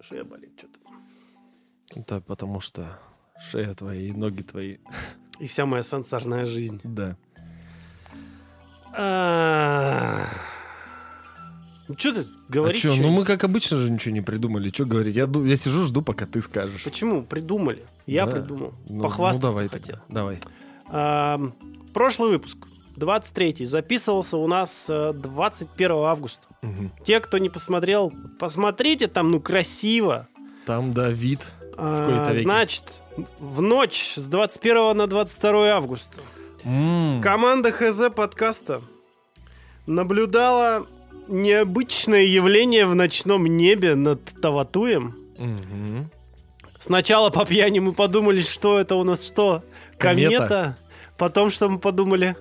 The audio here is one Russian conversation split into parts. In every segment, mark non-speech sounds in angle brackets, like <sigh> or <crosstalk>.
Шея болит что-то. Это потому что шея твоя и ноги твои. И вся моя сансарная жизнь. Да. А, Ну, что ты говоришь? а ну мы как обычно же ничего не придумали. Что говорить? Я, я сижу, жду, пока ты скажешь. Почему? Придумали. Я Да. придумал. Ну, Похвастаться ну, давай хотел. тогда, Давай. А, прошлый выпуск, 23-й, записывался у нас э, 21 августа. Мгм. Те, кто не посмотрел, посмотрите, там, ну, красиво. Там Давид. А, значит, в ночь с 21 на 22 августа М, команда ХЗ подкаста наблюдала необычное явление в ночном небе над Таватуем. мгм. Сначала по пьяни мы подумали, что это у нас что? Комета. Комета. Потом что мы подумали?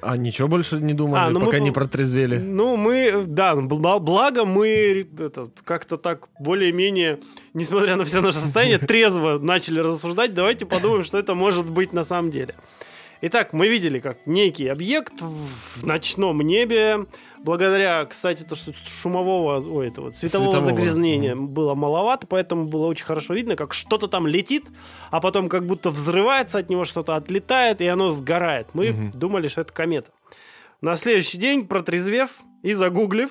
А ничего больше не думали, А, ну мы пока по- не протрезвели. Ну, мы, да, бл- благо мы это, как-то так более-менее, несмотря на все наше состояние, <laughs> трезво начали рассуждать. Давайте подумаем, что это может быть на самом деле. Итак, мы видели, как некий объект в ночном небе, благодаря, кстати, то, что шумового, ой, этого цветового, Светового, загрязнения было маловато, поэтому было очень хорошо видно, как что-то там летит, а потом как будто взрывается от него, что-то отлетает, и оно сгорает. Мы Мгм. думали, что это комета. На следующий день, протрезвев и загуглив,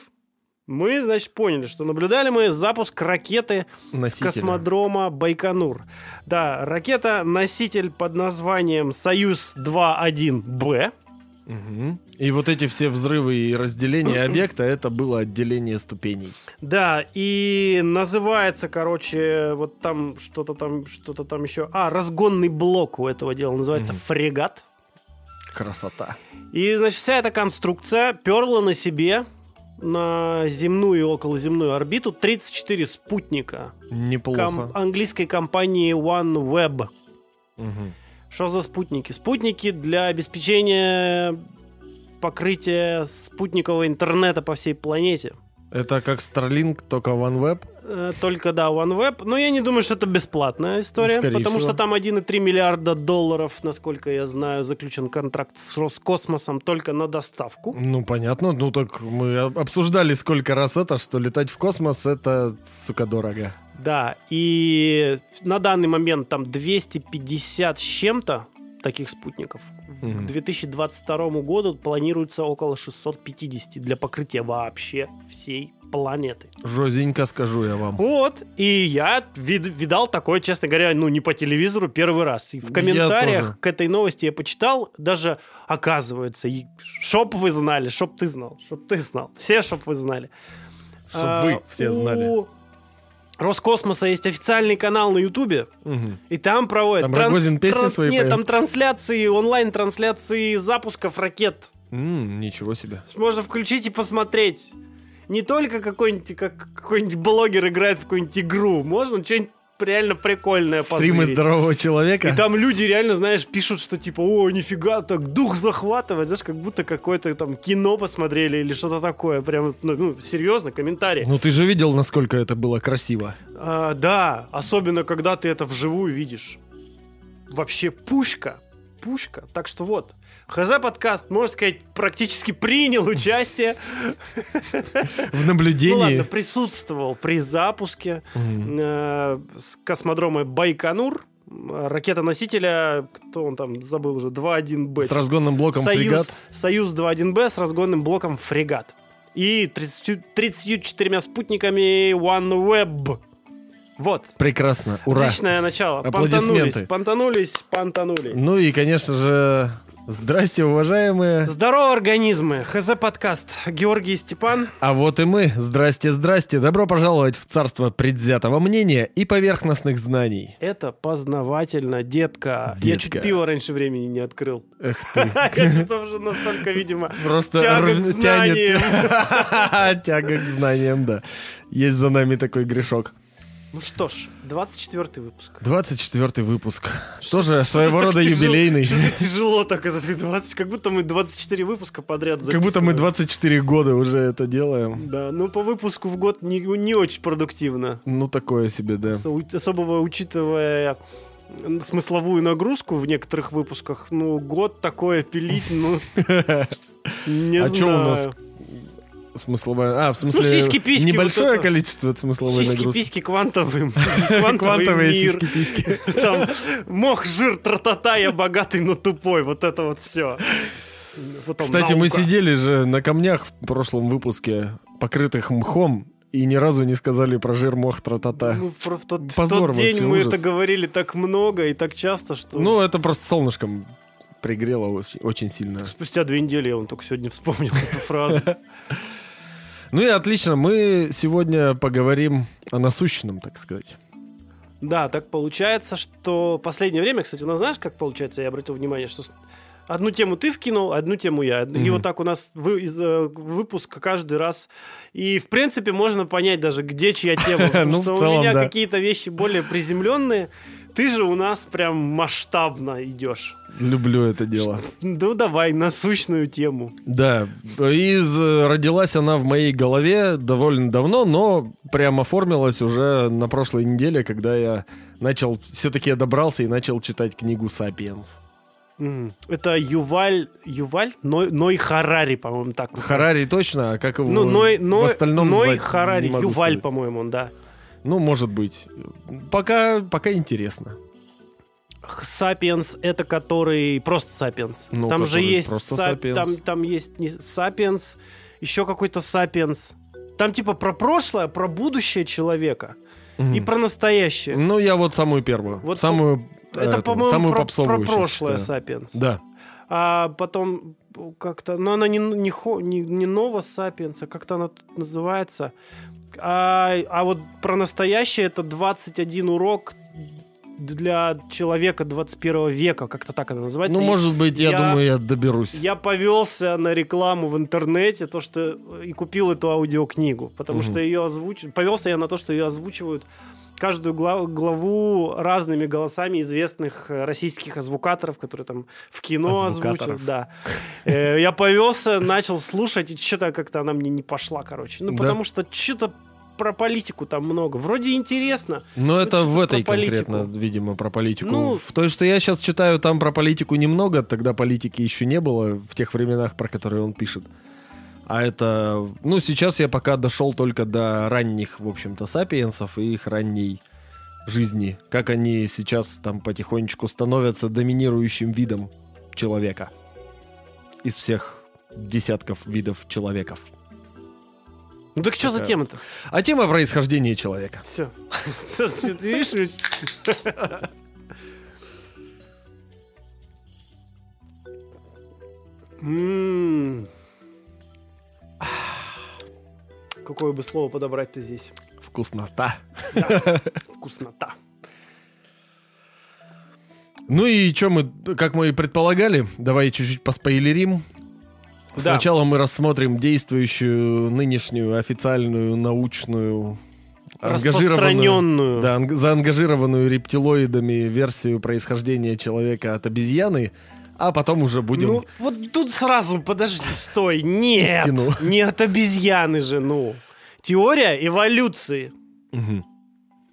мы, значит, поняли, что наблюдали мы запуск ракеты с Носителя. космодрома Байконур. Да, ракета-носитель под названием «Союз-2-1Б». Мгм. И вот эти все взрывы и разделения <coughs> объекта, это было отделение ступеней. Да, и называется, короче, вот там что-то там, что-то там еще. А, разгонный блок у этого дела называется Мгм. фрегат. Красота. И, значит, вся эта конструкция перла на себе на земную и околоземную орбиту 34 спутника Неплохо. ком- английской компании OneWeb. Мгм. Что за спутники? Спутники для обеспечения покрытия спутникового интернета по всей планете. Это как Starlink, только OneWeb. Э, Только, да, OneWeb. Но я не думаю, что это бесплатная история, Ну, скорее потому всего. что там 1,3 миллиарда долларов, насколько я знаю, заключен контракт с Роскосмосом только на доставку. Ну, понятно. Ну, так мы об- обсуждали сколько раз это, что летать в космос, это, сука, дорого. Да, и на данный момент там 250 с чем-то таких спутников. Мгм. К 2022 году планируется около 650 для покрытия вообще всей планеты. Жозенько скажу я вам. Вот, и я вид- видал такое, честно говоря, ну не по телевизору первый раз. И в комментариях к этой новости я почитал, даже оказывается, и чтоб вы знали, чтоб ты знал, чтоб ты знал, все чтоб вы знали. Чтоб А, вы все знали. У Роскосмоса есть официальный канал на Ютубе, Мгм. и там проводят... Там Рогозин песни свои Нет, поет? там трансляции, онлайн-трансляции запусков ракет. М, ничего себе. Можно включить и посмотреть. Не только какой-нибудь как, какой-нибудь блогер играет в какую-нибудь игру. Можно что-нибудь реально прикольное Стримы позырить. здорового человека. И там люди реально, знаешь, пишут, что типа, о, нифига, так дух захватывает, знаешь, как будто какое-то там кино посмотрели или что-то такое. Прям, ну, ну, серьезно, комментарии. Ну, ты же видел, насколько это было красиво. А, да, особенно когда ты это вживую видишь. Вообще пушка. Пушка. Так что вот. ХЗ подкаст, можно сказать, практически принял участие. В Ну наблюдении. ладно, присутствовал при запуске э, с космодрома Байконур. Ракета-носителя, кто он там, забыл уже, 2.1Б. С разгонным блоком Союз, фрегат. Союз 2.1Б с разгонным блоком фрегат. И 30 34 спутниками OneWeb. Вот. Прекрасно. Ура. Отличное начало. Аплодисменты. Понтанулись, понтанулись, понтанулись. Ну и, конечно же, здрасте, уважаемые. Здорово, организмы. ХЗ подкаст. Георгий и Степан. А вот и мы. Здрасте, здрасте. Добро пожаловать в царство предвзятого мнения и поверхностных знаний. Это познавательно, детка. Я чуть Детка. пиво раньше времени не открыл. Эх ты. <laughs> Я что-то уже настолько, видимо, Просто Тяга к знаниям. <laughs> Тяга к знаниям, да. Есть за нами такой грешок. Ну что ж, 24 выпуск. 24 выпуск. Что- Тоже что своего рода тяжело? юбилейный. Что-то тяжело так, это 20, как будто мы 24 выпуска подряд Как будто мы записываем. 24 года уже это делаем. Да, ну по выпуску в год не, не очень продуктивно. Ну, такое себе, да. Со- Особого учитывая смысловую нагрузку в некоторых выпусках, ну, год такое пилить, ну, <laughs> не А знаю. чё у нас? Смысловая... А, в смысле, сиськи-письки, небольшое вот количество смысловой нагрузки. Сиськи-письки <laughs> квантовым. Квантовые сиськи-письки. Там мох, жир, тра-та-та, я богатый, но тупой. Вот это вот все. Кстати, мы сидели же на камнях в прошлом выпуске, покрытых мхом, и ни разу не сказали про жир, мох, тра-та-та. Ну, в тот, в Позор тот день вообще, мы ужас. это говорили так много и так часто, что... Ну, это просто солнышком пригрело очень, очень сильно. Спустя две недели я вон только сегодня вспомнил эту фразу. <laughs> Ну и отлично, мы сегодня поговорим о насущном, так сказать. Да, так получается, что последнее время, кстати, у нас знаешь, как получается, я обратил внимание, что одну тему ты вкинул, одну тему я. И Мгм. вот так у нас вы- из, э, выпуск каждый раз. И, в принципе, можно понять даже, где чья тема. <laughs> Потому Ну, что у меня да. какие-то вещи более приземленные. Ты же у нас прям масштабно идешь. Люблю это дело. Ну, давай, насущную тему. Да, из, э, родилась она в моей голове довольно давно, но прям оформилась уже на прошлой неделе, когда я начал, все-таки я добрался и начал читать книгу «Сапиенс». Это Юваль, Юваль? Ной, Ной Харари, по-моему, так. Харари точно, а как его Ну, Ной, в Ной, остальном Ной звать, Харари, Юваль, сказать. по-моему, он, да. Ну, может быть. Пока, пока интересно. Сапиенс это который просто Сапиенс. Ну, там же есть просто са- Sapiens. там там есть не Сапиенс, еще какой-то Сапиенс. Там типа про прошлое, про будущее человека и Мгм. про настоящее. Ну, я вот самую первую. Вот самую, это, э, по-моему, самую про, попсовую про прошлое. Сапиенс. Да. А потом как-то, ну она не не не, не Нова Сапиенс, а как-то она тут называется. А, а вот про настоящее это 21 урок для человека 21 века, как-то так она называется. Ну, И- может быть, я, я- думаю, я доберусь. Я повелся на рекламу в интернете, то что и купил эту аудиокнигу, потому Мгм. что ее озвучивают. Повелся я на то, что ее озвучивают каждую гла- главу разными голосами известных э, российских озвукаторов, которые там в кино озвучивают. Да. Э, Я повелся, начал слушать, и что-то как-то она мне не пошла, короче. Ну, Да. потому что что-то про политику там много. Вроде интересно. Но это в этой политику. конкретно, видимо, про политику. Ну- в той, что я сейчас читаю, там про политику немного, тогда политики еще не было в тех временах, про которые он пишет. А это... Ну, сейчас я пока дошел только до ранних, в общем-то, сапиенсов и их ранней жизни. Как они сейчас там потихонечку становятся доминирующим видом человека. Из всех десятков видов человеков. Ну так что за тема-то? А тема происхождения человека. Все. <laughs> Ты видишь. Какое бы слово подобрать-то здесь? Вкуснота. Вкуснота. Ну и что мы, как мы и предполагали, давай чуть-чуть поспойлерим. Да. Сначала мы рассмотрим действующую нынешнюю официальную научную Распространенную. да, анг- заангажированную рептилоидами версию происхождения человека от обезьяны, а потом уже будем... Ну, вот тут сразу, подожди, стой. Нет, Истину. не от обезьяны же, ну. Теория эволюции. Мгм.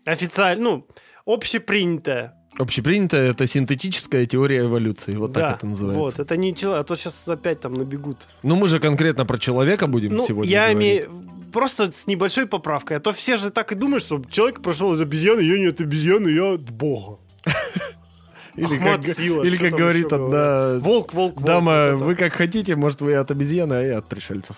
Официально, ну, общепринятая. Общепринятая это синтетическая теория эволюции, вот да, так это называется. Вот, это не человек, а то сейчас опять там набегут. Ну мы же конкретно про человека будем Ну, сегодня я говорить. имею просто с небольшой поправкой. А то все же так и думают, что человек прошел из обезьяны, я не от обезьяны, я от бога. <laughs> Или Ахмад как, Сила, или как говорит одна? Волк, волк, волк. дама, вот вы как хотите, может вы от обезьяны, а я от пришельцев.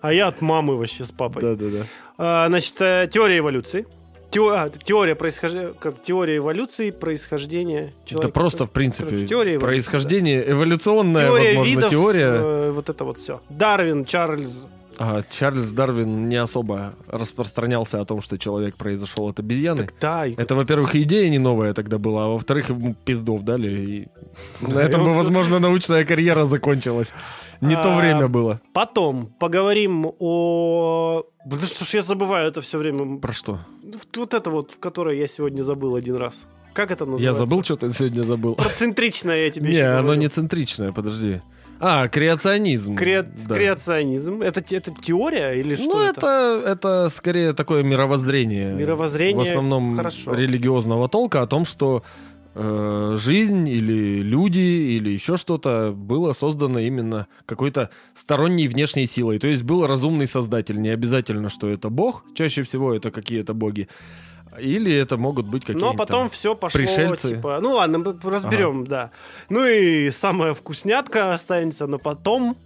А я от мамы вообще с папой. Да-да-да. А, значит, э, теория эволюции. Тео- теория происхождения, как теория эволюции, происхождения человека. Это просто, в принципе, Короче, теория происхождение, эволюционная, теория возможно, видов, теория. э, вот это вот все. Дарвин, Чарльз. А Чарльз Дарвин не особо распространялся о том, что человек произошел от обезьяны. Так, да, и- Это, во-первых, идея не новая тогда была, а во-вторых, ему пиздов дали. И на этом бы, возможно, научная карьера закончилась. Не то А, время было. Потом поговорим о... Блин, что ж я забываю это все время. Про что? Вот это вот, которое я сегодня забыл один раз. Как это называется? Я забыл, что ты сегодня забыл. Процентричное я тебе Не, оно говорю. не центричное, подожди. А, креационизм. Кре- Да. Креационизм. Это, это теория или что ну, это? это, это скорее такое мировоззрение. Мировоззрение, В основном хорошо. религиозного толка о том, что э, жизнь или люди или еще что-то было создано именно какой-то сторонней внешней силой. То есть был разумный создатель. Не обязательно, что это бог, чаще всего это какие-то боги. Или это могут быть какие-то... Но потом все пошло, пришельцы. типа... Ну ладно, мы разберем, да. Ну и самая вкуснятка останется на потом.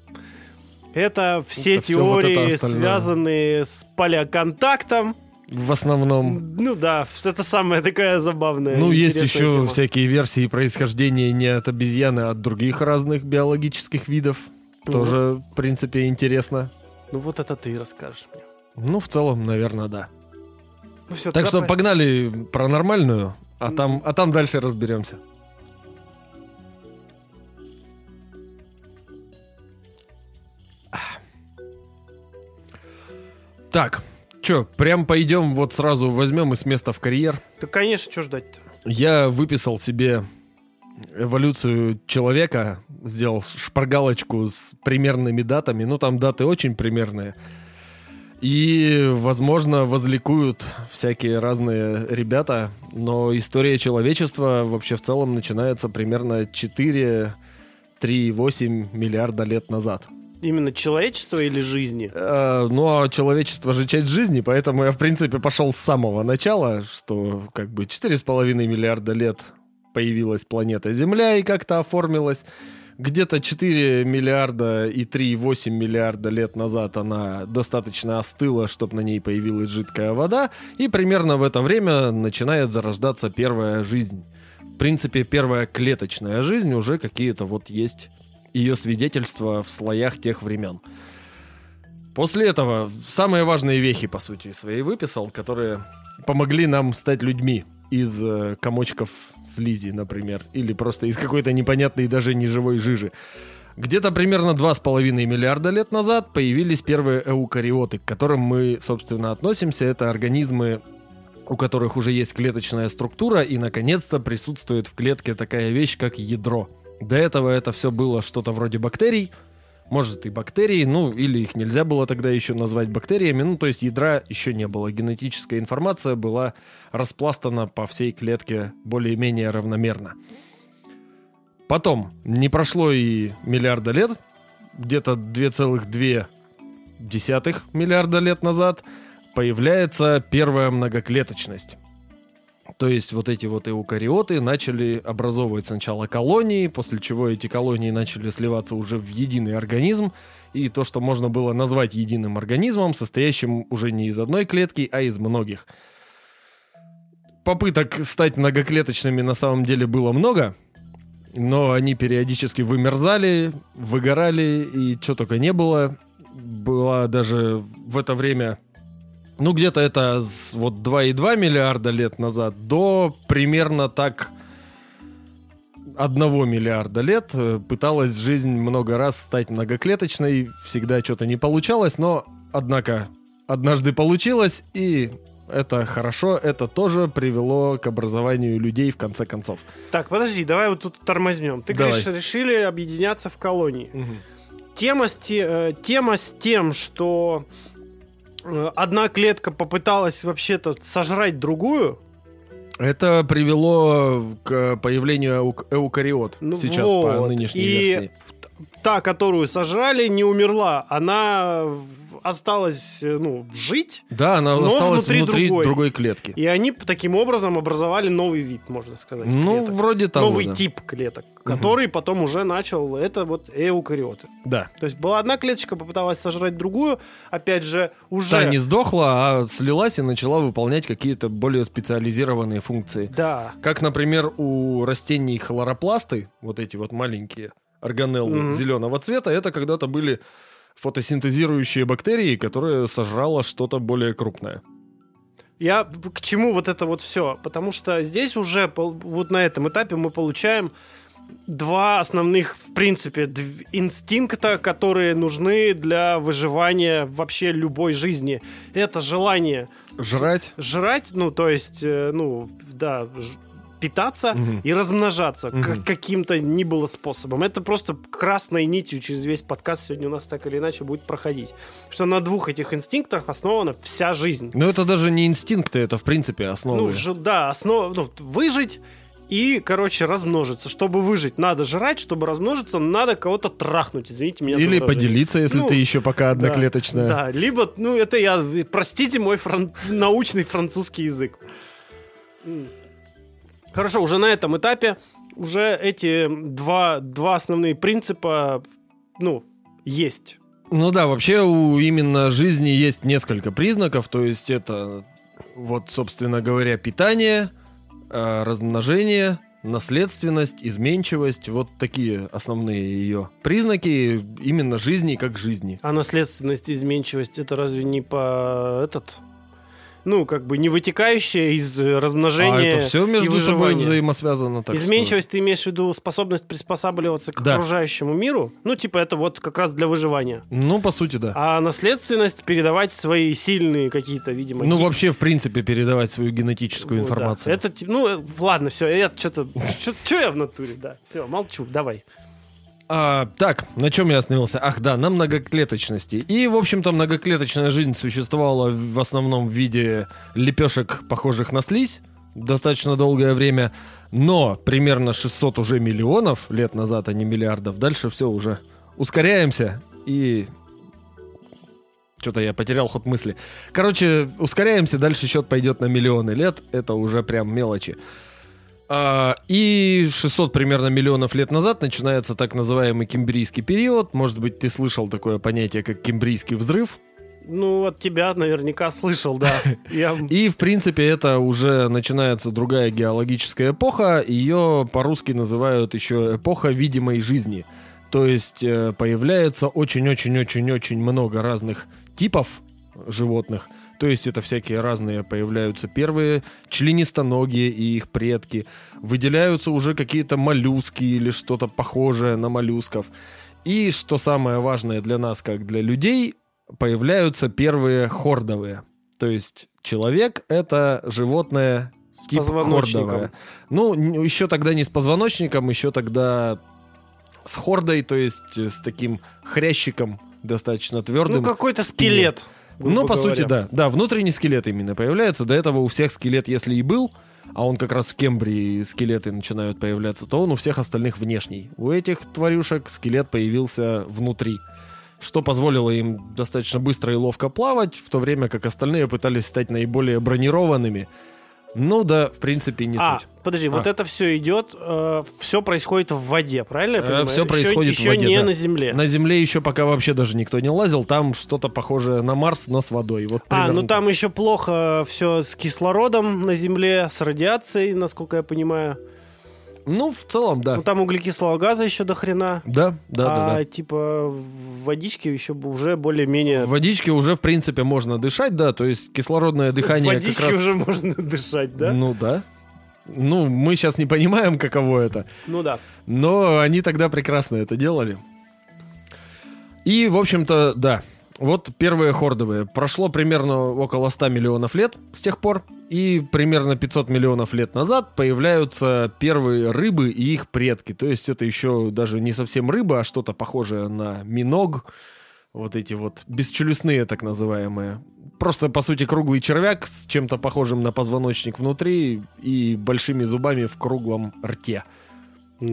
Это все Это вот теории, остальное. связанные с палеоконтактом. В основном. Ну да, это самая такая забавная. Ну, есть еще тема. всякие версии происхождения не от обезьяны, а от других разных биологических видов. Мгм. Тоже, в принципе, интересно. Ну вот это ты расскажешь мне. Ну, в целом, наверное, да. Ну все, Так что погнали про нормальную, а там, а там дальше разберемся. Так, что, прям пойдем вот сразу возьмем и с места в карьер. Да, конечно, что ждать-то? Я выписал себе эволюцию человека, сделал шпаргалочку с примерными датами. Ну, там даты очень примерные. И, возможно, возликуют всякие разные ребята, но история человечества вообще в целом начинается примерно 4 3,8 миллиарда лет назад. Именно человечество или жизни? Э, ну, а человечество же часть жизни, поэтому я, в принципе, пошел с самого начала, что как бы 4,5 миллиарда лет появилась планета Земля и как-то оформилась. Где-то 4 миллиарда и 3,8 миллиарда лет назад она достаточно остыла, чтобы на ней появилась жидкая вода, и примерно в это время начинает зарождаться первая жизнь. В принципе, первая клеточная жизнь уже какие-то вот есть ее свидетельства в слоях тех времен. После этого самые важные вехи, по сути, свои выписал, которые помогли нам стать людьми из э, комочков слизи, например, или просто из какой-то непонятной даже неживой жижи. Где-то примерно 2,5 миллиарда лет назад появились первые эукариоты, к которым мы, собственно, относимся. Это организмы, у которых уже есть клеточная структура, и, наконец-то, присутствует в клетке такая вещь, как ядро. До этого это все было что-то вроде бактерий, может и бактерии, ну или их нельзя было тогда еще назвать бактериями, ну то есть ядра еще не было. Генетическая информация была распластана по всей клетке более-менее равномерно. Потом, не прошло и миллиарда лет, где-то 2,2 миллиарда лет назад, появляется первая многоклеточность. То есть вот эти вот эукариоты начали образовывать сначала колонии, после чего эти колонии начали сливаться уже в единый организм, и то, что можно было назвать единым организмом, состоящим уже не из одной клетки, а из многих. Попыток стать многоклеточными на самом деле было много, но они периодически вымерзали, выгорали, и что только не было. Была даже в это время ну, где-то это вот 2,2 миллиарда лет назад до примерно так 1 миллиарда лет э, пыталась жизнь много раз стать многоклеточной, всегда что-то не получалось, но, однако, однажды получилось, и это хорошо, это тоже привело к образованию людей в конце концов. Так, подожди, давай вот тут тормознем. Ты Давай. говоришь, решили объединяться в колонии. Тема с, те- э, тема с тем, что одна клетка попыталась вообще-то сожрать другую, Это привело к появлению эук- эукариот Ну сейчас по вот. нынешней И версии. та, которую сожрали, не умерла. Она осталась, э, ну, жить. Да, она но осталась внутри внутри, другой. другой клетки. И они таким образом образовали новый вид, можно сказать. Ну, клеток. вроде того. Новый да. тип клеток, который потом уже начал, это вот эукариоты. Да. То есть была одна клеточка, попыталась сожрать другую, опять же, уже... Та не сдохла, а слилась и начала выполнять какие-то более специализированные функции. Да. Как, например, у растений хлоропласты, вот эти вот маленькие органеллы Мгм. зеленого цвета, это когда-то были фотосинтезирующие бактерии, которые сожрало что-то более крупное. Я к чему вот это вот все? Потому что здесь уже вот на этом этапе мы получаем два основных, в принципе, инстинкта, которые нужны для выживания вообще любой жизни. Это желание Жрать. жрать, ну, то есть, э, ну, да, питаться Мгм. и размножаться к- каким-то ни было способом. Это просто красной нитью через весь подкаст сегодня у нас так или иначе будет проходить. Что на двух этих инстинктах основана вся жизнь. Но это даже не инстинкты, это в принципе основы. Ну, ж- да, основа, ну, выжить и, короче, размножиться. Чтобы выжить, надо жрать, чтобы размножиться, надо кого-то трахнуть, извините меня Или поделиться, если Ну, ты еще пока Да, одноклеточная. Да, либо, ну, это я, простите мой фран- научный французский язык. Хорошо, уже на этом этапе уже эти два, два основные принципа, ну, есть. Ну да, вообще у именно жизни есть несколько признаков, то есть это вот, собственно говоря, питание, э, размножение, наследственность, изменчивость, вот такие основные ее признаки именно жизни как жизни. А наследственность, изменчивость, это разве не по этот... Ну, как бы не вытекающее из э, А размножения это все и между собой выживания. взаимосвязано. Так что- Изменчивость, ты имеешь в виду способность приспосабливаться к Да. окружающему миру? Ну, типа, это вот как раз для выживания. Ну, по сути, да. А наследственность передавать свои сильные какие-то, видимо, Ну, ги- вообще, в принципе, передавать свою генетическую да. информацию. Это, ти- ну, ладно, все, я что-то... <laughs> Что я в натуре, да. Все, молчу, давай. А, так, на чем я остановился? Ах, да, на многоклеточности. И, в общем-то, многоклеточная жизнь существовала в основном в виде лепешек, похожих на слизь, достаточно долгое время. Но примерно 600 уже миллионов лет назад, а не миллиардов, дальше все уже ускоряемся и... Что-то я потерял ход мысли. Короче, ускоряемся, дальше счет пойдет на миллионы лет. Это уже прям мелочи. А, И 600 примерно миллионов лет назад начинается так называемый кембрийский период. Может быть, ты слышал такое понятие, как кембрийский взрыв. Ну, от тебя наверняка слышал, да. <laughs> Я... И, в принципе, это уже начинается другая геологическая эпоха. Ее по-русски называют еще эпоха видимой жизни. То есть э, появляется очень-очень-очень-очень много разных типов животных. То есть это всякие разные появляются первые членистоногие и их предки. Выделяются уже какие-то моллюски или что-то похожее на моллюсков. И, что самое важное для нас, как для людей, появляются первые хордовые. То есть человек — это животное С тип хордовое. Ну, еще тогда не с позвоночником, еще тогда с хордой, то есть э, с таким хрящиком достаточно твердым. Ну, какой-то скелет. Ну, по сути, говоря. да. Да, внутренний скелет именно появляется. До этого у всех скелет, если и был, а он как раз в Кембрии скелеты начинают появляться, то он у всех остальных внешний. У этих тварюшек скелет появился внутри. Что позволило им достаточно быстро и ловко плавать, в то время как остальные пытались стать наиболее бронированными. Ну да, в принципе, не а, суть. подожди, вот А. это все идет, все происходит в воде, правильно я Э, понимаю? всё Еще- происходит в еще воде, не да. на земле. На Земле еще пока вообще даже никто не лазил, там что-то похожее на Марс, но с водой. Вот А, ну там еще плохо все с кислородом на Земле, с радиацией, насколько я понимаю. Ну, в целом, да. Ну там углекислого газа еще до хрена. Да, да, да, а да. типа в водичке еще уже более-менее... В водичке уже, в принципе, можно дышать, да, то есть кислородное дыхание в водичке раз... уже можно <laughs> дышать, да? Ну да. Ну, мы сейчас не понимаем, каково это, Ну да. но они тогда прекрасно это делали. И, в общем-то, да, вот первые хордовые. Прошло примерно около 100 миллионов лет с тех пор, и примерно 500 миллионов лет назад появляются первые рыбы и их предки. То есть это еще даже не совсем рыба, а что-то похожее на миног. Вот эти вот бесчелюстные так называемые. Просто, по сути, круглый червяк с чем-то похожим на позвоночник внутри и большими зубами в круглом рте,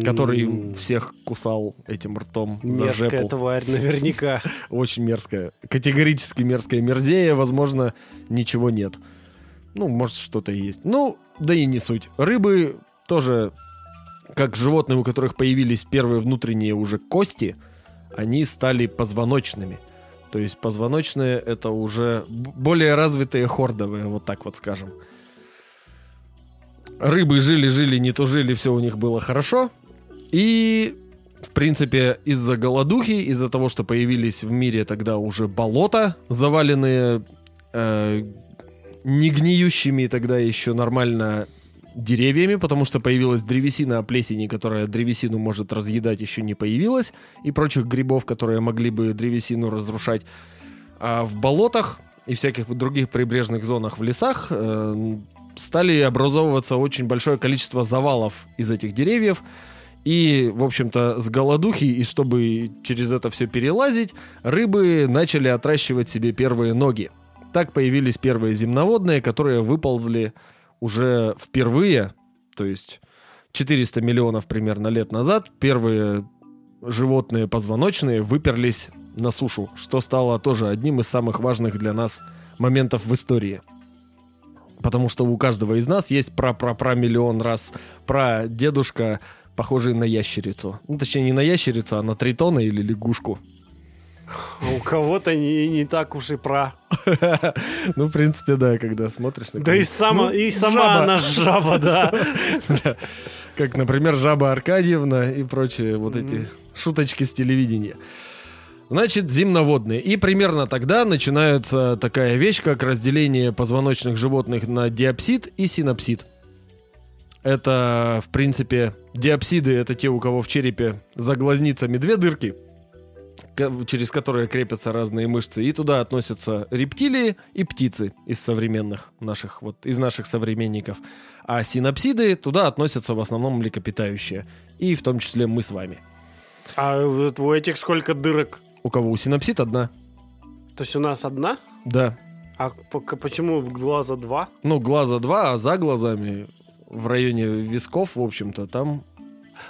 который М, всех кусал этим ртом за Мерзкая тварь, наверняка. <laughs> Очень мерзкая. Категорически мерзкая. Мерзее, возможно, ничего нет. Ну, может, что-то и есть. Ну, да и не суть. Рыбы тоже, как животные, у которых появились первые внутренние уже кости, они стали позвоночными. То есть позвоночные это уже более развитые хордовые, вот так вот скажем. Рыбы жили-жили, не тужили, все у них было хорошо. И в принципе, из-за голодухи, из-за того, что появились в мире тогда уже болота, заваленные э, не гниющими тогда еще нормально деревьями, потому что появилась древесина плесени, которая древесину может разъедать, еще не появилась, и прочих грибов, которые могли бы древесину разрушать. А в болотах и всяких других прибрежных зонах в лесах э, стали образовываться очень большое количество завалов из этих деревьев, и, в общем-то, с голодухи, и чтобы через это все перелазить, рыбы начали отращивать себе первые ноги. Так появились первые земноводные, которые выползли уже впервые, то есть 400 миллионов примерно лет назад первые животные позвоночные выперлись на сушу, что стало тоже одним из самых важных для нас моментов в истории. Потому что у каждого из нас есть про-про-про миллион раз про дедушка, похожий на ящерицу. Ну, точнее, не на ящерицу, а на тритона или лягушку. А у кого-то не, не так уж и про. Ну, в принципе, да, когда смотришь на Да и, сама, Ну, и сама жаба. она жаба, <laughs> да. Как, например, Жаба Аркадьевна и прочие вот эти шуточки с телевидения. Значит, земноводные. И примерно тогда начинается такая вещь, как разделение позвоночных животных на диапсид и синапсид. Это, в принципе, диапсиды — это те, у кого в черепе за глазницами две дырки, через которые крепятся разные мышцы, и туда относятся рептилии и птицы из современных наших, вот, из наших современников. А синапсиды туда относятся в основном млекопитающие, и в том числе мы с вами. А вот у этих сколько дырок? У кого у синапсид одна? То есть у нас одна? Да. А почему глаза два? Ну, глаза два, а за глазами в районе висков, в общем-то, там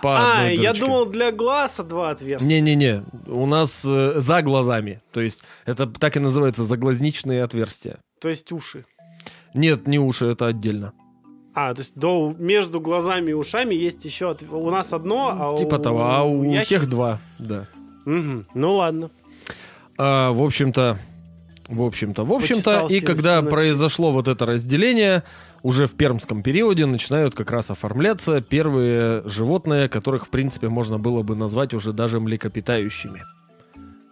по а, я думал, для глаза два отверстия. Не-не-не, у нас э, за глазами. То есть это так и называется заглазничные отверстия. То есть уши. Нет, не уши, это отдельно. А, то есть до, между глазами и ушами есть еще... от- У нас одно, а типа у... того, а у ящериц- тех два, да. Мгм. Ну ладно. А, в общем-то, в общем-то, в общем-то, и когда произошло вот это разделение, уже в пермском периоде начинают как раз оформляться первые животные, которых, в принципе, можно было бы назвать уже даже млекопитающими.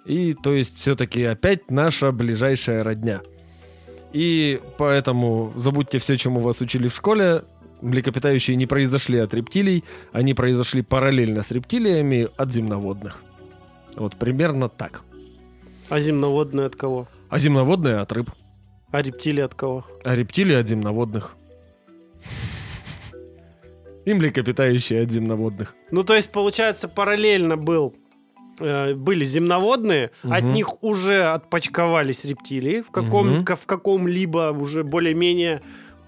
И, то есть, все-таки опять наша ближайшая родня. И поэтому забудьте все, чему вас учили в школе. Млекопитающие не произошли от рептилий, они произошли параллельно с рептилиями от земноводных. Вот примерно так. А земноводные от кого? А земноводные от рыб. А рептилии от кого? А рептилии от земноводных. И млекопитающие от земноводных. Ну, то есть, получается, параллельно был э, были земноводные, Мгм. от них уже отпочковались рептилии в, каком, ка- в каком-либо уже более-менее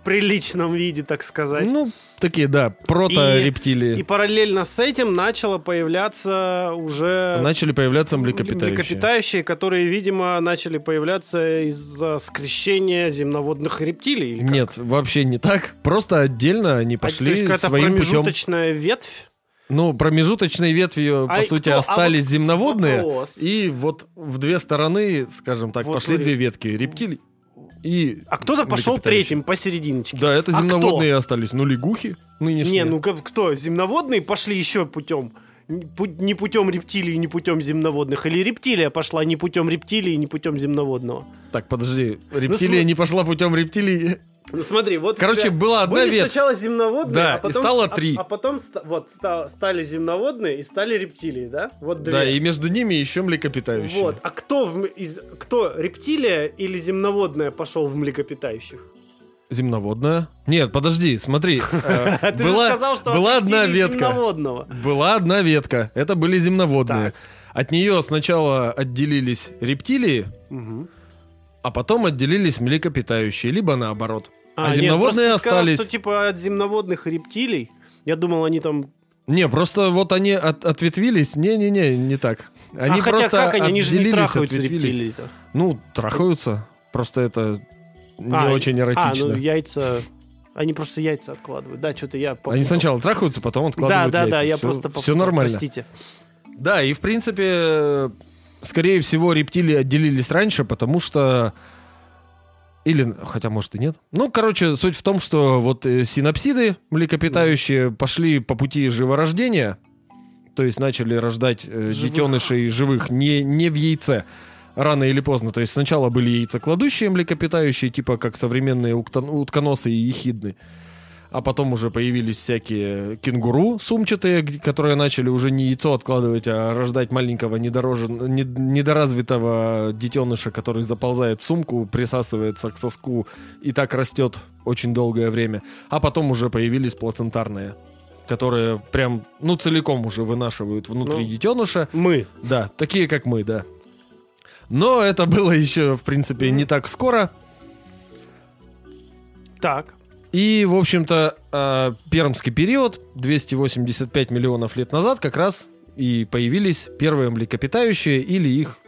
приличном виде, так сказать. Ну, такие, да, прото-рептилии. И параллельно с этим начало появляться уже Начали появляться млекопитающие. млекопитающие, которые, видимо, начали появляться из-за скрещения земноводных рептилий. или как? Нет, вообще не так. Просто отдельно они А, пошли то есть какая-то своим путем. промежуточная ветвь. Ну, промежуточной ветвью, по А сути, кто- а остались вот земноводные. вопрос. И вот в две стороны, скажем так, Вот пошли смотри. две ветки. Рептилий и А кто-то пошел третьим посерединочке. Да, это А земноводные остались. Ну, лягухи нынешние. Не, ну кто? Земноводные пошли еще путем. Пу- Не путем рептилий, не путем земноводных. Или рептилия пошла не путем рептилии, не путем земноводного. Так, подожди. Рептилия см- не пошла путем рептилий. Ну смотри, вот... Короче, была одна были ветвь. сначала земноводные, Да, а и потом... стало с- а- три. А, потом ста- вот ста- стали земноводные и стали рептилии, да? Вот две. Да, и между ними еще млекопитающие. Вот. А кто, в из, кто рептилия или земноводная пошел в млекопитающих? Земноводная? Нет, подожди, смотри. <laughs> э, А Ты же была- сказал, что была одна ветка. Была одна ветка. Это были земноводные. От нее сначала отделились рептилии, а потом отделились млекопитающие, либо наоборот. А, нет, земноводные ты сказал, остались. что типа от земноводных рептилий. Я думал, они там... Не, просто вот они от- ответвились. Не-не-не, не так. Они а хотя просто как они? Они же не трахаются рептилии-то. Ну, трахаются. Просто это не А, очень эротично. А, ну яйца... Они просто яйца откладывают. Да, что-то я... Они попутал. сначала трахаются, потом Да, откладывают да, да, яйца. я Всё- просто Все попутал, нормально. Простите. Да, и в принципе, скорее всего, рептилии отделились раньше, потому что... Или, хотя, может, и нет. Ну, короче, суть в том, что вот э, синапсиды, млекопитающие, пошли по пути живорождения, то есть начали рождать э, Живых. детенышей живых не, не в яйце, рано или поздно. То есть сначала были яйцекладущие млекопитающие, типа как современные утконосы и ехидны. А потом уже появились всякие кенгуру сумчатые, которые начали уже не яйцо откладывать, а рождать маленького недорожен... не- недоразвитого детеныша, который заползает в сумку, присасывается к соску и так растет очень долгое время. А потом уже появились плацентарные, которые прям, ну, целиком уже вынашивают внутри Ну. детеныша. Мы. Да, такие как мы, да. Но это было еще, в принципе, не так скоро. Так. И, в общем-то, э, пермский период, 285 миллионов лет назад, как раз и появились первые млекопитающие или их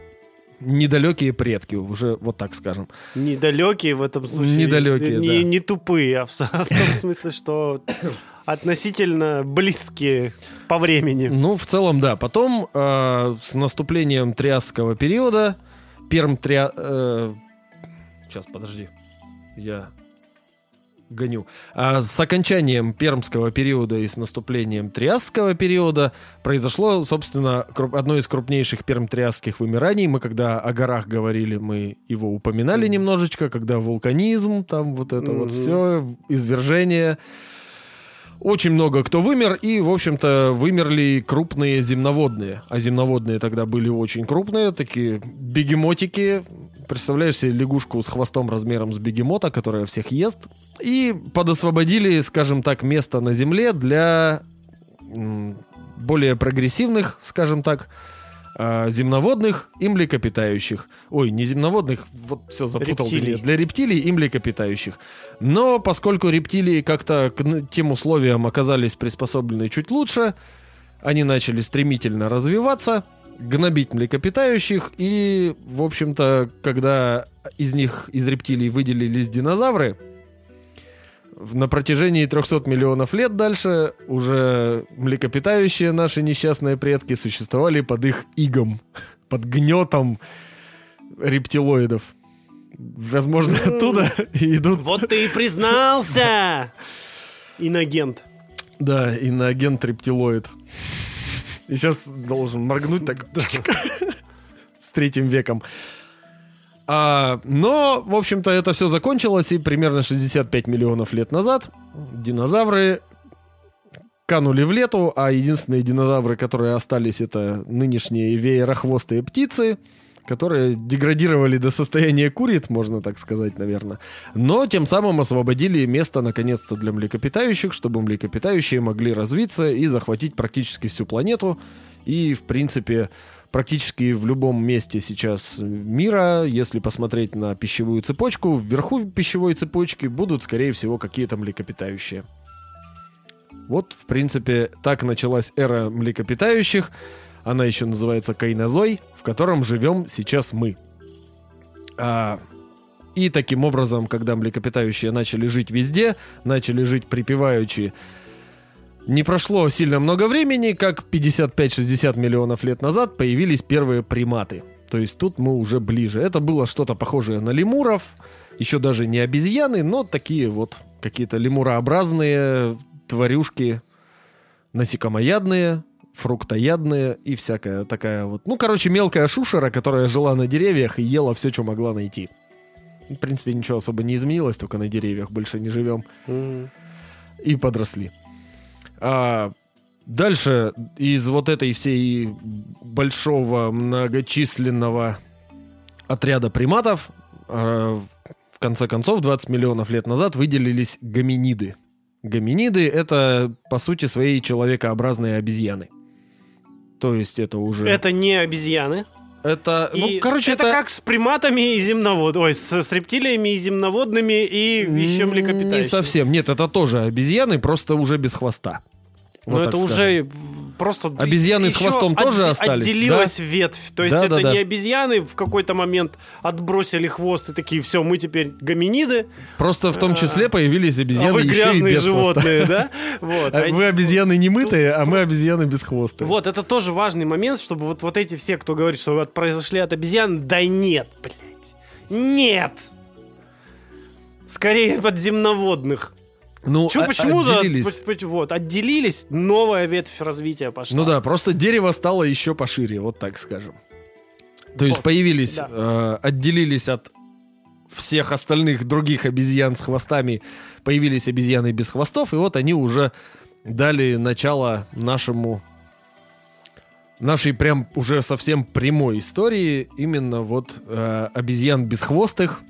недалекие предки, уже вот так скажем. Недалекие в этом случае. Недалекие, не, да. не тупые, а в, в том смысле, что <coughs> относительно близкие по времени. Ну, в целом, да. Потом э, с наступлением Триасского периода Перм Триа... Э, сейчас, подожди. Я гоню. А с окончанием Пермского периода и с наступлением Триасского периода произошло, собственно, одно из крупнейших перм-триасских вымираний. Мы когда о горах говорили, мы его упоминали немножечко, когда вулканизм, там вот это вот Мгм. все, извержение. Очень много кто вымер, и, в общем-то, вымерли крупные земноводные. А земноводные тогда были очень крупные, такие бегемотики. Представляешь себе лягушку с хвостом размером с бегемота, которая всех ест. И подосвободили, скажем так, место на Земле для более прогрессивных, скажем так, а, земноводных и млекопитающих. Ой, не земноводных, вот все запутал. Рептилий. Для рептилий и млекопитающих. Но поскольку рептилии как-то к тем условиям оказались приспособлены чуть лучше, они начали стремительно развиваться, гнобить млекопитающих, и, в общем-то, когда из них, из рептилий выделились динозавры, на протяжении 300 миллионов лет дальше уже млекопитающие наши несчастные предки существовали под их игом, <laughs> под гнетом рептилоидов. Возможно, оттуда и идут Вот ты и признался! <laughs> Инагент. Да, иноагент рептилоид. И сейчас должен моргнуть так. <laughs> С третьим веком. А, но, в общем-то, это все закончилось, и примерно 65 миллионов лет назад динозавры канули в лету, а единственные динозавры, которые остались, это нынешние веерохвостые птицы, которые деградировали до состояния куриц, можно так сказать, наверное. Но тем самым освободили место, наконец-то, для млекопитающих, чтобы млекопитающие могли развиться и захватить практически всю планету. И, в принципе, практически в любом месте сейчас мира, если посмотреть на пищевую цепочку, вверху пищевой цепочки будут, скорее всего, какие-то млекопитающие. Вот, в принципе, так началась эра млекопитающих. Она еще называется Кайнозой, в котором живем сейчас мы. А, и таким образом, когда млекопитающие начали жить везде, начали жить припеваючи, не прошло сильно много времени, как 55-60 миллионов лет назад появились первые приматы. То есть тут мы уже ближе. Это было что-то похожее на лемуров, еще даже не обезьяны, но такие вот какие-то лемурообразные тварюшки, насекомоядные, фруктоядные и всякая такая вот... Ну, короче, мелкая шушера, которая жила на деревьях и ела все, что могла найти. В принципе, ничего особо не изменилось, только на деревьях больше не живем. М. И подросли. А дальше из вот этой всей большого многочисленного отряда приматов а, в конце концов 20 миллионов лет назад выделились гоминиды. Гоминиды — это, по сути, своей человекообразные обезьяны. То есть это уже... Это не обезьяны. Это, ну, И короче, это, это... как с приматами и земноводными. Ой, с, с рептилиями и земноводными и еще млекопитающими. Не совсем. Нет, это тоже обезьяны, просто уже без хвоста. Но Вот это так уже скажем. в- просто... Обезьяны с хвостом тоже отде- остались, Отделилась ветвь. То есть Да, это да, да. не обезьяны в какой-то момент отбросили хвост и такие, все, мы теперь гоминиды, Просто в том числе появились обезьяны а вы грязные без хвоста. животные, да? Вот. А А Вы обезьяны не мытые, а мы обезьяны без хвоста. Вот, это тоже важный момент, чтобы вот, вот эти все, кто говорит, что вот произошли от обезьян, да нет, блядь. Нет! Скорее от земноводных. Ну, Чё, а- почему-то отделились. п- вот, отделились, новая ветвь развития пошла. Ну да, просто дерево стало еще пошире, вот так скажем. То есть Вот, появились, да. э, отделились от всех остальных других обезьян с хвостами, появились обезьяны без хвостов, и вот они уже дали начало нашему нашей прям уже совсем прямой истории именно вот э, обезьян бесхвостых,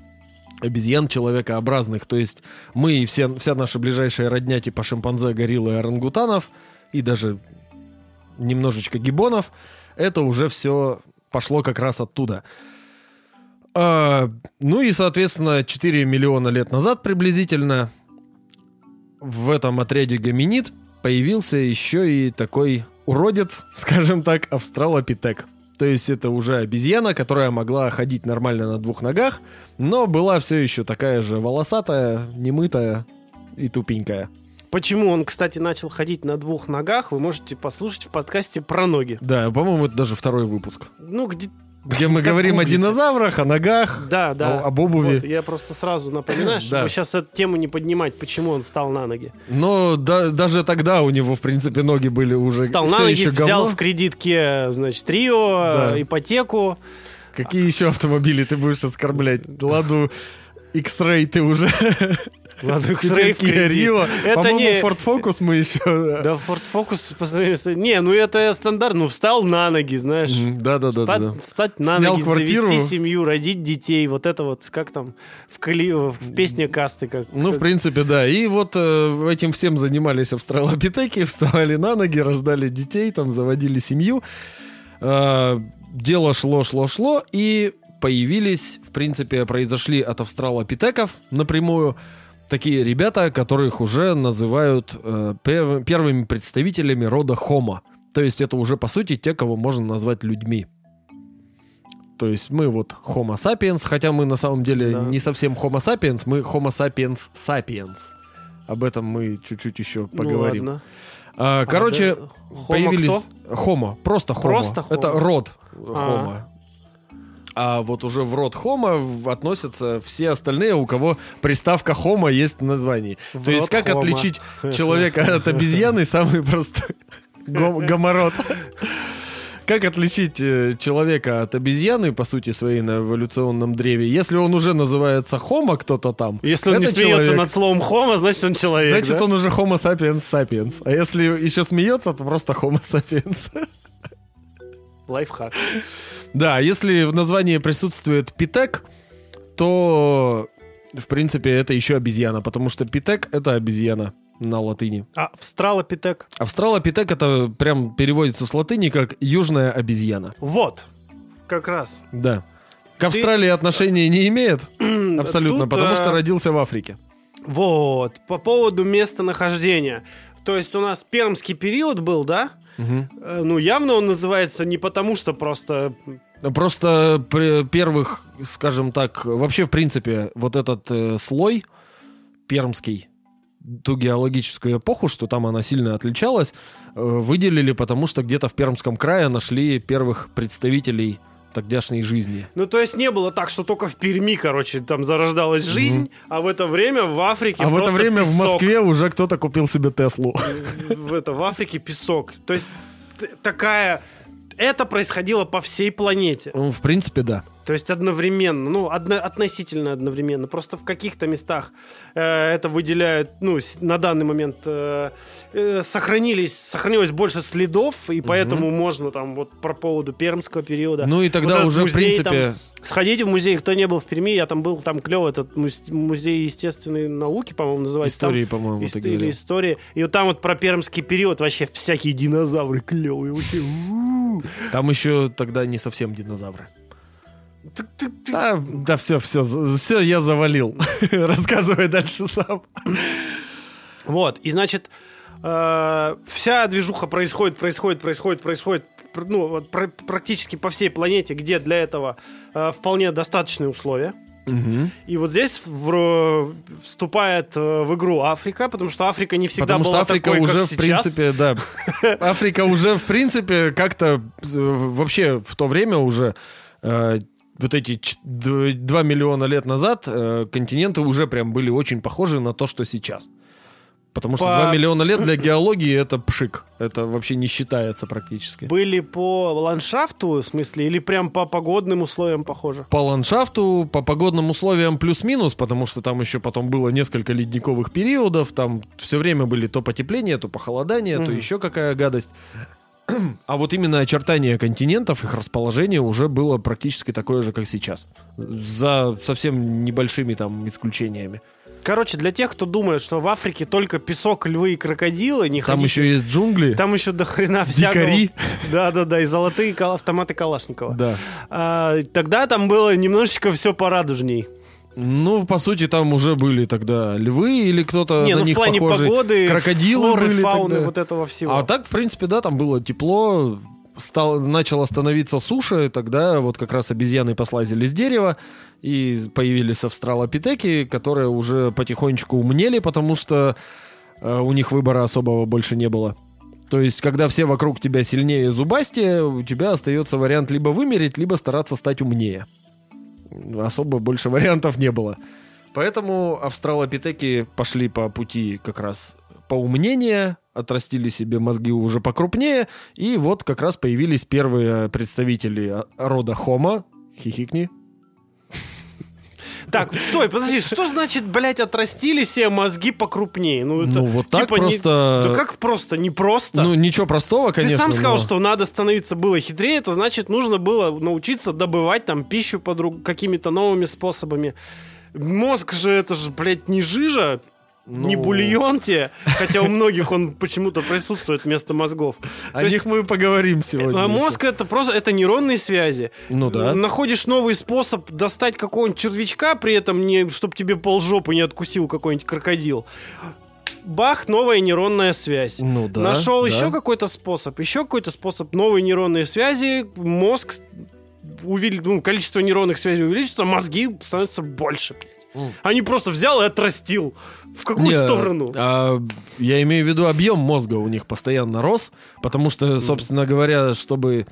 обезьян человекообразных. То есть мы и все, вся наша ближайшая родня типа шимпанзе, гориллы орангутанов, и даже немножечко гибонов, это уже все пошло как раз оттуда. А, ну и, соответственно, 4 миллиона лет назад приблизительно в этом отряде гоминид появился еще и такой уродец, <laughs> скажем так, австралопитек. То есть это уже обезьяна, которая могла ходить нормально на двух ногах, но была все еще такая же волосатая, немытая и тупенькая. Почему он, кстати, начал ходить на двух ногах, вы можете послушать в подкасте про ноги. Да, по-моему, это даже второй выпуск. Ну, где... Где мы говорим о динозаврах, о ногах, Да, да. о- об обуви. Вот, я просто сразу напоминаю, чтобы Да. сейчас эту тему не поднимать, почему он встал на ноги. Но да- даже тогда у него, в принципе, ноги были уже Встал всё на ноги, взял говно. в кредитке, значит, Рио, Да. ипотеку. Какие еще автомобили ты будешь оскорблять? Ладу X-Ray ты уже... Ладно, X-Ray. Rio. Это По-моему, не... Ford Focus мы еще... Да, Ford Focus по сравнению с... Не, ну это стандарт. Ну, встал на ноги, знаешь. Да-да-да. Встать, встать на Снял ноги, квартиру. завести семью, родить детей. Вот это вот, как там в, кли... в песне касты. Как... Ну, в принципе, да. И вот э, этим всем занимались австралопитеки, <laughs> вставали на ноги, рождали детей, там, заводили семью. Э, дело шло, шло, шло, и появились, в принципе, произошли от австралопитеков напрямую такие ребята, которых уже называют э, пер- первыми представителями рода Homo. То есть это уже, по сути, те, кого можно назвать людьми. То есть мы вот Homo sapiens, хотя мы на самом деле Да. не совсем Homo sapiens, мы Homo sapiens sapiens. Об этом мы чуть-чуть еще Ну, поговорим. ладно. А, короче, да. Homo появились Homo, просто Homo. Просто Это Homo. род А. Homo. А вот уже в род в- относятся все остальные, у кого приставка Homo есть в названии. В То есть как Homo. отличить <laughs> человека от обезьяны, самый простой гом- <laughs> гомород. Как отличить э, человека от обезьяны, по сути своей, на эволюционном древе, если он уже называется Homo кто-то там? Если он не смеется человек. над словом homo, значит он человек. Значит, да? он уже Homo sapiens sapiens. А если еще смеется, то просто Homo sapiens. Лайфхак. Да, если в названии присутствует питек, то, в принципе, это еще обезьяна, потому что питек — это обезьяна на латыни. А австралопитек? Австралопитек — это прям переводится с латыни как «южная обезьяна». Вот. Как раз. Да. К Австралии отношения не имеет, <clears throat> абсолютно, Тут, потому э, что родился в Африке. Вот. По поводу местонахождения. То есть у нас пермский период был, да? Э, Ну, явно он называется не потому, что просто... Просто при первых, скажем так, вообще, в принципе, вот этот э, слой пермский, ту геологическую эпоху, что там она сильно отличалась, э, выделили, потому что где-то в Пермском крае нашли первых представителей тогдашней жизни. Ну, то есть не было так, что только в Перми, короче, там зарождалась жизнь, а в это время в Африке а в это время в песок. Москве уже кто-то купил себе Теслу. В, это, в Африке песок. То есть такая... Это происходило по всей планете. Ну, В принципе, да. То есть одновременно, ну, одно- относительно одновременно. Просто в каких-то местах э, это выделяют, ну, на данный момент э, э, сохранились, сохранилось больше следов, и поэтому можно там вот про поводу пермского периода. Ну и тогда этот уже, в музей принципе, там- Сходите в музей, кто не был в Перми, я там был, там клево, этот муз- музей естественной науки, по-моему, называется. Там истории, по-моему, Ист- или истории. И вот там вот про пермский период вообще всякие динозавры клевые. Вообще. <laughs> Там еще тогда не совсем динозавры. Да, да, все, все, все, я завалил. <laughs> Рассказывай дальше сам. Вот, и значит, э, вся движуха происходит, происходит, происходит, происходит, пр- ну, вот пр- практически по всей планете, где для этого э, вполне достаточные условия. И вот здесь в- р- вступает э, в игру Африка, потому что Африка не всегда Потому что была Африка такой, уже, как в сейчас. принципе, да. <laughs> Африка уже, в принципе, как-то э, вообще в то время уже э, вот эти ч- д- 2 миллиона лет назад э, континенты уже прям были очень похожи на то, что сейчас. Потому что По- 2 миллиона лет для геологии это пшик. Это вообще не считается практически. Были по ландшафту, в смысле, или прям по погодным условиям похоже? По ландшафту, по погодным условиям плюс-минус, потому что там еще потом было несколько ледниковых периодов, там все время были то потепление, то похолодание, то Мгм. еще какая гадость. <clears throat> А вот именно очертания континентов, их расположение уже было практически такое же, как сейчас. За совсем небольшими там исключениями. Короче, для тех, кто думает, что в Африке только песок, львы и крокодилы, не Там ходите- еще есть джунгли. Там еще до хрена всякого. Дикари. Да-да-да, и золотые автоматы Калашникова. Да. А, тогда там было немножечко все порадужней. Ну, по сути, там уже были тогда львы или кто-то Не, на ну в них плане похожий. погоды, крокодилы флоры, были фауны, тогда. вот этого всего. А так, в принципе, да, там было тепло, стало, начало становиться суше, тогда вот как раз обезьяны послазили с дерева, и появились австралопитеки, которые уже потихонечку умнели, потому что э, у них выбора особого больше не было. То есть, когда все вокруг тебя сильнее зубастее, у тебя остается вариант либо вымереть, либо стараться стать умнее. Особо больше <laughs> вариантов не было. Поэтому австралопитеки пошли по пути как раз поумнения, отрастили себе мозги уже покрупнее, и вот как раз появились первые представители рода Homo. Хихикни. Так, стой, подожди, что значит, блядь, отрастили себе мозги покрупнее? Ну, это, ну вот так типа, не- просто... Да как просто? Не просто. Ну ничего простого, Ты конечно. сам сказал, но- что надо становиться было хитрее, это значит, нужно было научиться добывать там пищу по друг- какими-то новыми способами. Мозг же, это же, блядь, не жижа, не Ну. бульон тебе, хотя у многих он почему-то присутствует вместо мозгов. О То есть, них мы поговорим сегодня. а еще. мозг это просто это нейронные связи. Ну да. Находишь новый способ достать какого-нибудь червячка, при этом не, чтобы тебе полжопы не откусил какой-нибудь крокодил. Бах, новая нейронная связь. Ну да. Нашел да. еще какой-то способ, еще какой-то способ, новые нейронные связи, мозг, увели- ну, количество нейронных связей увеличится, мозги становятся больше. блядь. М. Они просто взял и отрастил. В какую Не, сторону? а, я имею в виду объем мозга у них постоянно рос, потому что, собственно говоря, чтобы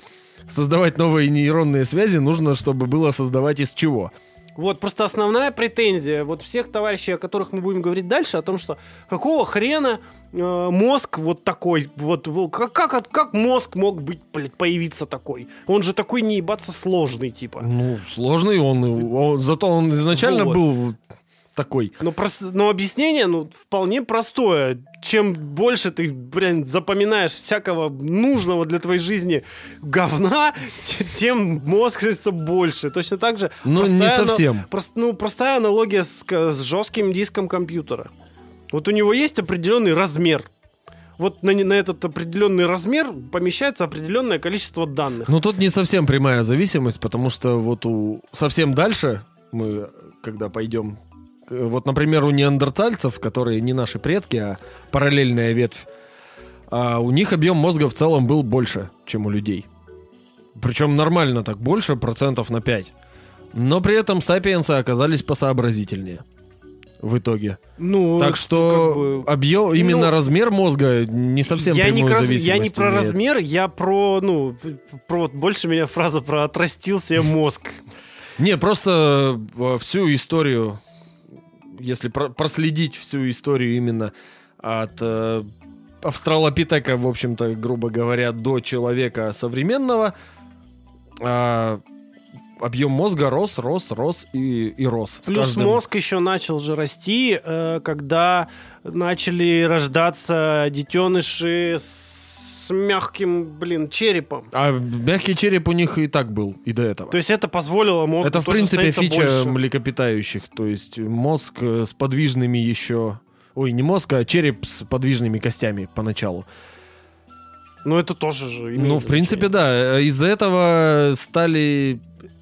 создавать новые нейронные связи, нужно, чтобы было создавать из чего. Вот, просто основная претензия вот всех товарищей, о которых мы будем говорить дальше, о том, что какого хрена э, мозг вот такой, вот, как, как, как мозг мог быть, блядь, появиться такой? Он же такой не ебаться сложный, типа. Ну, сложный он, он- зато он изначально Вот. был такой. Но, прос- но объяснение, ну, вполне простое. Чем больше ты, блин, запоминаешь всякого нужного для твоей жизни говна, те- тем мозг становится больше. Точно так же... Ну, не совсем. прос- ну, простая аналогия с, с жестким диском компьютера. Вот у него есть определенный размер. Вот на, на этот определенный размер помещается определенное количество данных. Ну, тут не совсем прямая зависимость, потому что вот у совсем дальше мы, когда пойдем, вот, например, у неандертальцев, которые не наши предки, а параллельная ветвь, а у них объем мозга в целом был больше, чем у людей. Причем нормально так, больше процентов на 5. Но при этом сапиенсы оказались посообразительнее в итоге. Ну, так что как бы- объем, именно ну, размер мозга не совсем я не, раз- я не про имеет. размер, я про, ну, про вот больше меня фраза про отрастил себе мозг. Не, просто э, всю историю, если про- проследить всю историю именно от э, австралопитека, в общем-то, грубо говоря, до человека современного, а, объем мозга рос, рос, рос и, и рос. Плюс каждым- мозг еще начал же расти, э, когда начали рождаться детеныши с мягким, блин, черепом. А мягкий череп у них и так был, и до этого. То есть это позволило мозгу Это, в принципе, фича больше. млекопитающих. То есть мозг э, с подвижными еще... Ой, не мозг, а череп с подвижными костями поначалу. Ну это тоже же имеет Ну, в принципе, да. Э, Из-за этого стали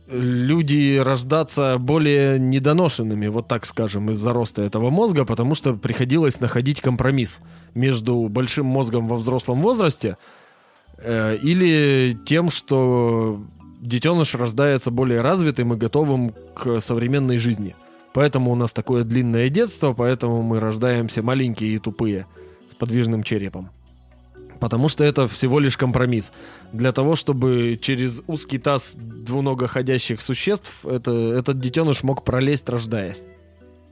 люди рождаться более недоношенными, вот так скажем, из-за роста этого мозга, потому что приходилось находить компромисс между большим мозгом во взрослом возрасте э, или тем, что детеныш рождается более развитым и готовым к современной жизни. Поэтому у нас такое длинное детство, поэтому мы рождаемся маленькие и тупые, с подвижным черепом. Потому что это всего лишь компромисс. Для того, чтобы через узкий таз двуногоходящих существ это, этот детеныш мог пролезть, рождаясь.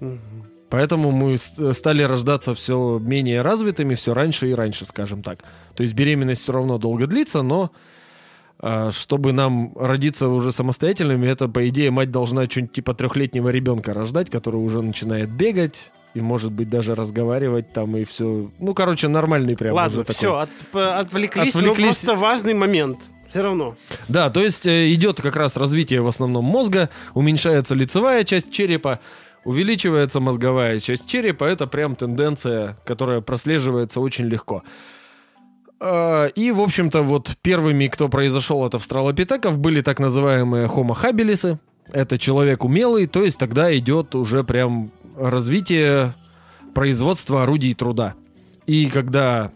Мгм. Поэтому мы стали рождаться все менее развитыми, все раньше и раньше, скажем так. То есть беременность все равно долго длится, но а, чтобы нам родиться уже самостоятельными, это, по идее, мать должна что-нибудь типа трехлетнего ребенка рождать, который уже начинает бегать и, может быть, даже разговаривать там и все. Ну, короче, нормальный прям Ладно, уже все, отвлеклись, но Отвлеклись. просто важный момент. Все равно. Да, то есть э, идет как раз развитие в основном мозга, уменьшается лицевая часть черепа, увеличивается мозговая часть черепа. Это прям тенденция, которая прослеживается очень легко. А, И, в общем-то, вот первыми, кто произошел от австралопитеков, были так называемые homo habilis. это человек умелый, то есть тогда идет уже прям развитие производства орудий труда. И когда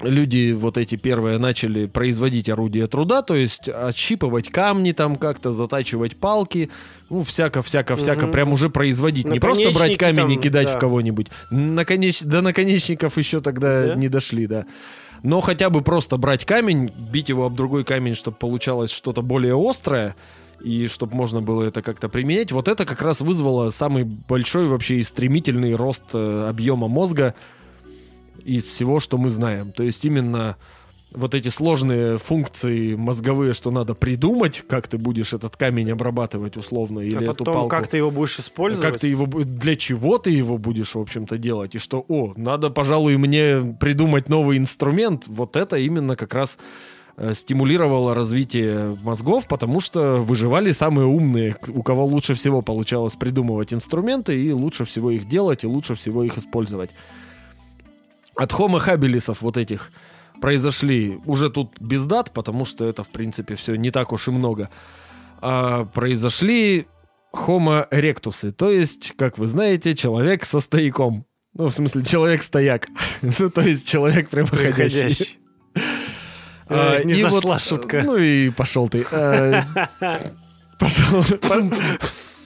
люди вот эти первые начали производить орудия труда, то есть отщипывать камни там как-то, затачивать палки, ну, всяко-всяко-всяко, Мгм. прям уже производить. Не просто брать камень и кидать да. в кого-нибудь. Наконеч... До наконечников еще тогда Да? не дошли, да. Но хотя бы просто брать камень, бить его об другой камень, чтобы получалось что-то более острое, и чтобы можно было это как-то применять, вот это как раз вызвало самый большой вообще и стремительный рост э, объема мозга из всего, что мы знаем. То есть именно вот эти сложные функции мозговые, что надо придумать, как ты будешь этот камень обрабатывать условно, или а эту потом палку. как ты его будешь использовать? Как ты его, для чего ты его будешь, в общем-то, делать? И что, о, надо, пожалуй, мне придумать новый инструмент. Вот это именно как раз стимулировало развитие мозгов, потому что выживали самые умные, у кого лучше всего получалось придумывать инструменты, и лучше всего их делать, и лучше всего их использовать. От Homo habilisов вот этих произошли, уже тут без дат, потому что это, в принципе, все не так уж и много, а произошли Homo erectus, то есть, как вы знаете, человек со стояком. Ну, в смысле, человек-стояк. <laughs> Ну, то есть, человек прямоходящий. А, Э, Не и вот, зашла э, шутка. Ну и пошел ты. Э, <laughs> Пошел, по-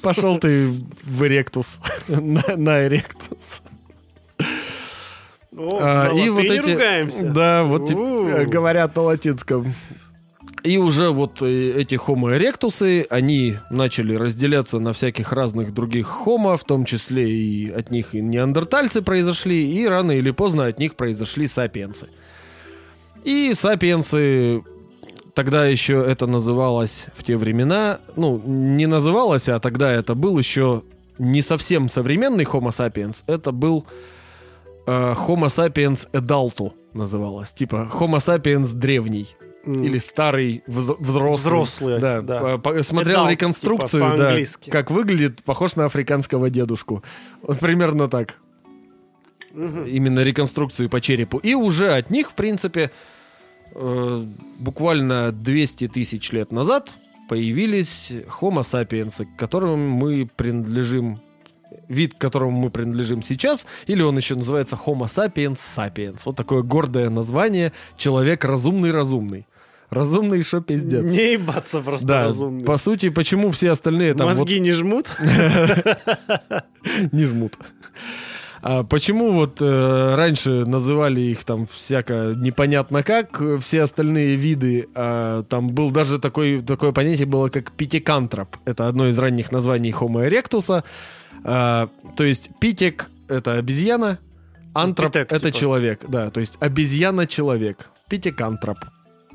пошел ты в эректус. <laughs> На, на эректус. О, А, на и вот эти, ругаемся. да, вот э, говорят на латинском. И уже вот э, эти homo erectus, они начали разделяться на всяких разных других homo, в том числе и от них и неандертальцы произошли, и рано или поздно от них произошли сапиенсы. И сапиенсы, тогда еще это называлось в те времена, ну, не называлось, а тогда это был еще не совсем современный Homo sapiens, это был э, Homo sapiens adultu называлось. Типа Homo sapiens древний. Или старый вз- взрослый. Взрослый, Да. да. по- смотрел Adult, реконструкцию, типа, да, как выглядит, похож на африканского дедушку. Вот примерно так. Именно реконструкцию по черепу. И уже от них, в принципе, э, буквально 200 тысяч лет назад появились Homo sapiens, к которым мы принадлежим вид, к которому мы принадлежим сейчас, или он еще называется Homo sapiens sapiens. Вот такое гордое название. Человек разумный-разумный. Разумный, что пиздец. Не ебаться просто да, разумный. по сути, почему все остальные там вот Мозги не жмут? <laughs> не жмут. А почему вот э, раньше называли их там всяко непонятно как, э, все остальные виды, а, там был даже такой, такое понятие было как питекантроп. Это одно из ранних названий Homo erectus. А, то есть питек — это обезьяна, антроп это типа. человек. Да, то есть обезьяна-человек. Питекантроп.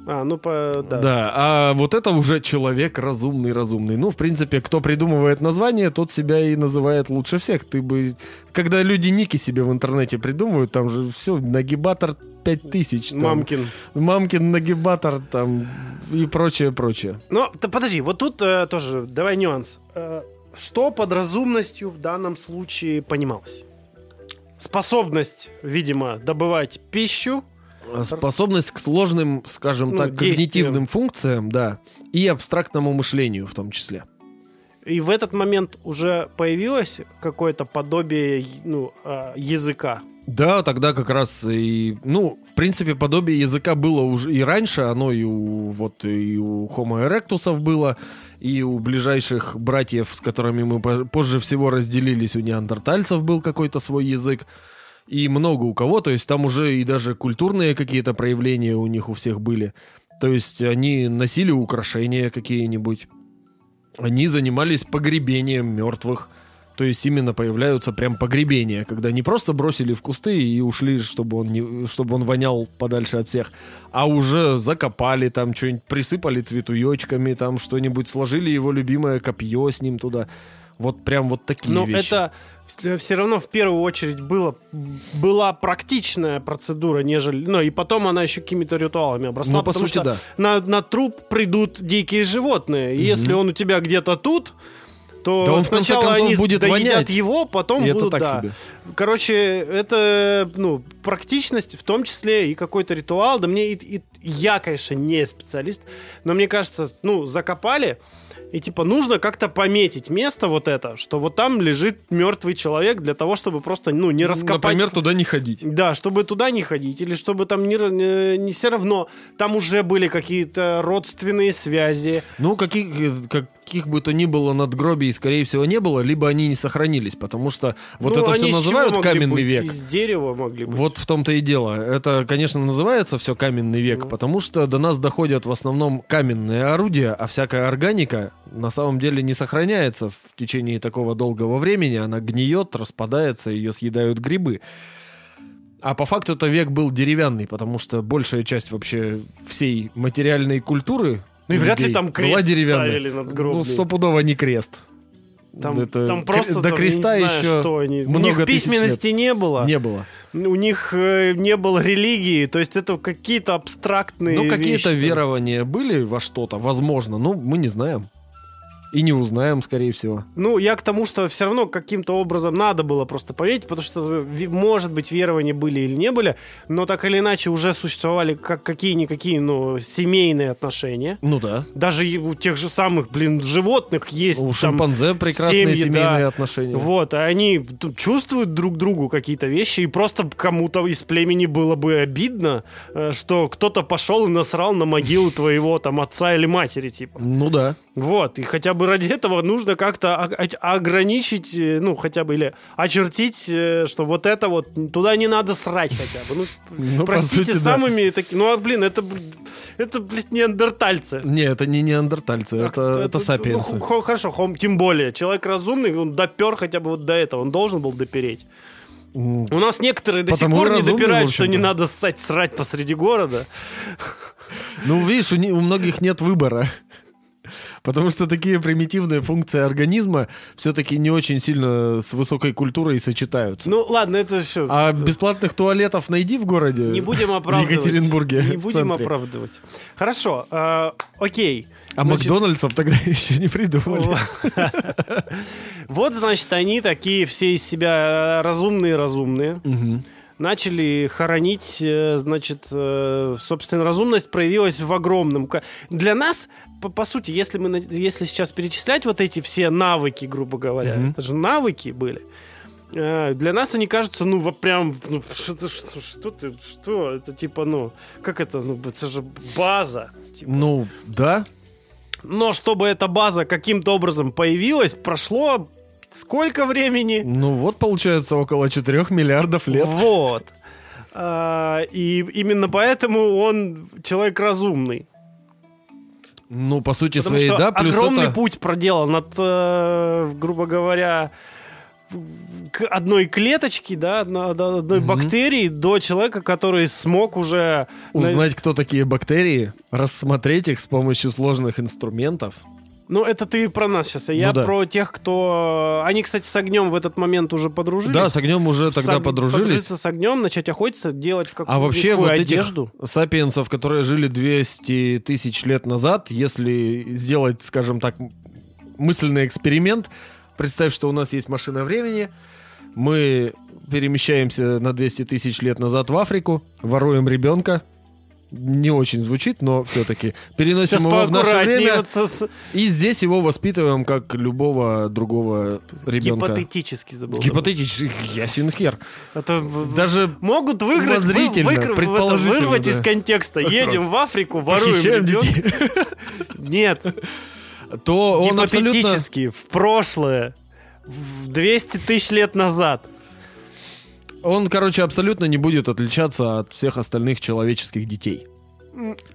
А, ну, по, да. Да. а вот это уже человек разумный-разумный. Ну, в принципе, кто придумывает название, тот себя и называет лучше всех. Ты бы... Когда люди ники себе в интернете придумывают, там же все, нагибатор 5000. там, Мамкин. Мамкин нагибатор там и прочее, прочее. Но, т- подожди, вот тут э, тоже, давай нюанс. Э, что под разумностью в данном случае понималось? Способность, видимо, добывать пищу, Способность к сложным, скажем Ну, так, действиям. когнитивным функциям, да, и абстрактному мышлению в том числе. и в этот момент уже появилось какое-то подобие ну, э, языка. Да, тогда как раз и, ну, в принципе, подобие языка было уже и раньше, оно и у, вот, и у Homo erectus было, и у ближайших братьев, с которыми мы по- позже всего разделились, у неандертальцев был какой-то свой язык, и много у кого, то есть там уже и даже культурные какие-то проявления у них у всех были. То есть они носили украшения какие-нибудь, они занимались погребением мертвых, то есть именно появляются прям погребения, когда не просто бросили в кусты и ушли, чтобы он, не, чтобы он вонял подальше от всех, а уже закопали там что-нибудь, присыпали цветуечками, там что-нибудь, сложили его любимое копье с ним туда. Вот прям вот такие Но вещи. это все равно в первую очередь было, была практичная процедура, нежели... Ну, и потом она еще какими-то ритуалами обросла. Ну, по потому сути, что да. на, на труп придут дикие животные. И если он у тебя где-то тут, то Да он, сначала концов, они будет доедят вонять. его, потом И это будут... так да. себе. Короче, это, ну, практичность, в том числе и какой-то ритуал. Да мне и, и- я, конечно, не специалист, но мне кажется, ну, закопали, и типа нужно как-то пометить место вот это, что вот там лежит мертвый человек для того, чтобы просто, ну, не раскопать... Например, туда не ходить. Да, чтобы туда не ходить, или чтобы там не, не, не все равно, там уже были какие-то родственные связи. Ну, каких, каких бы то ни было надгробий, скорее всего, не было, либо они не сохранились, потому что вот Ну, это все называют каменный быть? век. Из дерева могли быть. Вот в том-то и дело. Это, конечно, называется все каменный век, Ну. Потому что до нас доходят в основном каменные орудия, а всякая органика на самом деле не сохраняется в течение такого долгого времени. Она гниет, распадается, ее съедают грибы. А по факту это век был деревянный, потому что большая часть вообще всей материальной культуры Ну и вряд ли там крест была ставили надгробный. Ну, стопудово не крест. Там, Это там просто до креста не знаю, еще что они. У много них тысяч письменности не было. Не было. У них э, не было религии. То есть это какие-то абстрактные Ну, какие-то вещи. верования были во что-то, возможно, но мы не знаем. И не узнаем, скорее всего. Ну, я к тому, что все равно каким-то образом надо было просто поверить, потому что, может быть, верования были или не были, но так или иначе уже существовали как какие-никакие, ну, семейные отношения. Ну да. Даже у тех же самых, блин, животных есть У там шимпанзе прекрасные семьи, семейные да. отношения. Вот, а они чувствуют друг другу какие-то вещи, и просто кому-то из племени было бы обидно, э, что кто-то пошел и насрал на могилу твоего там отца или матери, типа. Ну да. Вот, и хотя бы ради этого нужно как-то ограничить, э, ну, хотя бы, или очертить, э, что вот это вот, туда не надо срать хотя бы. Ну, Ну, простите, сути, да. самыми такими, ну, а, блин, это, это, блядь, неандертальцы. Не, это не неандертальцы, это, А, это сапиенсы. ну, хо- хорошо, хом- тем более. Человек разумный, он допер хотя бы вот до этого. Он должен был допереть. У нас некоторые до Потому сих пор и не разумный, допирают, что не надо ссать, срать посреди города. Ну, видишь, у, не- у многих нет выбора. Потому что такие примитивные функции организма все-таки не очень сильно с высокой культурой сочетаются. Ну, ладно, это все. А бесплатных туалетов найди в городе. Не будем <laughs> В оправдывать. Екатеринбурге. Не в будем оправдывать. Хорошо, э, окей. А Значит, Макдональдсов тогда <laughs> еще не придумали. <laughs> Вот, значит, они такие все из себя разумные-разумные. Мгм. начали хоронить, э, значит, э, собственно, разумность проявилась в огромном... Для нас, по, по сути, если, мы, если сейчас перечислять вот эти все навыки, грубо говоря, Мгм. это же навыки были, э, для нас они кажутся, ну, вот прям, ну, <laughs> что, что, что ты, что, это типа, ну, как это, ну, это же база. типа. Ну, да. Но чтобы эта база каким-то образом появилась, прошло сколько времени? Ну вот, получается, около 4 миллиардов лет. Вот. А, и именно поэтому он человек разумный. Ну, по сути Потому своей, что да, плюс огромный это... путь проделан от, э, грубо говоря, к одной клеточке, да, одно- до одной Мгм. бактерии до человека, который смог уже... на- Узнать, кто такие бактерии, рассмотреть их с помощью сложных инструментов. Ну, это ты про нас сейчас, а я Ну да. про тех, кто... Они, кстати, с огнем в этот момент уже подружились. Да, с огнем уже С тогда ог- подружились. Подружиться с огнем, начать охотиться, делать какую-то А вообще вот этих одежду. сапиенсов, которые жили 200 тысяч лет назад, если сделать, скажем так, мысленный эксперимент, представь, что у нас есть машина времени, мы перемещаемся на 200 тысяч лет назад в Африку, воруем ребенка, не очень звучит, но все-таки переносим Сейчас его в наше время вот со- с- и здесь его воспитываем как любого другого ребенка. Гипотетически забыл. Гипотетически, ясен хер. Это Даже могут выиграть, вы- выкр- предположительно, это вырвать да. из контекста. Едем в Африку, воруем ребенка. детей. <laughs> Нет, То он абсолютно... гипотетически, в прошлое, в 200 тысяч лет назад. Он, короче, абсолютно не будет отличаться от всех остальных человеческих детей.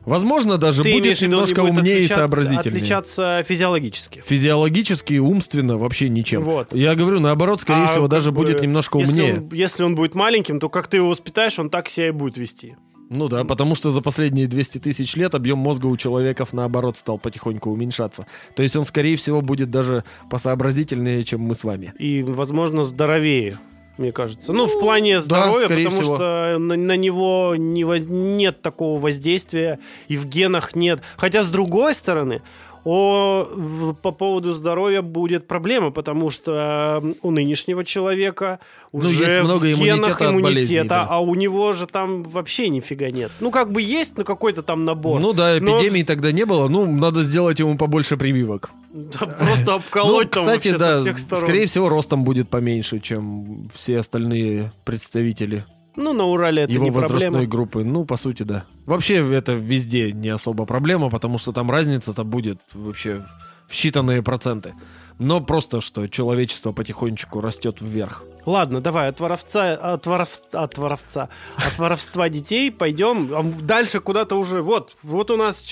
Возможно, даже Ты будет не немножко будет умнее и сообразительнее. Отличаться физиологически. Физиологически и умственно вообще ничем. Вот. Я говорю, наоборот, скорее А всего, даже бы, будет немножко если умнее. он- Если он будет маленьким, то как ты его воспитаешь, он так себя и будет вести. Ну да, потому что за последние 200 тысяч лет объем мозга у человеков, наоборот, стал потихоньку уменьшаться. То есть он, скорее всего, будет даже посообразительнее, чем мы с вами. И, возможно, здоровее, мне кажется. Ну, в плане здоровья, скорее потому всего. что на, на него не воз- нет такого воздействия, и в генах нет. Хотя, с другой стороны, о, в- по поводу здоровья будет проблема, потому что э, у нынешнего человека Ну, уже есть много в генах иммунитета от болезней, иммунитета, да. а у него же там вообще нифига нет. Ну, как бы есть, но какой-то там набор. Ну да, Но- эпидемии тогда не было. Ну, надо сделать ему побольше прививок. Да, просто Ну, обколоть там кстати, вообще да, со всех сторон. скорее всего, ростом будет поменьше, чем все остальные представители Ну, на Урале это его не возрастной проблема. группы. Ну, по сути, да. Вообще, это везде не особо проблема, потому что там разница-то будет вообще в считанные проценты. Но просто, что человечество потихонечку растет вверх. Ладно, давай от воровца, от воровца, от воровца, от воровства детей пойдем а дальше куда-то уже. Вот, вот у нас,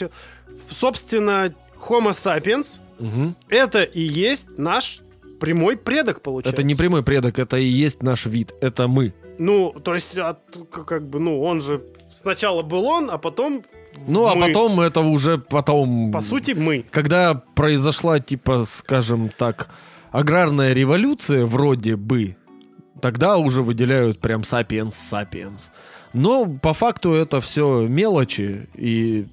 собственно, Homo sapiens. Мгм. Это и есть наш прямой предок, получается. Это не прямой предок, это и есть наш вид. Это мы. Ну, то есть, от- к- как бы, ну, он же сначала был он, а потом Ну, а мы. потом это уже потом... По сути, мы. Когда произошла, типа, скажем так, аграрная революция, вроде бы, тогда уже выделяют прям сапиенс сапиенс. Но по факту это все мелочи, и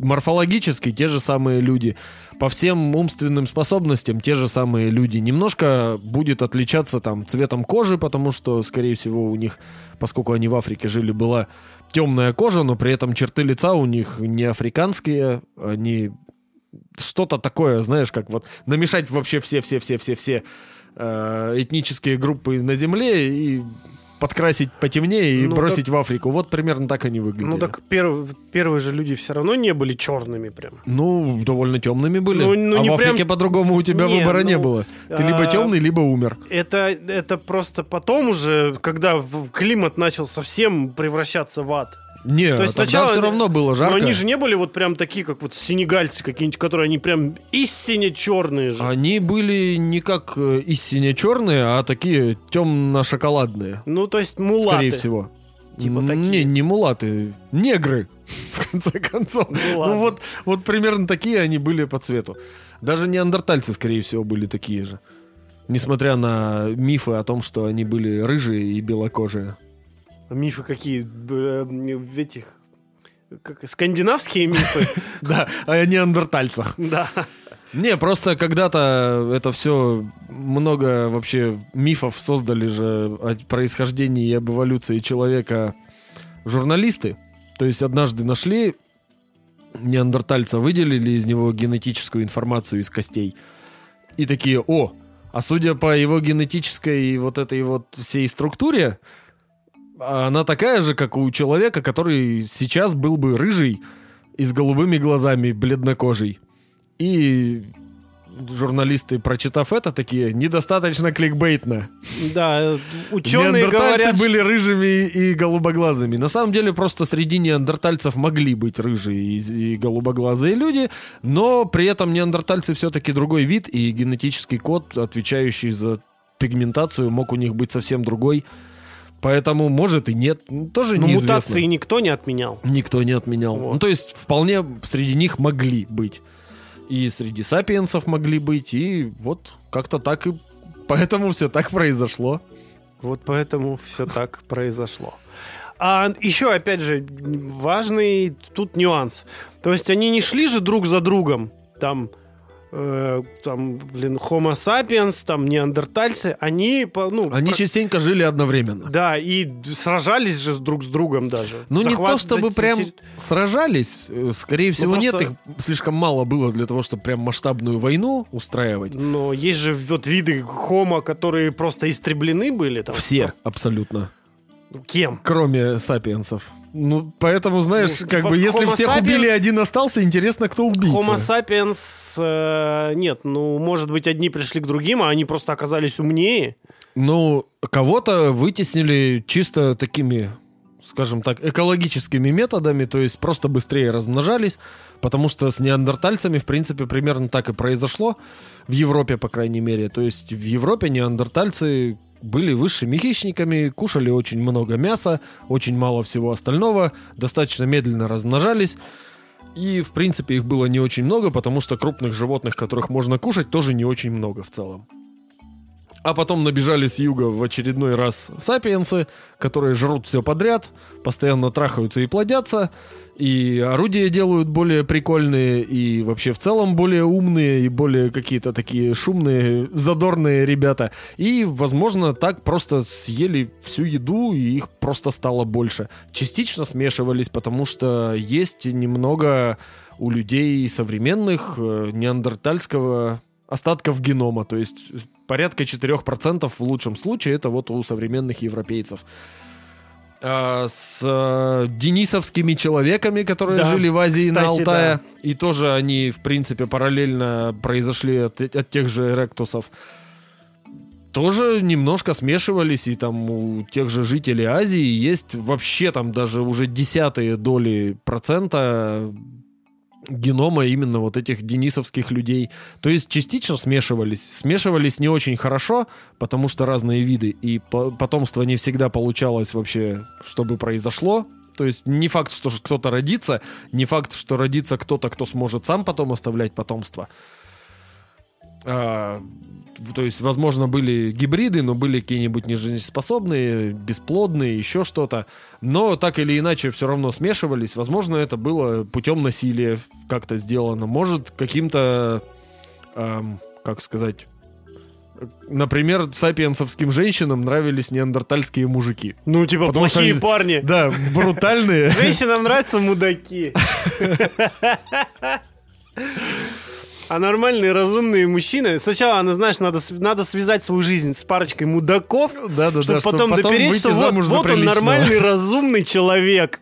морфологически те же самые люди, по всем умственным способностям те же самые люди. Немножко будет отличаться там цветом кожи, потому что, скорее всего, у них, поскольку они в Африке жили, была темная кожа, но при этом черты лица у них не африканские, они что-то такое, знаешь, как вот намешать вообще все-все-все-все-все э, этнические группы на Земле и подкрасить потемнее и Ну, бросить в Африку. Вот примерно так они выглядели. Ну, так перв- первые же люди все равно не были черными прям. Ну, довольно темными были. Ну, ну, а не в Африке прям- по-другому у тебя Не, выбора не ну, было. Ты либо а, темный, либо умер. Это, это просто потом уже, когда климат начал совсем превращаться в ад. Не, То есть тогда сначала- все равно было жарко. Но они же не были вот прям такие, как вот сенегальцы какие-нибудь, которые они прям истинно черные же. Они были не как э, истинно черные, а такие темно-шоколадные. Ну, то есть мулаты. Скорее всего. Типа такие. Не, не мулаты, негры, <laughs> в конце концов. Ну, ладно. Ну вот, вот примерно такие они были по цвету. Даже неандертальцы, скорее всего, были такие же. Несмотря на мифы о том, что они были рыжие и белокожие. Мифы какие? э, В этих... Как, скандинавские мифы? <laughs> Да, о неандертальцах. Да. Не, просто когда-то это все много вообще мифов создали же о происхождении и об эволюции человека журналисты. То есть однажды нашли неандертальца, выделили из него генетическую информацию из костей. И такие, о, а судя по его генетической вот этой вот всей структуре, она такая же, как у человека, который сейчас был бы рыжий и с голубыми глазами, бледнокожий. И журналисты, прочитав это, такие, недостаточно кликбейтно. Да, ученые говорят... были рыжими и голубоглазыми. На самом деле, просто среди неандертальцев могли быть рыжие и, и голубоглазые люди, но при этом неандертальцы все-таки другой вид, и генетический код, отвечающий за пигментацию, мог у них быть совсем другой. Поэтому, может и нет, тоже Ну, неизвестно. мутации никто не отменял. Никто не отменял. Вот. Ну, то есть, вполне среди них могли быть. И среди сапиенсов могли быть, и вот как-то так и... Поэтому все так произошло. Вот поэтому все так произошло. А еще, опять же, важный тут нюанс. То есть они не шли же друг за другом. Там, э, там блин, Homo sapiens, там неандертальцы. Они, ну... Они про- частенько жили одновременно. Да, и сражались же друг с другом даже. Ну, не Захват- то чтобы прям сражались, э, скорее всего, нет, Ну, просто- их слишком мало было для того, чтобы прям масштабную войну устраивать. Но есть же вот виды хомо, которые просто истреблены были. Там, Все, абсолютно. Кем? Кроме сапиенсов. Ну, поэтому, знаешь, Ну, как типа бы, если Homo всех sapiens- убили, один остался, интересно, кто убийца. Homo sapiens... э, нет, ну, может быть, одни пришли к другим, а они просто оказались умнее. Ну, кого-то вытеснили чисто такими, скажем так, экологическими методами, то есть просто быстрее размножались, потому что с неандертальцами, в принципе, примерно так и произошло, в Европе, по крайней мере. То есть в Европе неандертальцы были высшими хищниками, кушали очень много мяса, очень мало всего остального, достаточно медленно размножались. И, в принципе, их было не очень много, потому что крупных животных, которых можно кушать, тоже не очень много в целом. А потом набежали с юга в очередной раз сапиенсы, которые жрут все подряд, постоянно трахаются и плодятся, и орудия делают более прикольные, и вообще в целом более умные, и более какие-то такие шумные, задорные ребята. И, возможно, так просто съели всю еду, и их просто стало больше. Частично смешивались, потому что есть немного у людей современных э, неандертальского остатков генома, то есть порядка 4% в лучшем случае, это вот у современных европейцев. А, с э, денисовскими человеками, которые Да, жили в Азии на кстати, Алтае, да. и тоже они, в принципе, параллельно произошли от, от тех же эректусов. Тоже немножко смешивались, и там у тех же жителей Азии есть вообще там даже уже десятые доли процента генома именно вот этих денисовских людей. То есть частично смешивались. Смешивались не очень хорошо, потому что разные виды, и по- потомство не всегда получалось вообще, чтобы произошло. То есть не факт, что кто-то родится, не факт, что родится кто-то, кто сможет сам потом оставлять потомство. А, то есть, возможно, были гибриды, но были какие-нибудь нежизнеспособные, бесплодные, еще что-то. Но так или иначе все равно смешивались. Возможно, это было путем насилия как-то сделано. Может, каким-то, эм, как сказать, например, сапиенсовским женщинам нравились неандертальские мужики. Ну, типа, Потому плохие они- парни. Да, брутальные. Женщинам нравятся мудаки. <laughs> А нормальные, разумные мужчины... Сначала, она, знаешь, надо, надо связать свою жизнь с парочкой мудаков, Да-да-да, чтобы чтоб потом, потом допереть, что вот, вот он нормальный, разумный человек.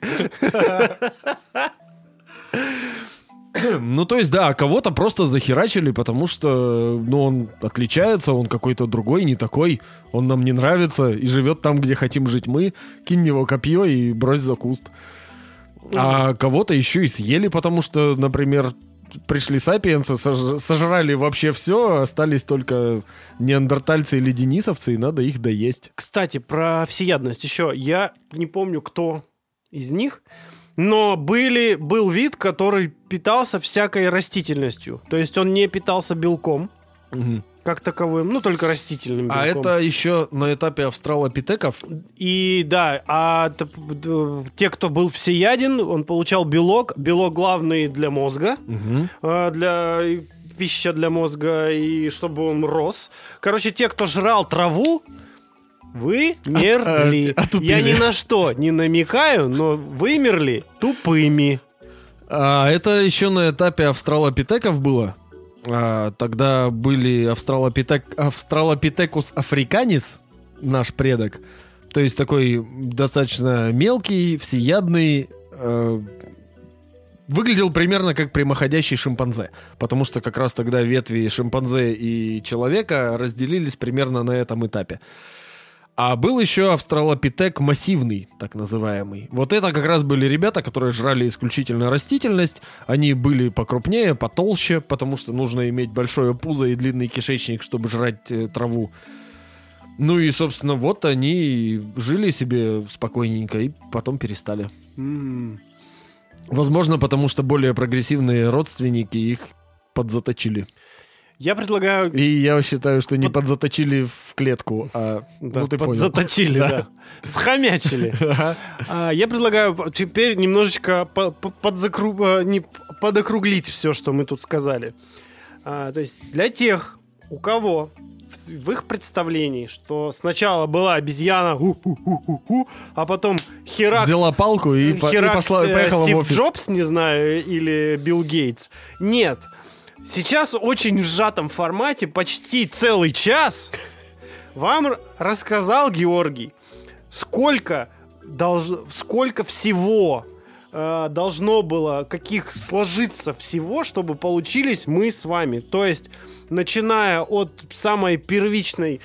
Ну, то есть, да, кого-то просто захерачили, потому что, ну, он отличается, он какой-то другой, не такой, он нам не нравится и живет там, где хотим жить мы, кинь в него копье и брось за куст. А кого-то еще и съели, потому что, например, пришли сапиенсы, сож- сожрали вообще все, остались только неандертальцы или денисовцы, и надо их доесть. Кстати, про всеядность еще. Я не помню, кто из них, но были, был вид, который питался всякой растительностью. То есть он не питался белком, как таковым, ну, только растительным белком. А это еще на этапе австралопитеков? И да, а те, кто был всеяден, он получал белок. Белок главный для мозга, а, для пища для мозга, и чтобы он рос. Короче, те, кто жрал траву, вы мерли. а, отупели. Я ни на что не намекаю, но вымерли тупыми. А, это еще на этапе австралопитеков было. А, тогда были австралопитек, австралопитекус африканис, наш предок. То есть такой достаточно мелкий, всеядный, э, выглядел примерно как прямоходящий шимпанзе. Потому что как раз тогда ветви шимпанзе и человека разделились примерно на этом этапе. А был еще австралопитек массивный, так называемый. Вот это как раз были ребята, которые жрали исключительно растительность. Они были покрупнее, потолще, потому что нужно иметь большое пузо и длинный кишечник, чтобы жрать э, траву. Ну и, собственно, вот они жили себе спокойненько и потом перестали. М. Возможно, потому что более прогрессивные родственники их подзаточили. Я предлагаю... И я считаю, что не подзаточили в клетку, а... Да, ну, ты понял. подзаточили, <laughs> да. Схомячили. <laughs> А, Я предлагаю теперь немножечко а, подокруглить все, что мы тут сказали. А, То есть для тех, у кого в в их представлении, что сначала была обезьяна, а потом херакс, Взяла палку и, по- и херакс, пошла, э, поехала в Стив офис. Джобс, не знаю, или Билл Гейтс. Нет. Сейчас очень в сжатом формате, почти целый час, вам рассказал Георгий, сколько, долж- сколько всего э, должно было, каких сложиться всего, чтобы получились мы с вами. То есть, начиная от самой первичной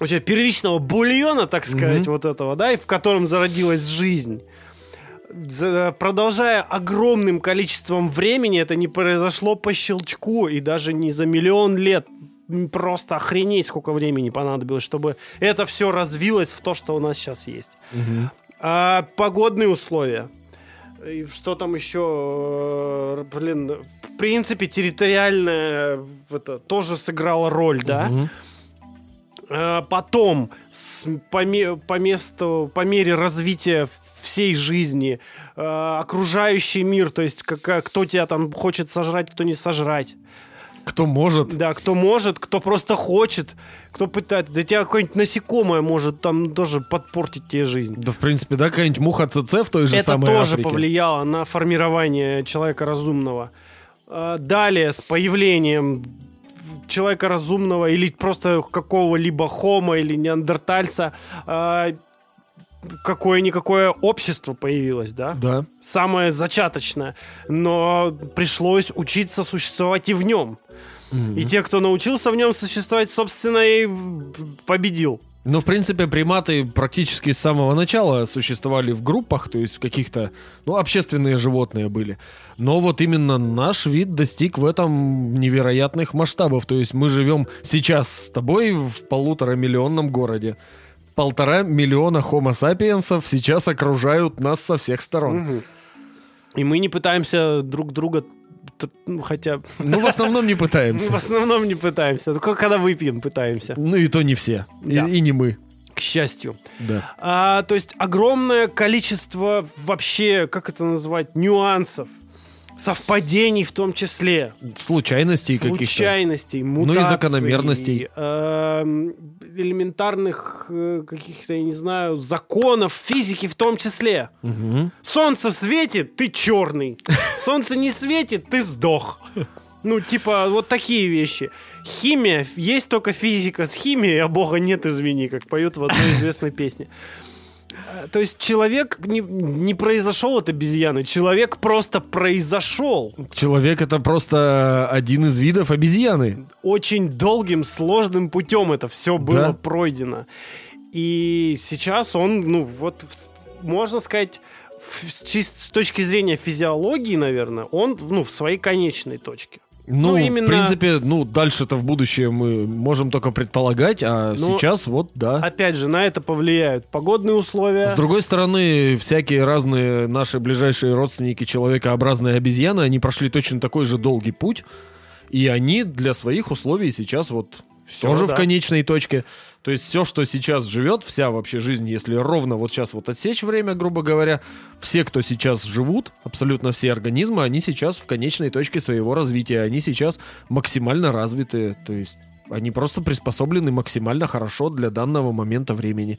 вообще первичного бульона, так сказать, вот этого, да, и в котором зародилась жизнь. За- Продолжая огромным количеством времени, это не произошло по щелчку и даже не за миллион лет. Просто охренеть, сколько времени понадобилось, чтобы это все развилось в то, что у нас сейчас есть. А, погодные условия. И что там еще, э, блин, в принципе, территориальная это, тоже сыграла роль, да? Э, Потом, по, по месту, по мере развития всей жизни, э, окружающий мир, то есть какая- кто тебя там хочет сожрать, кто не сожрать. Кто может. Да, кто может, кто просто хочет, кто пытается. Да тебя какое-нибудь насекомое может там тоже подпортить тебе жизнь. Да, в принципе, да, какая-нибудь муха ЦЦ в той же Это самой тоже Африке. повлияло на формирование человека разумного. Далее, с появлением человека разумного или просто какого-либо хома или неандертальца, а, какое-никакое общество появилось, да? Да. Самое зачаточное. Но пришлось учиться существовать и в нем. И те, кто научился в нем существовать, собственно, и победил. Ну, в принципе, приматы практически с самого начала существовали в группах, то есть в каких-то, ну, общественные животные были. Но вот именно наш вид достиг в этом невероятных масштабов. То есть мы живем сейчас с тобой в полутора миллионном городе. Полтора миллиона хомо сапиенсов сейчас окружают нас со всех сторон. Мгм. И мы не пытаемся друг друга, ну, хотя Ну, в основном не мы <laughs> в пытаемся. основном не пытаемся, только когда выпьем, пытаемся, Ну, и то не все. И, и не мы. к счастью. Да. А, то есть огромное количество вообще, как это назвать, нюансов, совпадений в том числе, Случайностей каких-то. случайностей, Ну и мутаций, закономерностей. эм, элементарных э, каких-то, я не знаю, законов физики в том числе. Мгм. Солнце светит, ты черный. <laughs> Солнце не светит, ты сдох. Ну, типа, вот такие вещи. Химия, есть только физика с химией, а Бога нет, извини, как поют в одной известной песне. Э, То есть человек не, не произошел от обезьяны, человек просто произошел Человек это просто один из видов обезьяны. очень долгим, сложным путем это все было Да. пройдено. И сейчас он, ну, вот, можно сказать, с, с точки зрения физиологии, наверное, он, ну, в своей конечной точке. Ну, Ну, именно- в принципе, ну, дальше-то в будущее мы можем только предполагать, а Ну, сейчас вот, да. Опять же, на это повлияют погодные условия. С другой стороны, всякие разные наши ближайшие родственники, человекообразные обезьяны, они прошли точно такой же долгий путь, и они для своих условий сейчас вот Всё, тоже да. в конечной точке. То есть все, что сейчас живет, вся вообще жизнь, если ровно вот сейчас вот отсечь время, грубо говоря, все, кто сейчас живут, абсолютно все организмы, они сейчас в конечной точке своего развития, они сейчас максимально развиты, то есть они просто приспособлены максимально хорошо для данного момента времени.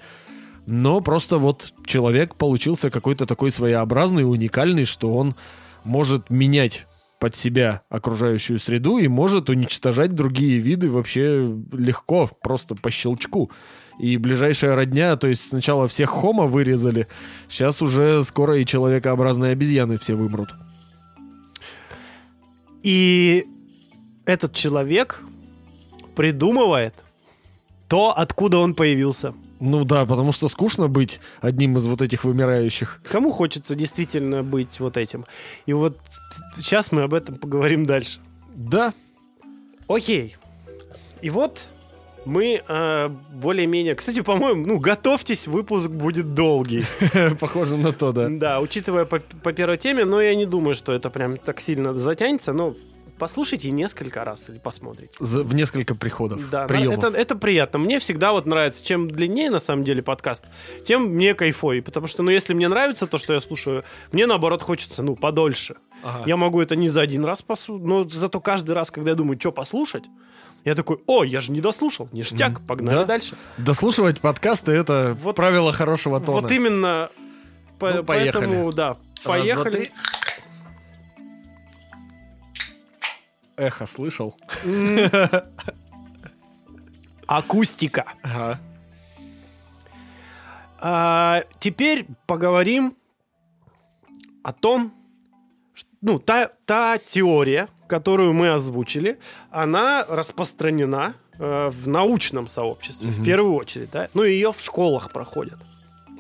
Но просто вот человек получился какой-то такой своеобразный, уникальный, что он может менять под себя окружающую среду и может уничтожать другие виды вообще легко, просто по щелчку. И ближайшая родня, то есть сначала всех хома вырезали, сейчас уже скоро и человекообразные обезьяны все вымрут. И этот человек придумывает то, откуда он появился. Ну да, потому что скучно быть одним из вот этих вымирающих. Кому хочется действительно быть вот этим? И вот сейчас мы об этом поговорим дальше. Да, Окей. И вот мы э, более-менее... Кстати, по-моему, ну, готовьтесь, выпуск будет долгий. <laughs> похоже на то, да. Да, учитывая по, по первой теме, но я не думаю, что это прям так сильно затянется, но послушайте несколько раз или посмотрите. За- в несколько приходов, Да, приемов. это, это приятно. Мне всегда вот нравится, чем длиннее на самом деле подкаст, тем мне кайфовее. Потому что, ну, если мне нравится то, что я слушаю, мне наоборот хочется, ну, подольше. Ага. Я могу это не за один раз послушать, но зато каждый раз, когда я думаю, что послушать, я такой, о, я же не дослушал, ништяк, погнали Да. дальше. Дослушивать подкасты это Вот- правило хорошего тона. Вот именно по- Ну, поехали. поэтому, да, два, поехали. три. Эхо слышал? <laughs> Акустика. Ага. А, теперь поговорим о том, ш- ну, та, та теория, которую мы озвучили, она распространена э, в научном сообществе, в первую очередь, да? Ну, ее в школах проходят.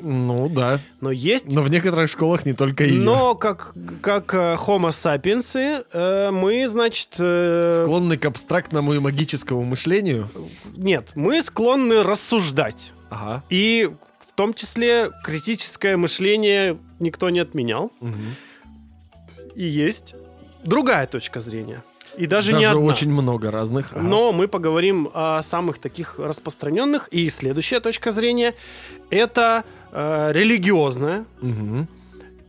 Ну да. Но есть... Но в некоторых школах не только ее. Но как, как э, homo sapiens, э, мы, значит... э, Склонны к абстрактному и магическому мышлению. Нет, мы склонны рассуждать. Ага. И в том числе критическое мышление никто не отменял. И есть другая точка зрения. И даже, не одна. очень много разных. Ага. Но мы поговорим о самых таких распространенных. И следующая точка зрения это э, религиозная Мгм.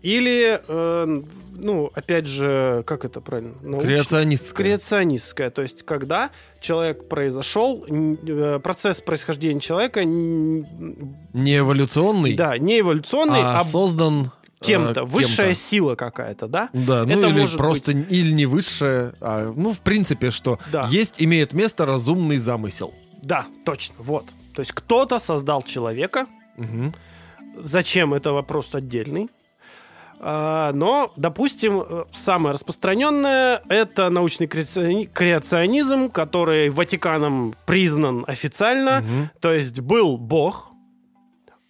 или, э, ну, опять же, как это правильно? Научно? Креационистская. Креационистская. То есть, когда человек произошел, э, процесс происхождения человека, Не эволюционный, да, не эволюционный, а, а, создан э, кем-то, высшая кем-то. сила какая-то, да? Да, ну Это или может просто или не высшее, а, ну в принципе, что Да. есть, имеет место разумный замысел. Да, точно, вот. То есть кто-то создал человека, Мгм. Зачем это вопрос отдельный. А, Но, допустим, э, самое распространенное это научный креациони- креационизм, который Ватиканом признан официально. Мгм. То есть был Бог,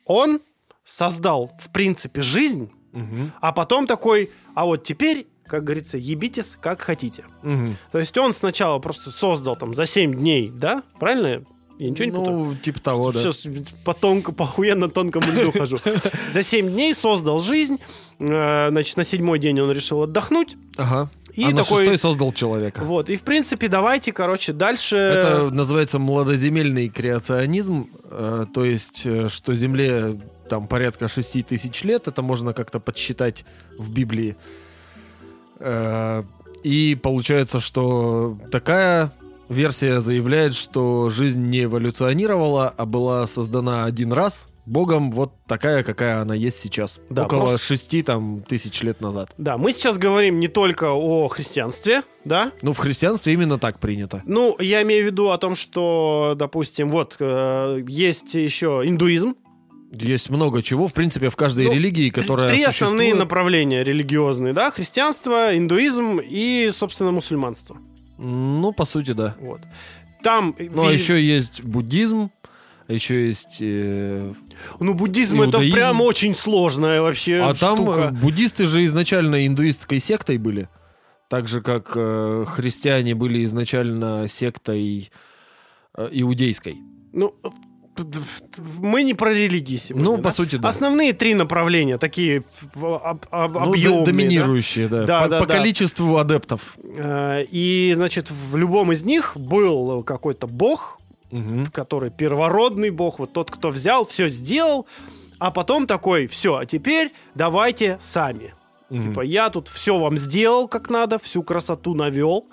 он создал, в принципе, жизнь, Мгм. а потом такой, а вот теперь, как говорится, ебитесь как хотите. Мгм. То есть он сначала просто создал там за 7 дней, да? Правильно? Я ничего не путаю? Ну, типа того, да. Сейчас по, тонко, по охуенно тонкому льду хожу. <laughs> За 7 дней создал жизнь. э, Значит, на седьмой день он решил отдохнуть. Ага. И а на такой- шестой создал человека. Вот. И, в принципе, давайте, короче, дальше... Это называется младоземельный креационизм, э, то есть, э, что Земле там порядка 6 тысяч лет, это можно как-то подсчитать в Библии. И получается, что такая версия заявляет, что жизнь не эволюционировала, а была создана один раз Богом вот такая, какая она есть сейчас. Да, Около просто- 6 там, тысяч лет назад. Да, мы сейчас говорим не только о христианстве, да? Ну, в христианстве именно так принято. Ну, я имею в виду о том, что, допустим, вот, э, есть еще индуизм. Есть много чего, в принципе, в каждой Ну, религии, которая Три основные существует. направления религиозные, да? Христианство, индуизм и, собственно, мусульманство. Ну, по сути, да. Вот. Там... Ну, а еще есть буддизм, а еще есть... э, Ну, буддизм это Иудаизм. прям очень сложная вообще А там штука. э, буддисты же изначально индуистской сектой были. Так же, как э, христиане были изначально сектой э, иудейской. Ну, мы не про религии сегодня. Ну, да? по сути, да. Основные три направления, такие об- об- Ну, объемные, доминирующие, да. Да, по да, по да. количеству адептов. да? Э, И, значит, в любом из них был какой-то бог, Мгм. который первородный бог, вот тот, кто взял, все сделал, а потом такой, все, а теперь давайте сами. Мгм. Типа, я тут все вам сделал как надо, всю красоту навел.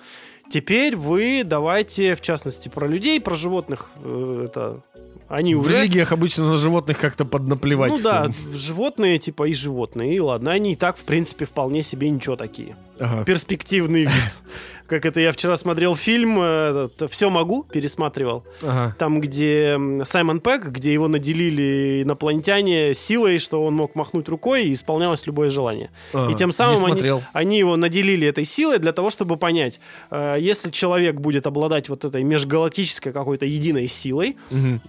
Теперь вы давайте, в частности, про людей, про животных, э, это они В уже... религиях обычно на животных как-то поднаплевать Ну да, животные, типа, и животные. И ладно, они и так, в принципе, вполне себе ничего такие. Ага. Перспективный вид. <laughs> Как это я вчера смотрел фильм «Все могу», пересматривал. Ага. Там, где Саймон Пэк, где его наделили инопланетяне силой, что он мог махнуть рукой и исполнялось любое желание. А, и тем самым они, они его наделили этой силой для того, чтобы понять, э, если человек будет обладать вот этой межгалактической какой-то единой силой, Мгм.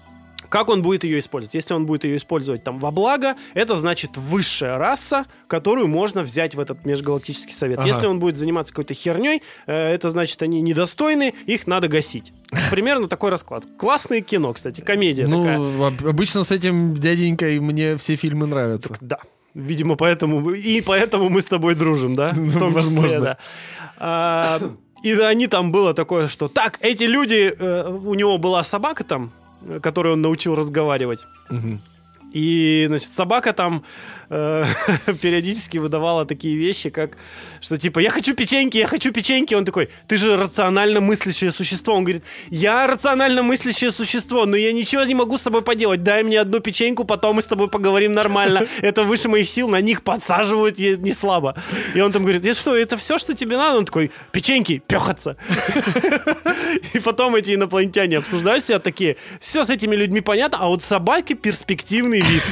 Как он будет ее использовать? Если он будет ее использовать там во благо, это значит высшая раса, которую можно взять в этот межгалактический совет. Ага. Если он будет заниматься какой-то херней, э, это значит они недостойны, их надо гасить. Примерно такой расклад. Классное кино, кстати, комедия такая. Ну, об- обычно с этим дяденькой мне все фильмы нравятся. Да. Видимо, поэтому и поэтому мы с тобой дружим, да? В том числе, Возможно. да. А, И они там было такое, что так, эти люди, э, у него была собака там, которую он научил разговаривать. Мгм. И, значит, собака там э, <laughs> периодически выдавала такие вещи, как, что типа, я хочу печеньки, я хочу печеньки. Он такой, ты же рационально мыслящее существо. Он говорит, я рационально мыслящее существо, но я ничего не могу с собой поделать. Дай мне одну печеньку, потом мы с тобой поговорим нормально. <laughs> Это выше моих сил, на них подсаживают не слабо. И он там говорит, это что, это все, что тебе надо? Он такой, печеньки, пехаться. <laughs> И потом эти инопланетяне обсуждают себя такие, все с этими людьми понятно, а вот собаки перспективный вид.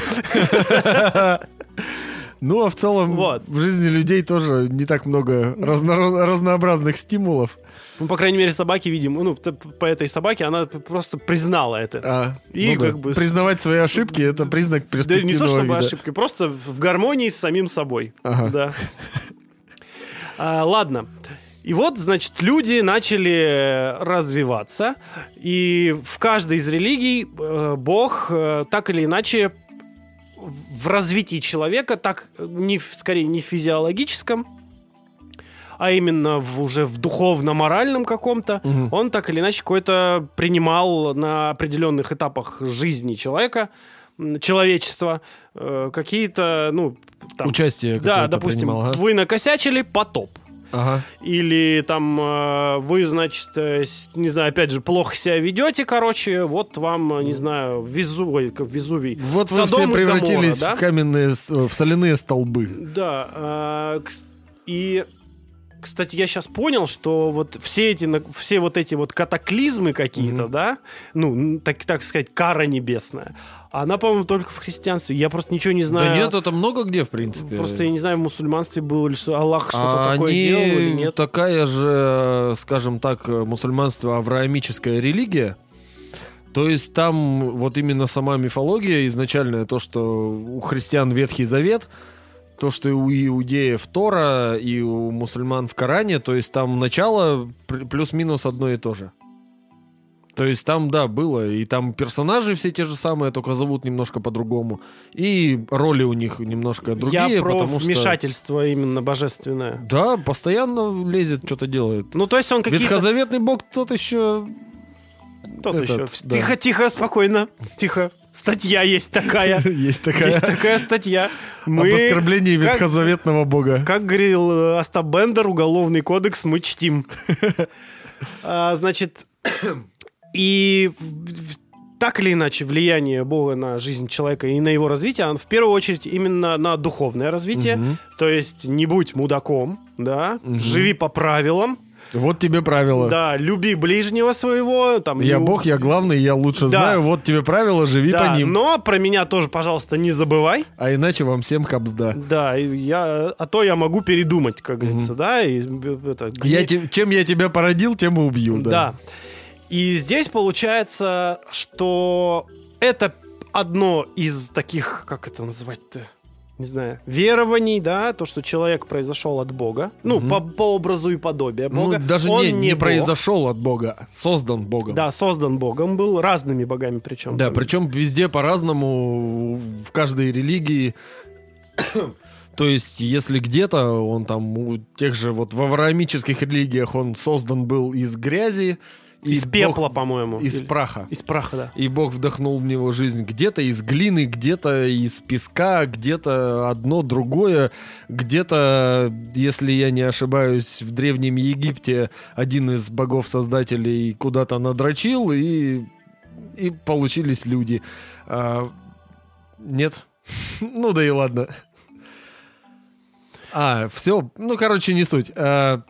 Ну, а в целом Вот. в жизни людей тоже не так много разно- разнообразных стимулов. Ну, по крайней мере, собаки, видимо, ну, по этой собаке она просто признала это. А, И ну да. как бы с- признавать свои ошибки это признак Да перспективного не то чтобы вида. ошибки, просто в в гармонии с самим собой. Ага. Да. А, ладно. И вот, значит, люди начали развиваться, и в каждой из религий э, Бог э, так или иначе в развитии человека, так э, не, в- скорее не физиологическом, а именно в, уже в духовно-моральном каком-то, Мгм. он так или иначе какой-то принимал на определенных этапах жизни человека, человечества, э, какие-то, ну, там, Участие да, допустим, принимал, ага. вы накосячили, потоп. Ага. Или там э, вы, значит, э, не знаю, опять же, плохо себя ведете, короче, вот вам, э, не знаю, везу, ой, как Везувий. Вот вы Содом все превратились да? в каменные, в соляные столбы. Да, и, кстати, я сейчас понял, что вот все эти, все вот эти вот катаклизмы какие-то, Мгм. да, ну, так, так сказать, кара небесная, она, по-моему, только в христианстве. Я просто ничего не знаю. Да нет, это много где, в принципе. Просто я не знаю, в мусульманстве было ли что Аллах что-то А такое они делал или нет. такая же, скажем так, мусульманство авраамическая религия. То есть там вот именно сама мифология изначальная, то, что у христиан Ветхий Завет, то, что и у иудеев Тора, и у мусульман в Коране, то есть там начало плюс-минус одно и то же. То есть там, да, было, и там персонажи все те же самые, только зовут немножко по-другому. И роли у них немножко другие, я про потому что... вмешательство именно божественное. Да, постоянно лезет, что-то делает. Ну, то есть он какие-то... Ветхозаветный бог тот еще... Тот этот, еще. да. Тихо, тихо, спокойно. Тихо. Статья есть такая. <laughs> Есть Есть такая статья. Об оскорблении как- ветхозаветного бога. Как говорил э, Остап Бендер, уголовный кодекс мы чтим. <laughs> А, Значит, и так или иначе влияние Бога на жизнь человека и на его развитие, оно в первую очередь именно на духовное развитие. Мгм. То есть не будь мудаком, да, Мгм. живи по правилам, Вот тебе правило. да, люби ближнего своего, там. Я у- бог, я главный, я лучше Да. знаю. Вот тебе правила, живи Да, по ним. но про меня тоже, пожалуйста, не забывай. А иначе вам всем капсда. Да, и я, а то я могу передумать, как говорится, да, и это, Я те- чем я тебя породил, тем и убью. Да. Да. И здесь получается, что это одно из таких, как это называть-то, не знаю, верований, да, то, что человек произошел от Бога, ну, Мгм. по, по образу и подобию Ну, Бога. даже Он не, не Бог. произошел от бога, а создан богом. Да, создан Богом был, разными богами причем. Да, причем везде по-разному, в каждой религии. <coughs> То есть, если где-то он там у тех же вот в авраамических религиях он создан был из грязи, Из Бог- пепла, по-моему. из Или- праха. Из праха, да. И Бог вдохнул в него жизнь где-то из глины, где-то из песка, где-то одно другое, где-то, если я не ошибаюсь, в Древнем Египте один из богов-создателей куда-то надрочил, и, и получились люди. А, нет? <laughs> Ну да и ладно. А, все, ну короче, не суть. А,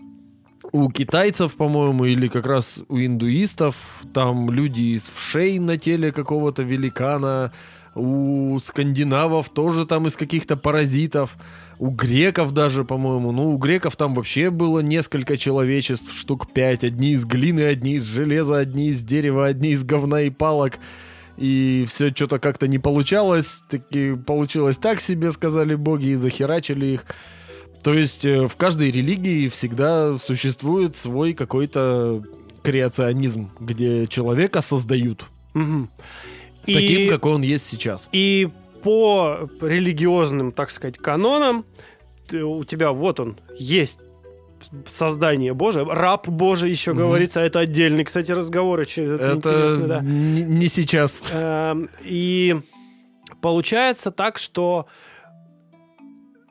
у китайцев, по-моему, или как раз у индуистов, там люди из вшей на теле какого-то великана, у скандинавов тоже там из каких-то паразитов, у греков даже, по-моему, ну, у греков там вообще было несколько человечеств, штук пять, одни из глины, одни из железа, одни из дерева, одни из говна и палок, и все что-то как-то не получалось, таки получилось так себе, сказали боги, и захерачили их. То есть э, в каждой религии всегда существует свой какой-то креационизм, где человека создают. И- таким, какой он есть сейчас. И по религиозным, так сказать, канонам у тебя вот он есть создание Божие, раб Божий еще Мгм. говорится, это отдельный, кстати, разговор, это Это интересно, да. не, не сейчас. Эм, И получается так, что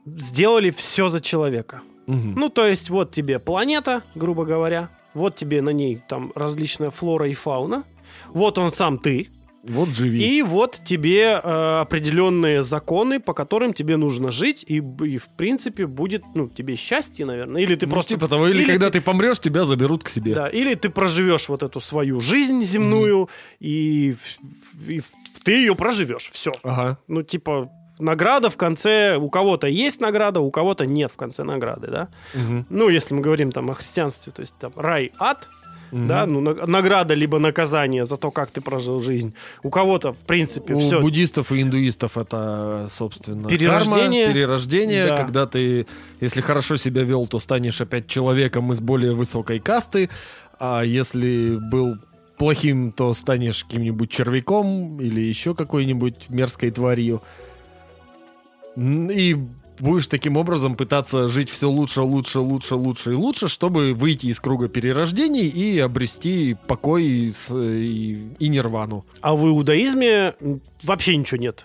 сделали все за человека. Мгм. Ну, то есть, вот тебе планета, грубо говоря, вот тебе на ней там различная флора и фауна, вот он сам ты, Вот живи. и вот тебе э, определенные законы, по которым тебе нужно жить, и, и, в принципе будет, ну, тебе счастье, наверное, или ты Ну, просто... типа того, или, или когда ты- ты... помрешь, тебя заберут к себе. Да, или ты проживешь вот эту свою жизнь земную, и, в- и в- ты ее проживешь, все. Ага. Ну, типа, награда в конце, у кого-то есть награда, у кого-то нет в конце награды, да? Мгм. Ну, если мы говорим там о христианстве, то есть там рай, ад, Мгм. да, ну, на- награда либо наказание за то, как ты прожил жизнь. У кого-то, в принципе, У все. буддистов и индуистов это, собственно, Перерождение. карма, перерождение, Да. когда ты, если хорошо себя вел, то станешь опять человеком из более высокой касты, а если был плохим, то станешь каким-нибудь червяком или еще какой-нибудь мерзкой тварью. И будешь таким образом пытаться жить все лучше, лучше, лучше, лучше и лучше, чтобы выйти из круга перерождений и обрести покой и, и- и нирвану. А в иудаизме вообще ничего нет.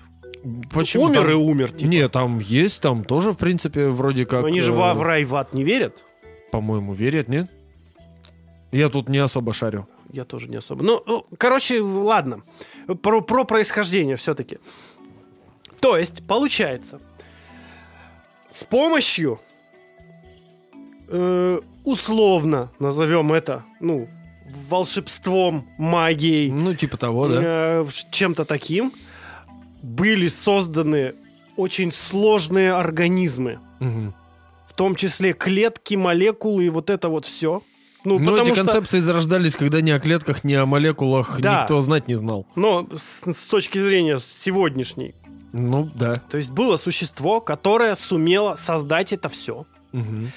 Почему умер там- и умер. Типа. Не, там есть, там тоже, в принципе, вроде как... Но они же э, в рай, в ад не верят. По-моему, верят, нет? Я тут не особо шарю. Я тоже не особо. Ну, ну, короче, ладно. Про, про происхождение все-таки. То есть, получается, с помощью, э, условно назовем это, ну, волшебством, магией, Ну, типа того, да. э, чем-то таким, были созданы очень сложные организмы. Мгм. В том числе клетки, молекулы и вот это вот все. Ну, Но потому эти что... концепции зарождались, когда ни о клетках, ни о молекулах Да. никто знать не знал. Но с, с точки зрения сегодняшней. Ну, да. То есть было существо, которое сумело создать это все. Мгм.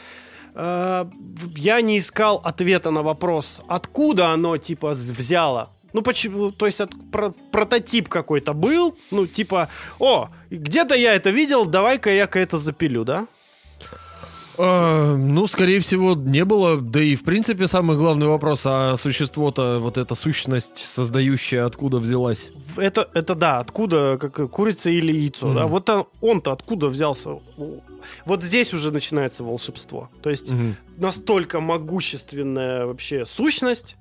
Я не искал ответа на вопрос, откуда оно, типа, взяло. Ну, почему, то есть от- про- прототип какой-то был, ну, типа, о, где-то я это видел, давай-ка я-ка это запилю, да? А, ну, скорее всего, не было. Да и, в принципе, самый главный вопрос, а существо-то, вот эта сущность, создающая, откуда взялась? Это, это да, откуда, как курица или яйцо, да? Мгм. Вот он- он-то откуда взялся? Вот здесь уже начинается волшебство. То есть Мгм. настолько могущественная вообще сущность,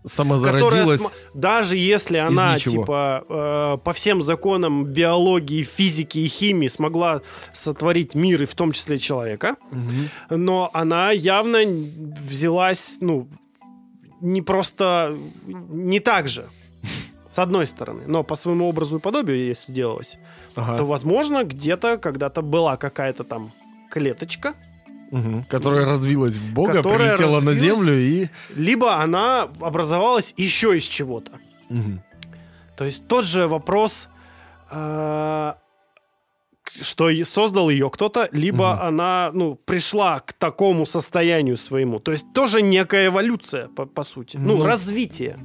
которая см- даже если она ничего. типа э, по всем законам биологии, физики и химии смогла сотворить мир и в том числе человека, Мгм. но она явно взялась, ну, не просто не так же. С одной стороны, но по своему образу и подобию, если делалось, Ага. то, возможно, где-то когда-то была какая-то там клеточка, Мгм. Которая развилась в Бога, Которая прилетела на Землю и... либо она образовалась еще из чего-то. Мгм. То есть тот же вопрос, э, что создал ее кто-то, либо Мгм. она ну, пришла к такому состоянию своему. То есть тоже некая эволюция, по, по сути. Ну, Ну, развитие.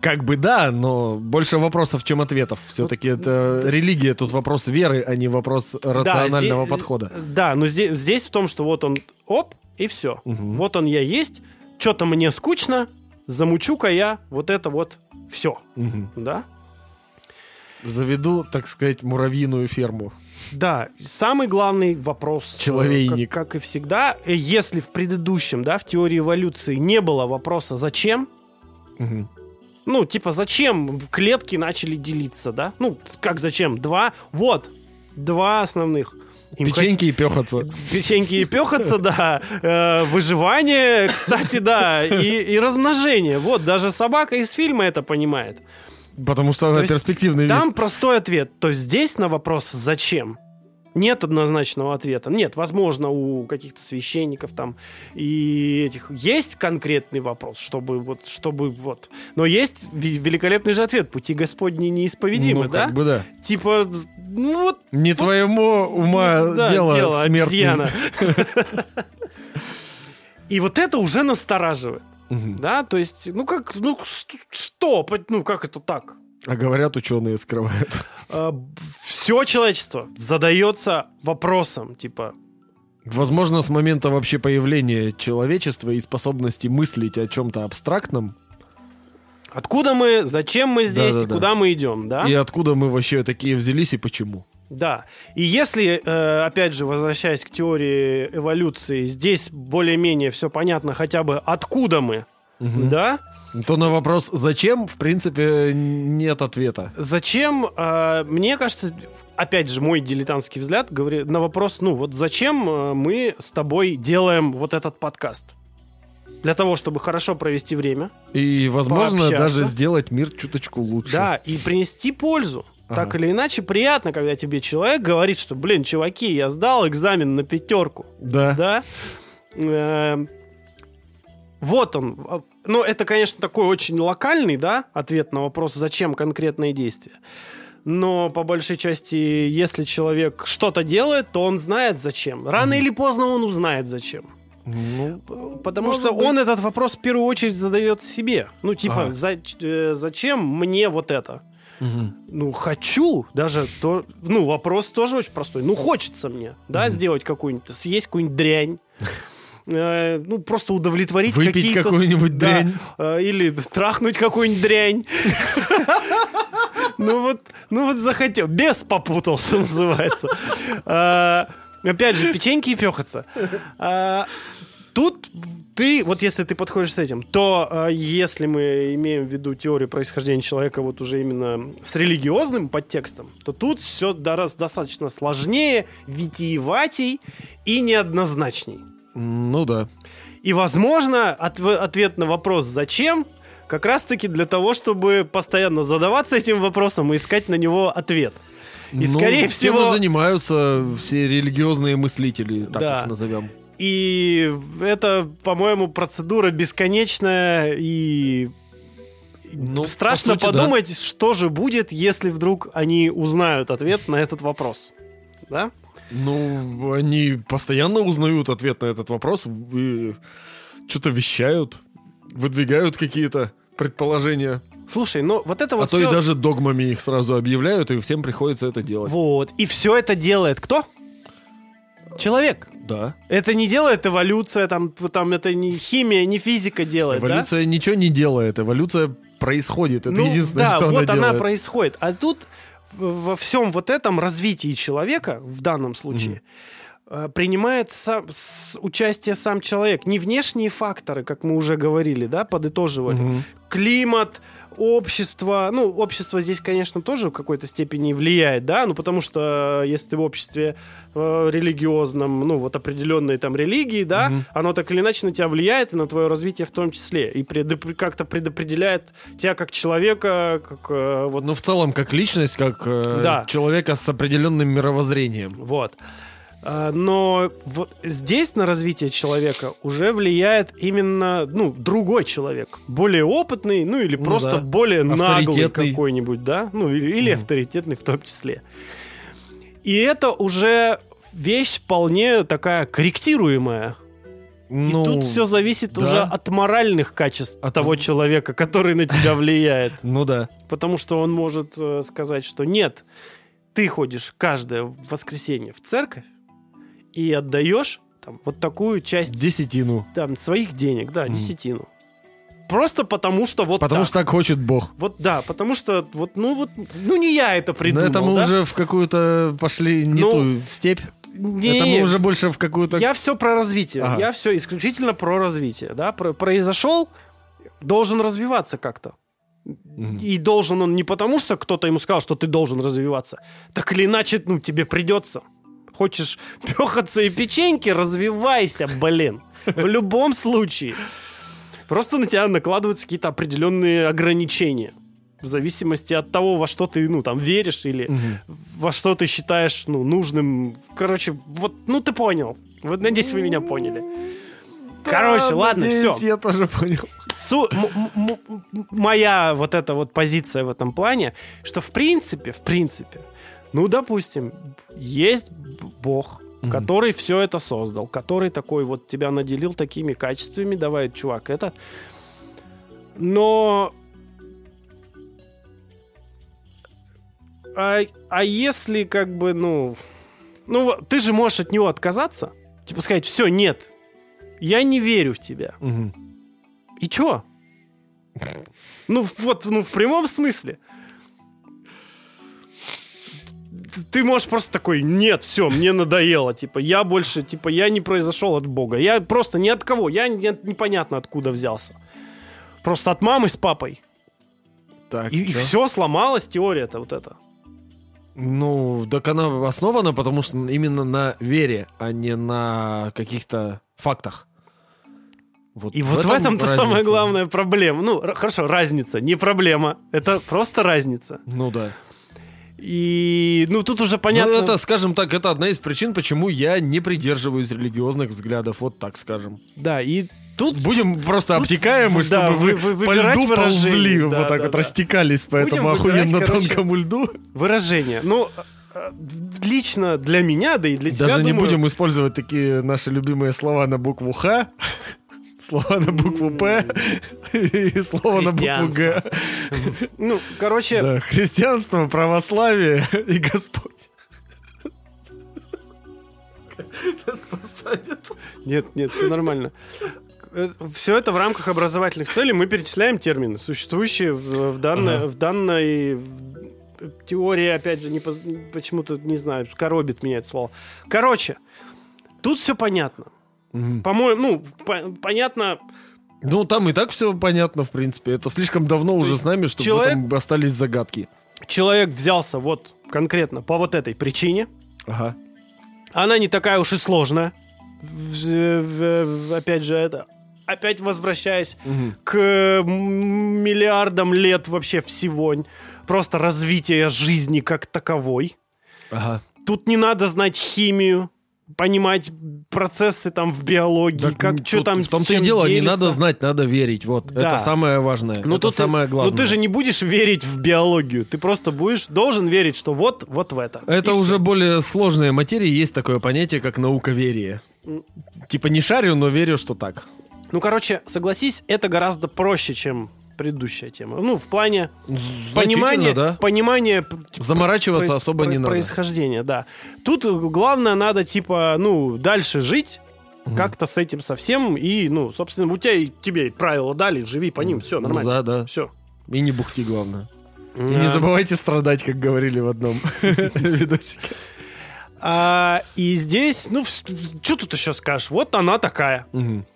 Как бы да, но больше вопросов, чем ответов. Все-таки это религия, тут вопрос веры, а не вопрос рационального здесь- подхода. Да, но здесь, здесь в том, что вот он, оп, и все. Мгм. Вот он я есть, что-то мне скучно, замучу-ка я вот это вот все. Мгм. Да? Заведу, так сказать, муравьиную ферму. Да, самый главный вопрос, э, Человейник. Как, как и всегда, э, если в предыдущем, да, в теории эволюции не было вопроса «зачем?», Мгм. Ну, типа, зачем клетки начали делиться, да? Ну, как зачем? Два? Вот, два основных. Им Печеньки и пехаться. Печеньки и пехаться, да. Э, выживание, кстати, да. И, и размножение. Вот, даже собака из фильма это понимает. Потому что она перспективный вид. Там простой ответ. То есть здесь на вопрос «зачем?» Нет однозначного ответа. Нет, возможно, у каких-то священников там и этих есть конкретный вопрос, чтобы вот, чтобы вот. Но есть великолепный же ответ. Пути Господни неисповедимы, Ну, да? как бы да. Типа, ну вот Не твоему ума да, дело, смертный. обезьяна. <laughs> <laughs> И вот это уже настораживает, да? То есть, ну как, ну что, ну как это так? А говорят, ученые скрывают. все человечество задается вопросом, типа, Возможно, с момента вообще появления человечества и способности мыслить о чем-то абстрактном, откуда мы, зачем мы здесь и Да-да-да. куда мы идем, да? и откуда мы вообще такие взялись и почему. Да. И если, э, опять же, возвращаясь к теории эволюции, здесь более-менее все понятно, хотя бы откуда мы, Мгм. да? То на вопрос «зачем?» в принципе нет ответа. Зачем, э, мне кажется, опять же, мой дилетантский взгляд говорит на вопрос, ну вот зачем э, мы с тобой делаем вот этот подкаст? Для того, чтобы хорошо провести время, И, возможно, Пообщаться. даже сделать мир чуточку лучше. да, и принести пользу. Ага. Так или иначе, приятно, когда тебе человек говорит, что, блин, чуваки, я сдал экзамен на пятерку. Да. Да? Эм, Вот он. Ну, это, конечно, такой очень локальный, да, ответ на вопрос, зачем конкретные действия. Но по большой части, если человек что-то делает, то он знает зачем. Рано или поздно он узнает зачем. Ну, Потому что быть. он этот вопрос в первую очередь задает себе. Ну, типа, Ага. за- э, зачем мне вот это? Ну, хочу, даже то, ну, вопрос тоже очень простой. Ну, хочется мне, да, сделать какую-нибудь, съесть какую-нибудь дрянь. Э, Ну, просто удовлетворить Выпить какие-то... какую-нибудь да, дрянь. э, Или трахнуть какую-нибудь дрянь. Ну вот, ну вот захотел. Без попутался, называется. А, Опять же, печеньки и пехаться. А, Тут ты, вот если ты подходишь с этим, то если мы имеем в виду теорию происхождения человека вот уже именно с религиозным подтекстом, то тут все достаточно сложнее, витиеватей и неоднозначней. Ну да. И, возможно, отв- ответ на вопрос «зачем?» как раз-таки для того, чтобы постоянно задаваться этим вопросом и искать на него ответ. И, Ну, скорее всего... занимаются все религиозные мыслители, так Да. их назовем. И это, по-моему, процедура бесконечная и Ну, страшно по сути, да. подумать, что же будет, если вдруг они узнают ответ на этот вопрос. Да? Ну, они постоянно узнают ответ на этот вопрос и что-то вещают, выдвигают какие-то предположения. Слушай, ну вот это а вот то всё- и даже догмами их сразу объявляют, и всем приходится это делать. Вот. И все это делает кто? Человек. Да. Это не делает эволюция, там, там это не химия, не физика делает, да? Эволюция ничего не делает, эволюция происходит. Это Ну, единственное, да, что вот она она, делает. происходит. А тут во всем вот этом развитии человека, в данном случае, э, принимает сам- с- участие сам человек. Не внешние факторы, как мы уже говорили, да, подытоживали. Мгм. Климат, общество. Ну, общество здесь, конечно, тоже в какой-то степени влияет, да, ну, потому что э, если ты в обществе э, религиозном, ну, вот определенной там религии, да, Мгм. оно так или иначе на тебя влияет, и на твое развитие в том числе, и предоп- как-то предопределяет тебя как человека, как э, вот Ну, в целом, как личность, как э, Да. человека с определенным мировоззрением. Вот. А, Но вот здесь на развитие человека уже влияет именно, ну, другой человек. Более опытный, ну, или Ну просто да. более наглый какой-нибудь, да? Ну, или, или Мгм. авторитетный в том числе. И это уже вещь вполне такая корректируемая. Ну, И тут все зависит да. уже от моральных качеств От- того человека, который на тебя влияет. <laughs> Ну да. Потому что он может э, сказать, что нет, ты ходишь каждое воскресенье в церковь и отдаешь там, вот такую часть Десятину. там, своих денег, да, Мгм. десятину. Просто потому что вот Потому так. что так хочет Бог. Вот да, потому что вот, ну вот, ну не я это Но придумал, это мы да? уже в какую-то пошли не Ну, ту степь. Не, это мы уже больше в какую-то... Я все про развитие. Ага. Я все исключительно про развитие. Да? Про- произошел, должен развиваться как-то. Мгм. И должен он не потому, что кто-то ему сказал, что ты должен развиваться. Так или иначе, ну, тебе придется. Хочешь <laughs> пехаться и печеньки, развивайся, блин. В любом случае. Просто на тебя накладываются какие-то определенные ограничения. В зависимости от того, во что ты, ну, там, веришь или Мгм. во что ты считаешь, ну, нужным. Короче, вот, ну, ты понял. Вот, надеюсь, вы меня поняли. Короче, Да, ладно, надеюсь, все. я тоже понял. Су- моя вот эта вот позиция в этом плане, что в принципе, в принципе, ну, допустим, есть Бог, Мгм. который все это создал, который такой вот тебя наделил такими качествами, давай, чувак, это. Но... А, а если как бы, ну... Ну, ты же можешь от него отказаться. Типа сказать, все, нет, я не верю в тебя. Мгм. И чё? Ну, вот, ну, в прямом смысле. Ты можешь просто такой, нет, все, мне надоело, типа, я больше, типа, я не произошел от Бога, я просто ни от кого, я не- непонятно откуда взялся. Просто от мамы с папой. Так, И, чё? все сломалась теория-то вот эта. Ну, так она основана, потому что именно на вере, а не на каких-то фактах. Вот И вот в этом-то разница. самая главная проблема. Ну, хорошо, разница, не проблема. Это просто разница. Ну да. И, ну, тут уже понятно... Ну, это, скажем так, это одна из причин, почему я не придерживаюсь религиозных взглядов, вот так скажем. Да, и тут Будем просто тут, обтекаемы, да, чтобы вы- вы, вы- по льду ползли, Да, вот так да, вот да. растекались по Будем этому охуенно короче, тонкому льду. выражение. Ну, э, лично для меня, да и для тебя, Даже не думаю, будем использовать такие наши любимые слова на букву Х. Слова на букву П и слово на букву Г. Ну, короче, Да, христианство, православие и Господь. нет, нет, все нормально. Все это в рамках образовательных целей мы перечисляем термины, существующие в, в данной, Ага. в данной теории, опять же, не почему-то, не знаю, коробит меня это слово. Короче, тут все понятно. Мгм. По-моему, ну, по- понятно, Ну, там и так все понятно, в принципе. Это слишком давно уже есть с нами, чтобы человек- там остались загадки. человек взялся вот конкретно по вот этой причине, Ага. она не такая уж и сложная. В- в- в- опять же, это опять возвращаясь Мгм. к миллиардам лет вообще всего, просто развития жизни как таковой. Ага. Тут не надо знать химию, понимать процессы там в биологии, Так, как что там В том-то и дело, не делится. надо знать, надо верить. Вот, Да. это самое важное. Ну, это тут ты- самое главное. Ну ты же не будешь верить в биологию, ты просто будешь должен верить, что вот вот в это. Это И уже всё. более сложная материя, есть такое понятие, как науковерие. Типа не шарю, но верю, что так. Ну короче, согласись, это гораздо проще, чем предыдущая тема. Ну в плане понимания, да. понимания типа, Заморачиваться проис- особо не надо. происхождения, да. Тут э, главное надо типа ну дальше жить. Как-то с этим совсем и, ну, собственно, у тебя и тебе правила дали, живи по ним, все Ну нормально. да, да. Все. И не бухти, главное. И не забывайте страдать, как говорили в одном <laughs> видосике. А, и здесь, ну, что тут еще скажешь? Вот она такая.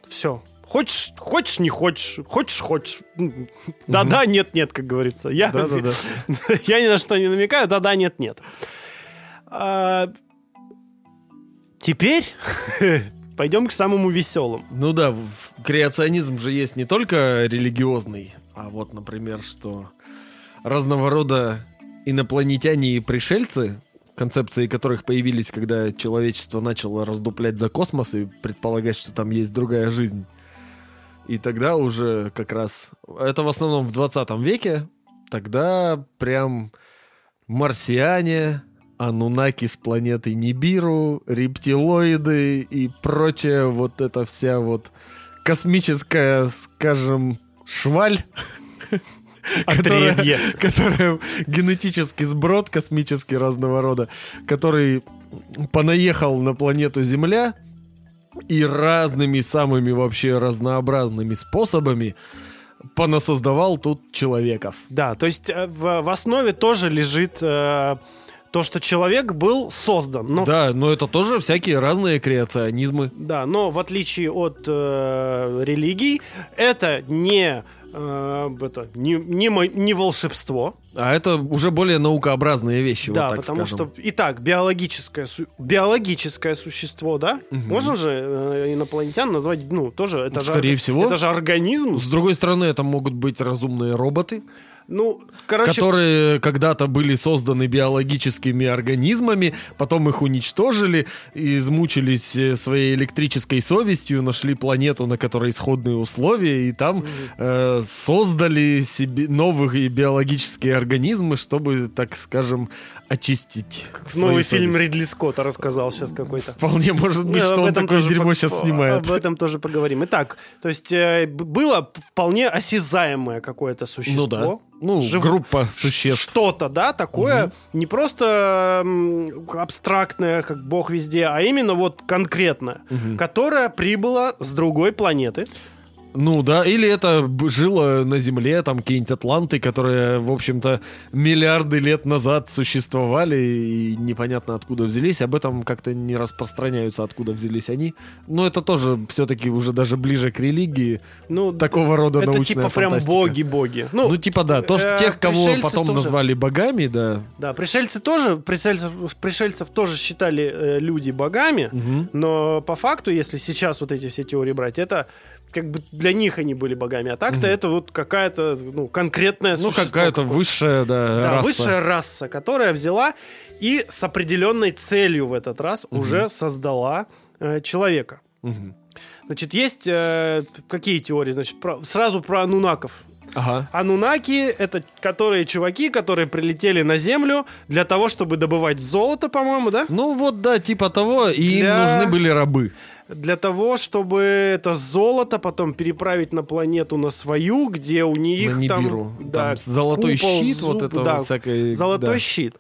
Все. Хочешь, хочешь, не хочешь, хочешь, хочешь. Да-да, нет-нет, как говорится. Я, Да-да-да. <laughs> я ни на что не намекаю, да-да, нет-нет. А, теперь <laughs> пойдем к самому веселому. Ну да, креационизм же есть не только религиозный, а вот, например, что разного рода инопланетяне и пришельцы, концепции которых появились, когда человечество начало раздуплять за космос и предполагать, что там есть другая жизнь. И тогда уже как раз... Это в основном в 20 веке. Тогда прям марсиане, анунаки с планеты Нибиру, рептилоиды и прочее вот эта вся вот космическая, скажем, шваль, <laughs> которая, которая генетический сброд космический разного рода, который понаехал на планету Земля и разными самыми вообще разнообразными способами понасоздавал тут человеков. Да, то есть э, в, в основе тоже лежит э, то, что человек был создан. Но в Да, но это тоже всякие разные креационизмы. Да, но в отличие от э, религий, это не, э, это, не, не, не волшебство. А это уже более наукообразные вещи, да, вот так потому скажем. что, итак, биологическое, биологическое существо, да? Мгм. Можно же э, инопланетян назвать, ну, тоже, это же... Скорее всего. Это же организм. С другой стороны, это могут быть разумные роботы, Ну, короче, которые когда-то были созданы биологическими организмами, потом их уничтожили, измучились э, своей электрической совестью, нашли планету, на которой исходные условия, и там э, создали себе новые биологические организмы, чтобы, так скажем, очистить. свою новый фильм совесть. Ридли Скотта рассказал сейчас какой-то. Вполне может быть, Ну, что он такое дерьмо по- сейчас снимает. Об этом тоже поговорим. Итак, то есть э, было вполне осязаемое какое-то существо. Ну да. Ну, Жив- группа существ. Что-то, да, такое не просто абстрактное, как бог везде, а именно вот конкретное, Мгм. которое прибыло с другой планеты. Ну да, или это жило на Земле, там какие-нибудь атланты, которые, в общем-то, миллиарды лет назад существовали и непонятно откуда взялись. Об этом как-то не распространяются, откуда взялись они. Но это тоже все-таки уже даже ближе к религии. Ну, Такого рода это научная типа прям фантастика. боги-боги. Ну, Ну, типа да, то, что э, тех, кого потом тоже. назвали богами, да. да, пришельцы тоже, пришельцев, пришельцев тоже считали э, люди богами, Мгм. но по факту, если сейчас вот эти все теории брать, это как бы для них они были богами, а так-то это вот какая-то ну, конкретная Ну, какая-то высшая, да, Да, раса. высшая раса, которая взяла и с определенной целью в этот раз уже создала э, человека. Мгм. Значит, есть э, какие теории? Значит, про- сразу про анунаков. Ага. Анунаки — это которые чуваки, которые прилетели на Землю для того, чтобы добывать золото, по-моему, да? Ну вот, да, типа того, и Для- им нужны были рабы. Для того, чтобы это золото потом переправить на планету на свою, где у них на там... Да, Там золотой купол, щит, вот зуб, это да, вот всякое. Золотой да, щит.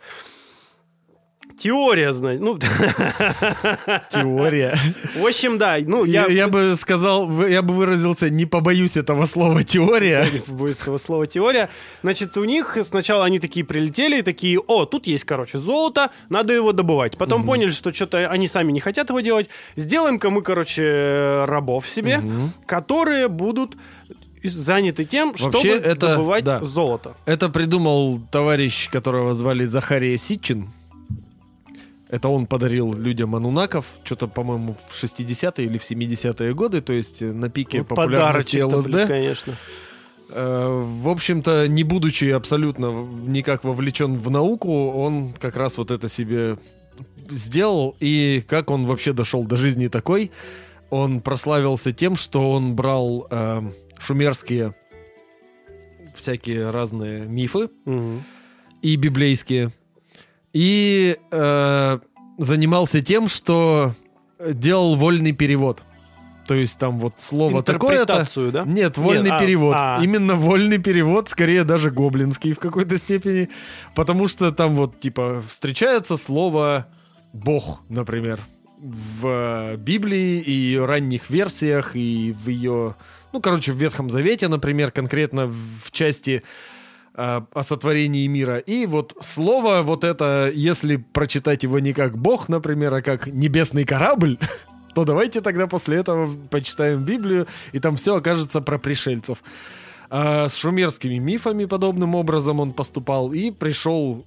Теория, значит. Ну, <laughs> теория. в общем, да. Ну, Я, я, я бы сказал, я бы выразился, не побоюсь этого слова теория. не побоюсь этого слова теория. Значит, у них сначала они такие прилетели и такие, о, тут есть, короче, золото, надо его добывать. Потом поняли, что что-то они сами не хотят его делать. Сделаем-ка мы, короче, рабов себе, которые будут заняты тем, Вообще, чтобы это- добывать да. золото. Это придумал товарищ, которого звали Захария Ситчин. Это он подарил людям анунаков, что-то, по-моему, в 60-е или в 70-е годы, то есть э, на пике Ну, популярности ЛСД. блин, конечно. Э, В общем-то, не будучи абсолютно никак вовлечен в науку, он как раз вот это себе сделал. И как он вообще дошел до жизни такой? Он прославился тем, что он брал э, шумерские всякие разные мифы Мгм. и библейские. И э, занимался тем, что делал вольный перевод. То есть там вот слово такое-то... Интерпретацию, да? Нет, вольный Нет, а, перевод. а. Именно вольный перевод, скорее даже гоблинский в какой-то степени. Потому что там вот, типа, встречается слово «бог», например, в э, Библии и ее ранних версиях, и в ее... Ну, короче, в Ветхом Завете, например, конкретно в части э, о сотворении мира. И вот слово вот это, если прочитать его не как «бог», например, а как «небесный корабль», <laughs> то давайте тогда после этого почитаем Библию, и там все окажется про пришельцев. А с шумерскими мифами подобным образом он поступал и пришел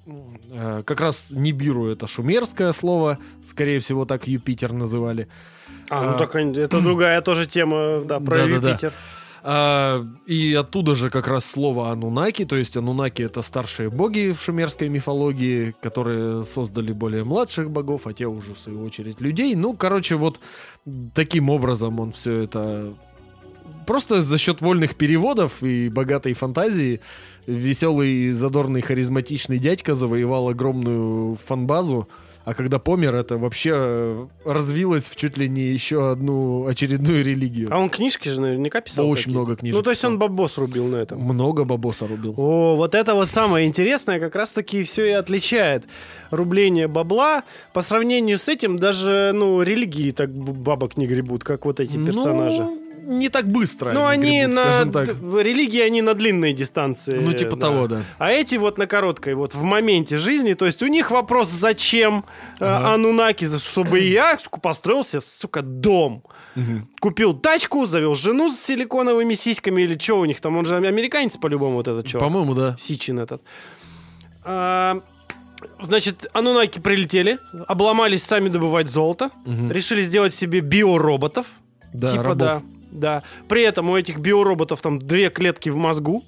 э, как раз Нибиру, это шумерское слово, скорее всего так Юпитер называли. А, ну А. так это <clears throat> другая тоже тема, да, про Да-да-да. Юпитер. А, и оттуда же как раз слово Анунаки, то есть Анунаки это старшие боги в шумерской мифологии, которые создали более младших богов, а те уже в свою очередь людей. Ну, короче, вот таким образом он все это просто за счет вольных переводов и богатой фантазии веселый, задорный, харизматичный дядька завоевал огромную фанбазу. А когда помер, это вообще э, развилось в чуть ли не еще одну очередную религию. А он книжки же наверняка писал. Очень много книжек Ну, то есть он бабос рубил на этом. Много бабоса рубил. О, вот это вот самое интересное, как раз-таки все и отличает рубление бабла. По сравнению с этим даже, ну, религии так бабок не гребут, как вот эти персонажи. Ну, не так быстро. Ну, они гребут, на... так. Религии, они на длинной дистанции. Ну, типа того, да. А эти вот на короткой, вот в моменте жизни. То есть у них вопрос, зачем э, Ага. Анунаки, чтобы <clears throat> я построил себе, сука, дом. Мгм. Купил тачку, завел жену с силиконовыми сиськами или что у них там. Он же американец по-любому, вот этот чувак. По-моему, да. Сичин этот. А, значит, анунаки прилетели, обломались сами добывать золото, Мгм. решили сделать себе биороботов. Да, типа, рабов. да, да. При этом у этих биороботов там две клетки в мозгу.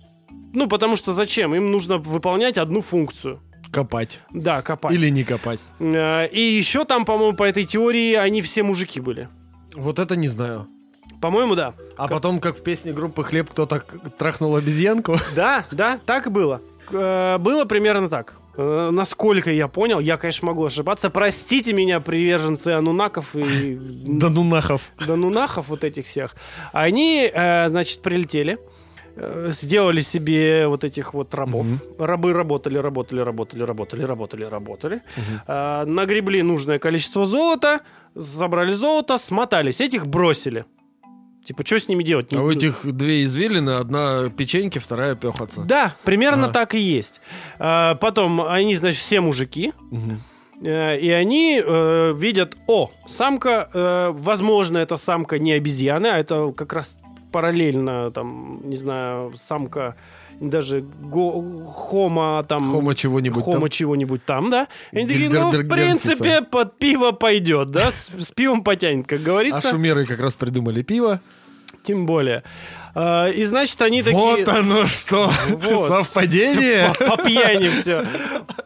Ну, потому что зачем? Им нужно выполнять одну функцию. Копать. Да, копать. Или не копать. А, И еще там, по-моему, по этой теории они все мужики были. Вот это не знаю. По-моему, да. А потом, как в песне группы «Хлеб» кто-то трахнул обезьянку. Да, да, так и было. Э, Было примерно так. Э, Насколько я понял, я, конечно, могу ошибаться. Простите меня, приверженцы анунаков и <laughs> Да ну нахов. данунахов вот этих всех. Они, э, значит, прилетели, э, сделали себе вот этих вот рабов. Мгм. Рабы работали, работали, работали, работали, работали, работали. Э, Нагребли нужное количество золота, забрали золото, смотались. Этих бросили. Типа, что с ними делать? А у этих две извилины, одна печеньки, вторая пехаться. Да, примерно Ага. так и есть. А, потом они, значит, все мужики, э, и они э, видят, о, самка, э, возможно, это самка не обезьяны, а это как раз параллельно, там, не знаю, самка даже го- хома там... Хома чего-нибудь хома там. чего-нибудь там, да? И они такие, ну, в принципе, под пиво пойдет, да? С, с пивом потянет, как А говорится. шумеры как раз придумали пиво. Тем более. А, и, значит, они такие... Вот оно что! <laughs> Вот. <laughs> Совпадение! По, по пьяни <laughs> все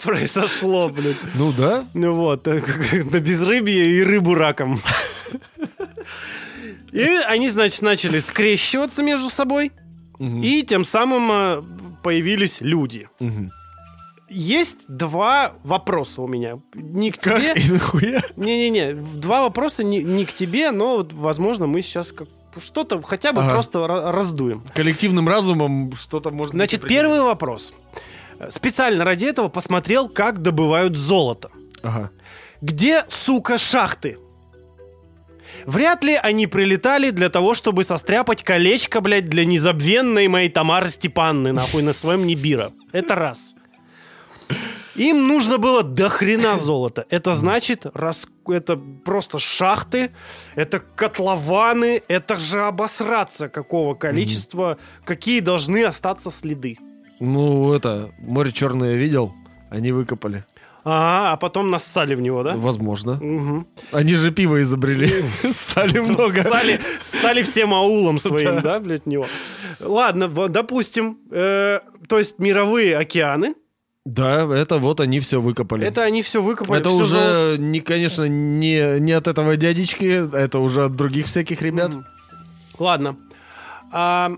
произошло, блин. Ну да. Ну вот, э, на безрыбье и рыбу раком. И они, значит, начали скрещиваться между собой. И тем самым э, появились люди. Есть два вопроса у меня. Не к Как тебе. и нахуя? Не-не-не, два вопроса не, не к тебе, но, возможно, мы сейчас как что-то хотя бы Ага. просто ра- раздуем. Коллективным разумом что-то можно... Значит, первый вопрос. Специально ради этого посмотрел, как добывают золото. Ага. Где, сука, шахты? Вряд ли они прилетали для того, чтобы состряпать колечко, блядь, для незабвенной моей Тамары Степанны, нахуй, на своем Нибира. Это раз. Им нужно было до хрена <laughs> золота. Это значит, рас... это просто шахты, это котлованы, это же обосраться какого количества, какие должны остаться следы. Ну, это, море черное видел, они выкопали. Ага, а потом нассали в него, да? Возможно. Мгм. Они же пиво изобрели. <laughs> Ссали много. Ссали, ссали всем аулом <laughs> своим, да, блядь, него. Ладно, допустим, э, то есть мировые океаны, Да, это вот они все выкопали. это они все выкопали, Это всё уже, золото. не, конечно, не, не от этого дядечки, это уже от других всяких ребят. Ладно. А,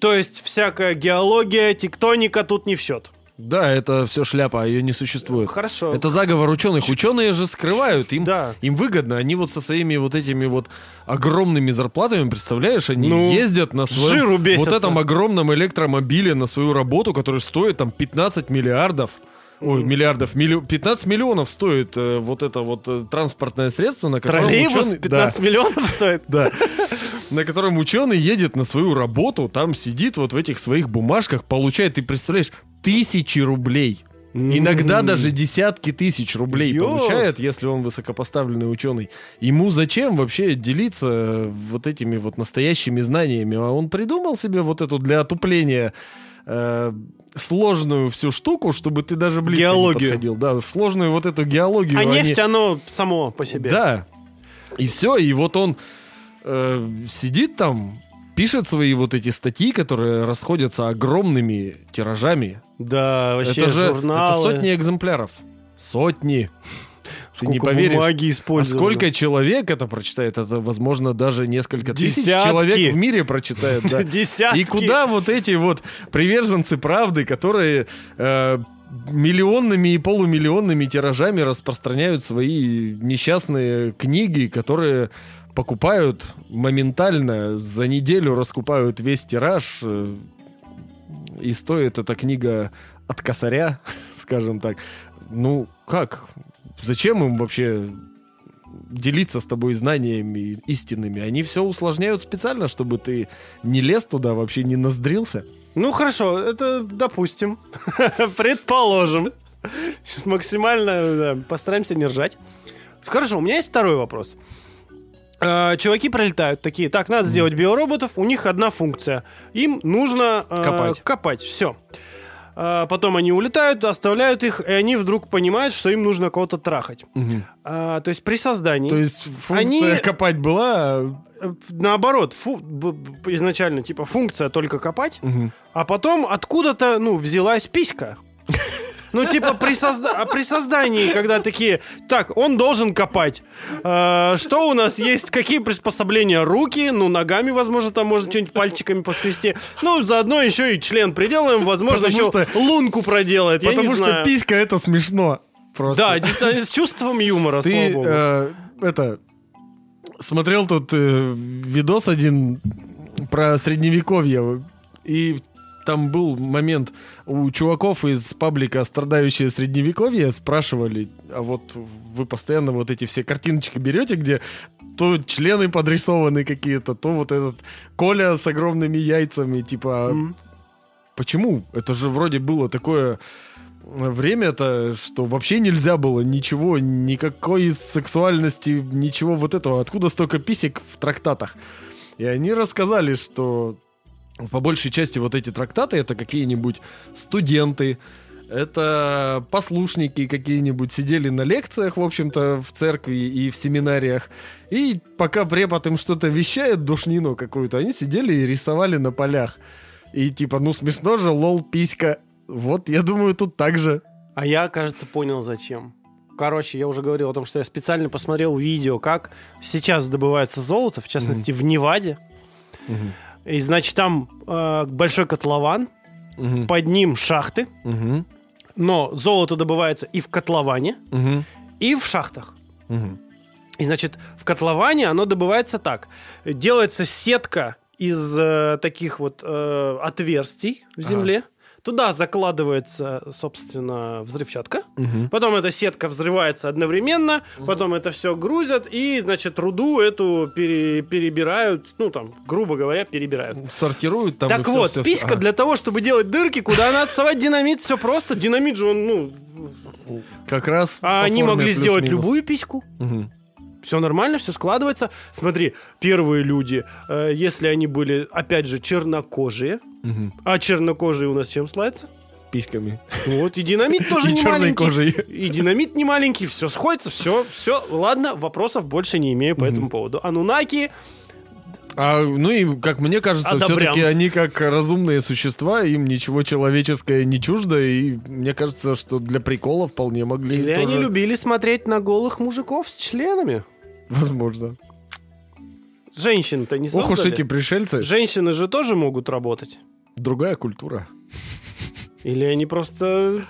то есть всякая геология, тектоника тут не в счет. Да, это все шляпа, ее не существует. Хорошо. Это заговор ученых. Ученые же скрывают, им, Да. им выгодно. Они вот со своими вот этими вот огромными зарплатами, представляешь, они Ну, ездят на своем вот этом огромном электромобиле на свою работу, который стоит там 15 миллиардов. Ой, миллиардов, милли- 15 миллионов стоит э, вот это вот э, транспортное средство, на котором Троллейбус ученый- 15 миллионов стоит. Да. На котором ученый едет на свою работу, там сидит вот в этих своих бумажках, получает, ты представляешь, тысячи рублей. Иногда даже десятки тысяч рублей Ё. получает, если он высокопоставленный ученый. Ему зачем вообще делиться вот этими вот настоящими знаниями? А он придумал себе вот эту для отупления э, сложную всю штуку, чтобы ты даже близко Геологию. не подходил. Да, сложную вот эту геологию. А они- нефть, оно само по себе. да. И все, и вот он э, сидит там, пишет свои вот эти статьи, которые расходятся огромными тиражами. Да, вообще это же журналы. это сотни экземпляров. Сотни. Ты не Сколько поверишь. бумаги А сколько человек это прочитает? Это, возможно, даже несколько тысяч Десятки. человек в мире прочитает. да. <laughs> Десятки. И куда вот эти вот приверженцы правды, которые э, миллионными и полумиллионными тиражами распространяют свои несчастные книги, которые покупают моментально, за неделю раскупают весь тираж, э, и стоит эта книга от косаря, <laughs> скажем так. Ну, как? Зачем им вообще делиться с тобой знаниями истинными? Они все усложняют специально, чтобы ты не лез туда, вообще не ноздрился. Ну хорошо, это допустим. <laughs> Предположим. Максимально да, постараемся не ржать. Хорошо, у меня есть второй вопрос. Э, Чуваки пролетают такие, так, надо сделать биороботов, у них одна функция. Им нужно э, Копать. копать, все. Потом они улетают, оставляют их, и они вдруг понимают, что им нужно кого-то трахать. А, то есть при создании... То есть функция Они- копать была... а- э, Наоборот, фу- изначально, типа, функция только копать, Мгм. а потом откуда-то, ну, взялась писька. <laughs> Ну, типа, при, созда- а при создании, когда такие, так, он должен копать. Э, что у нас есть? Какие приспособления? Руки, ну, ногами, возможно, там можно что-нибудь пальчиками поскрести. Ну, заодно еще и член приделаем, возможно, Потому еще что- лунку проделает, Потому что знаю. писька это смешно. Просто. Да, с чувством юмора, слава Ты богу. э, это смотрел тут э, видос один про средневековье и там был момент у чуваков из паблика страдающие средневековье спрашивали, а вот вы постоянно вот эти все картиночки берете, где то члены подрисованы какие-то, то вот этот Коля с огромными яйцами, типа М. Почему? Это же вроде было такое время-то, что вообще нельзя было ничего, никакой сексуальности, ничего вот этого. Откуда столько писек в трактатах? И они рассказали, что по большей части вот эти трактаты это какие-нибудь студенты, это послушники какие-нибудь сидели на лекциях, в общем-то, в церкви и в семинариях. И пока препод им что-то вещает, душнину какую-то, они сидели и рисовали на полях. И типа, ну смешно же, лол, писька. Вот, я думаю, тут так же. А я, кажется, понял, зачем. Короче, я уже говорил о том, что я специально посмотрел видео, как сейчас добывается золото, в частности, в Неваде. И, значит, там э, большой котлован, Мгм. под ним шахты, Мгм. но золото добывается и в котловане, Мгм. и в шахтах. Мгм. И, значит, в котловане оно добывается так. Делается сетка из э, таких вот э, отверстий в земле. Туда закладывается, собственно, взрывчатка. Мгм. Потом эта сетка взрывается одновременно, потом это все грузят и, значит, руду эту пере- перебирают, ну, там, грубо говоря, перебирают. Сортируют там. так вот, всё. писька Ага. для того, чтобы делать дырки, куда надо совать динамит, все просто. Динамит же он, ну... Как раз. А они могли сделать любую письку. Мгм. Все нормально, все складывается. Смотри, первые люди, э, если они были, опять же, чернокожие, Мгм. а чернокожие у нас чем славятся? Письками. Вот, и динамит тоже <laughs> И не черной маленький. кожей. И динамит не маленький, все сходится, все, все, ладно, вопросов больше не имею по этому поводу. Анунаки, А, ну и, как мне кажется, все-таки они как разумные существа, им ничего человеческое не чуждо, и мне кажется, что для прикола вполне могли или они тоже- любили смотреть на голых мужиков с членами? Возможно. Женщин-то не Ох уж создали. эти пришельцы. Женщины же тоже могут работать. Другая культура. Или они просто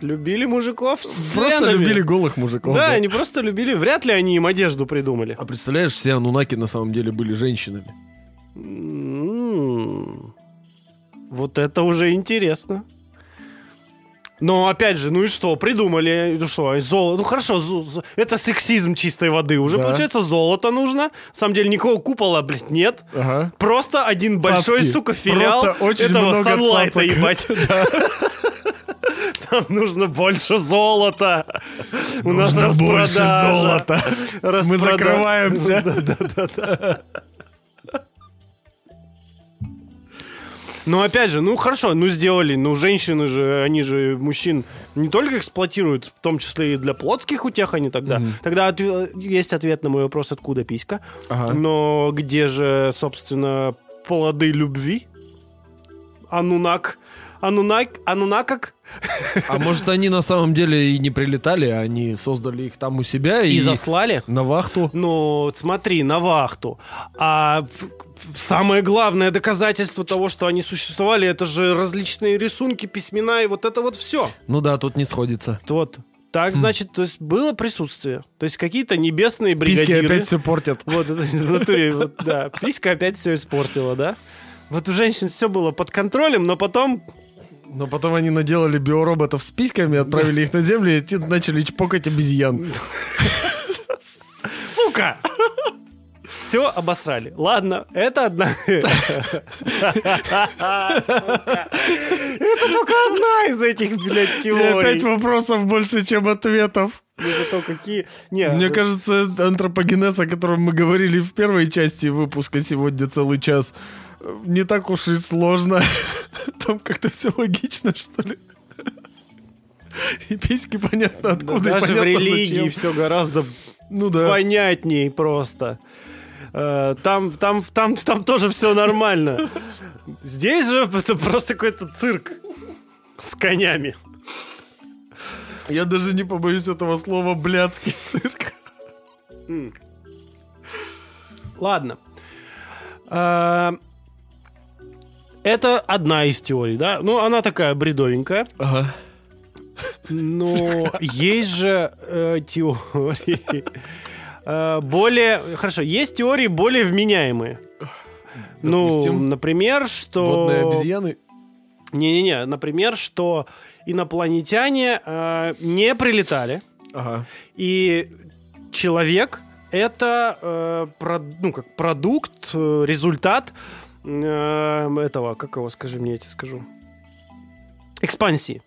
любили мужиков с Просто членами? любили голых мужиков. Да, да. они просто любили. Вряд ли они им одежду придумали. А представляешь, все анунаки на самом деле были женщинами. М, Вот это уже интересно. Но опять же, ну и что, придумали, ну что, золото, ну хорошо, зо- это сексизм чистой воды, уже Да. получается золото нужно, на самом деле никакого купола, блядь, нет, Ага. просто один большой, Цацки. сука, филиал Просто очень этого санлайта, ебать. <laughs> Там нужно больше золота. У нас распродажа. золота. Мы закрываемся. <laughs> Ну, опять же, ну хорошо, ну сделали, ну женщины же, они же мужчин не только эксплуатируют, в том числе и для плотских утех они тогда. Тогда отве- есть ответ на мой вопрос, откуда писька. Ага. Но где же, собственно, плоды любви? Анунак. Анунак, анунакак? А может, они на самом деле и не прилетали, а они создали их там у себя и, И заслали? на вахту. Ну, смотри, на вахту. А самое главное доказательство того, что они существовали, это же различные рисунки, письмена и вот это вот все. Ну да, тут не сходится. Вот. Так, значит, то есть было присутствие. То есть какие-то небесные Письки бригадиры. опять все портят. Вот, это в натуре, вот, да. Писька опять все испортила, да? Вот у женщин все было под контролем, но потом Но потом они наделали биороботов с письками, отправили их на землю и те начали чпокать обезьян. Сука! Все обосрали. Ладно, это одна... Это только одна из этих, блядь, опять теорий. вопросов больше, чем ответов. Ну, зато какие... Не, Мне ну, кажется, антропогенез, о котором мы говорили в первой части выпуска сегодня целый час, не так уж и сложно. <laughs> Там как-то все логично, что ли. И письки понятно да откуда, и даже в понятно религии зачем. все гораздо Ну да. понятней просто. Э, Там, там, там, там тоже все нормально. Здесь же это просто какой-то цирк с конями. Я даже не побоюсь этого слова блядский цирк. Ладно. А, Это одна из теорий, да? Ну, она такая бредовенькая. Ага. Но есть же э, теории э, более... Хорошо, есть теории более вменяемые. Ну, Допустим? например, что... Водные обезьяны. Не-не-не, например, что инопланетяне э, не прилетали, Ага. и человек это э, про- ну, как продукт, э, результат этого, как его, скажи мне, я тебе скажу, экспансии.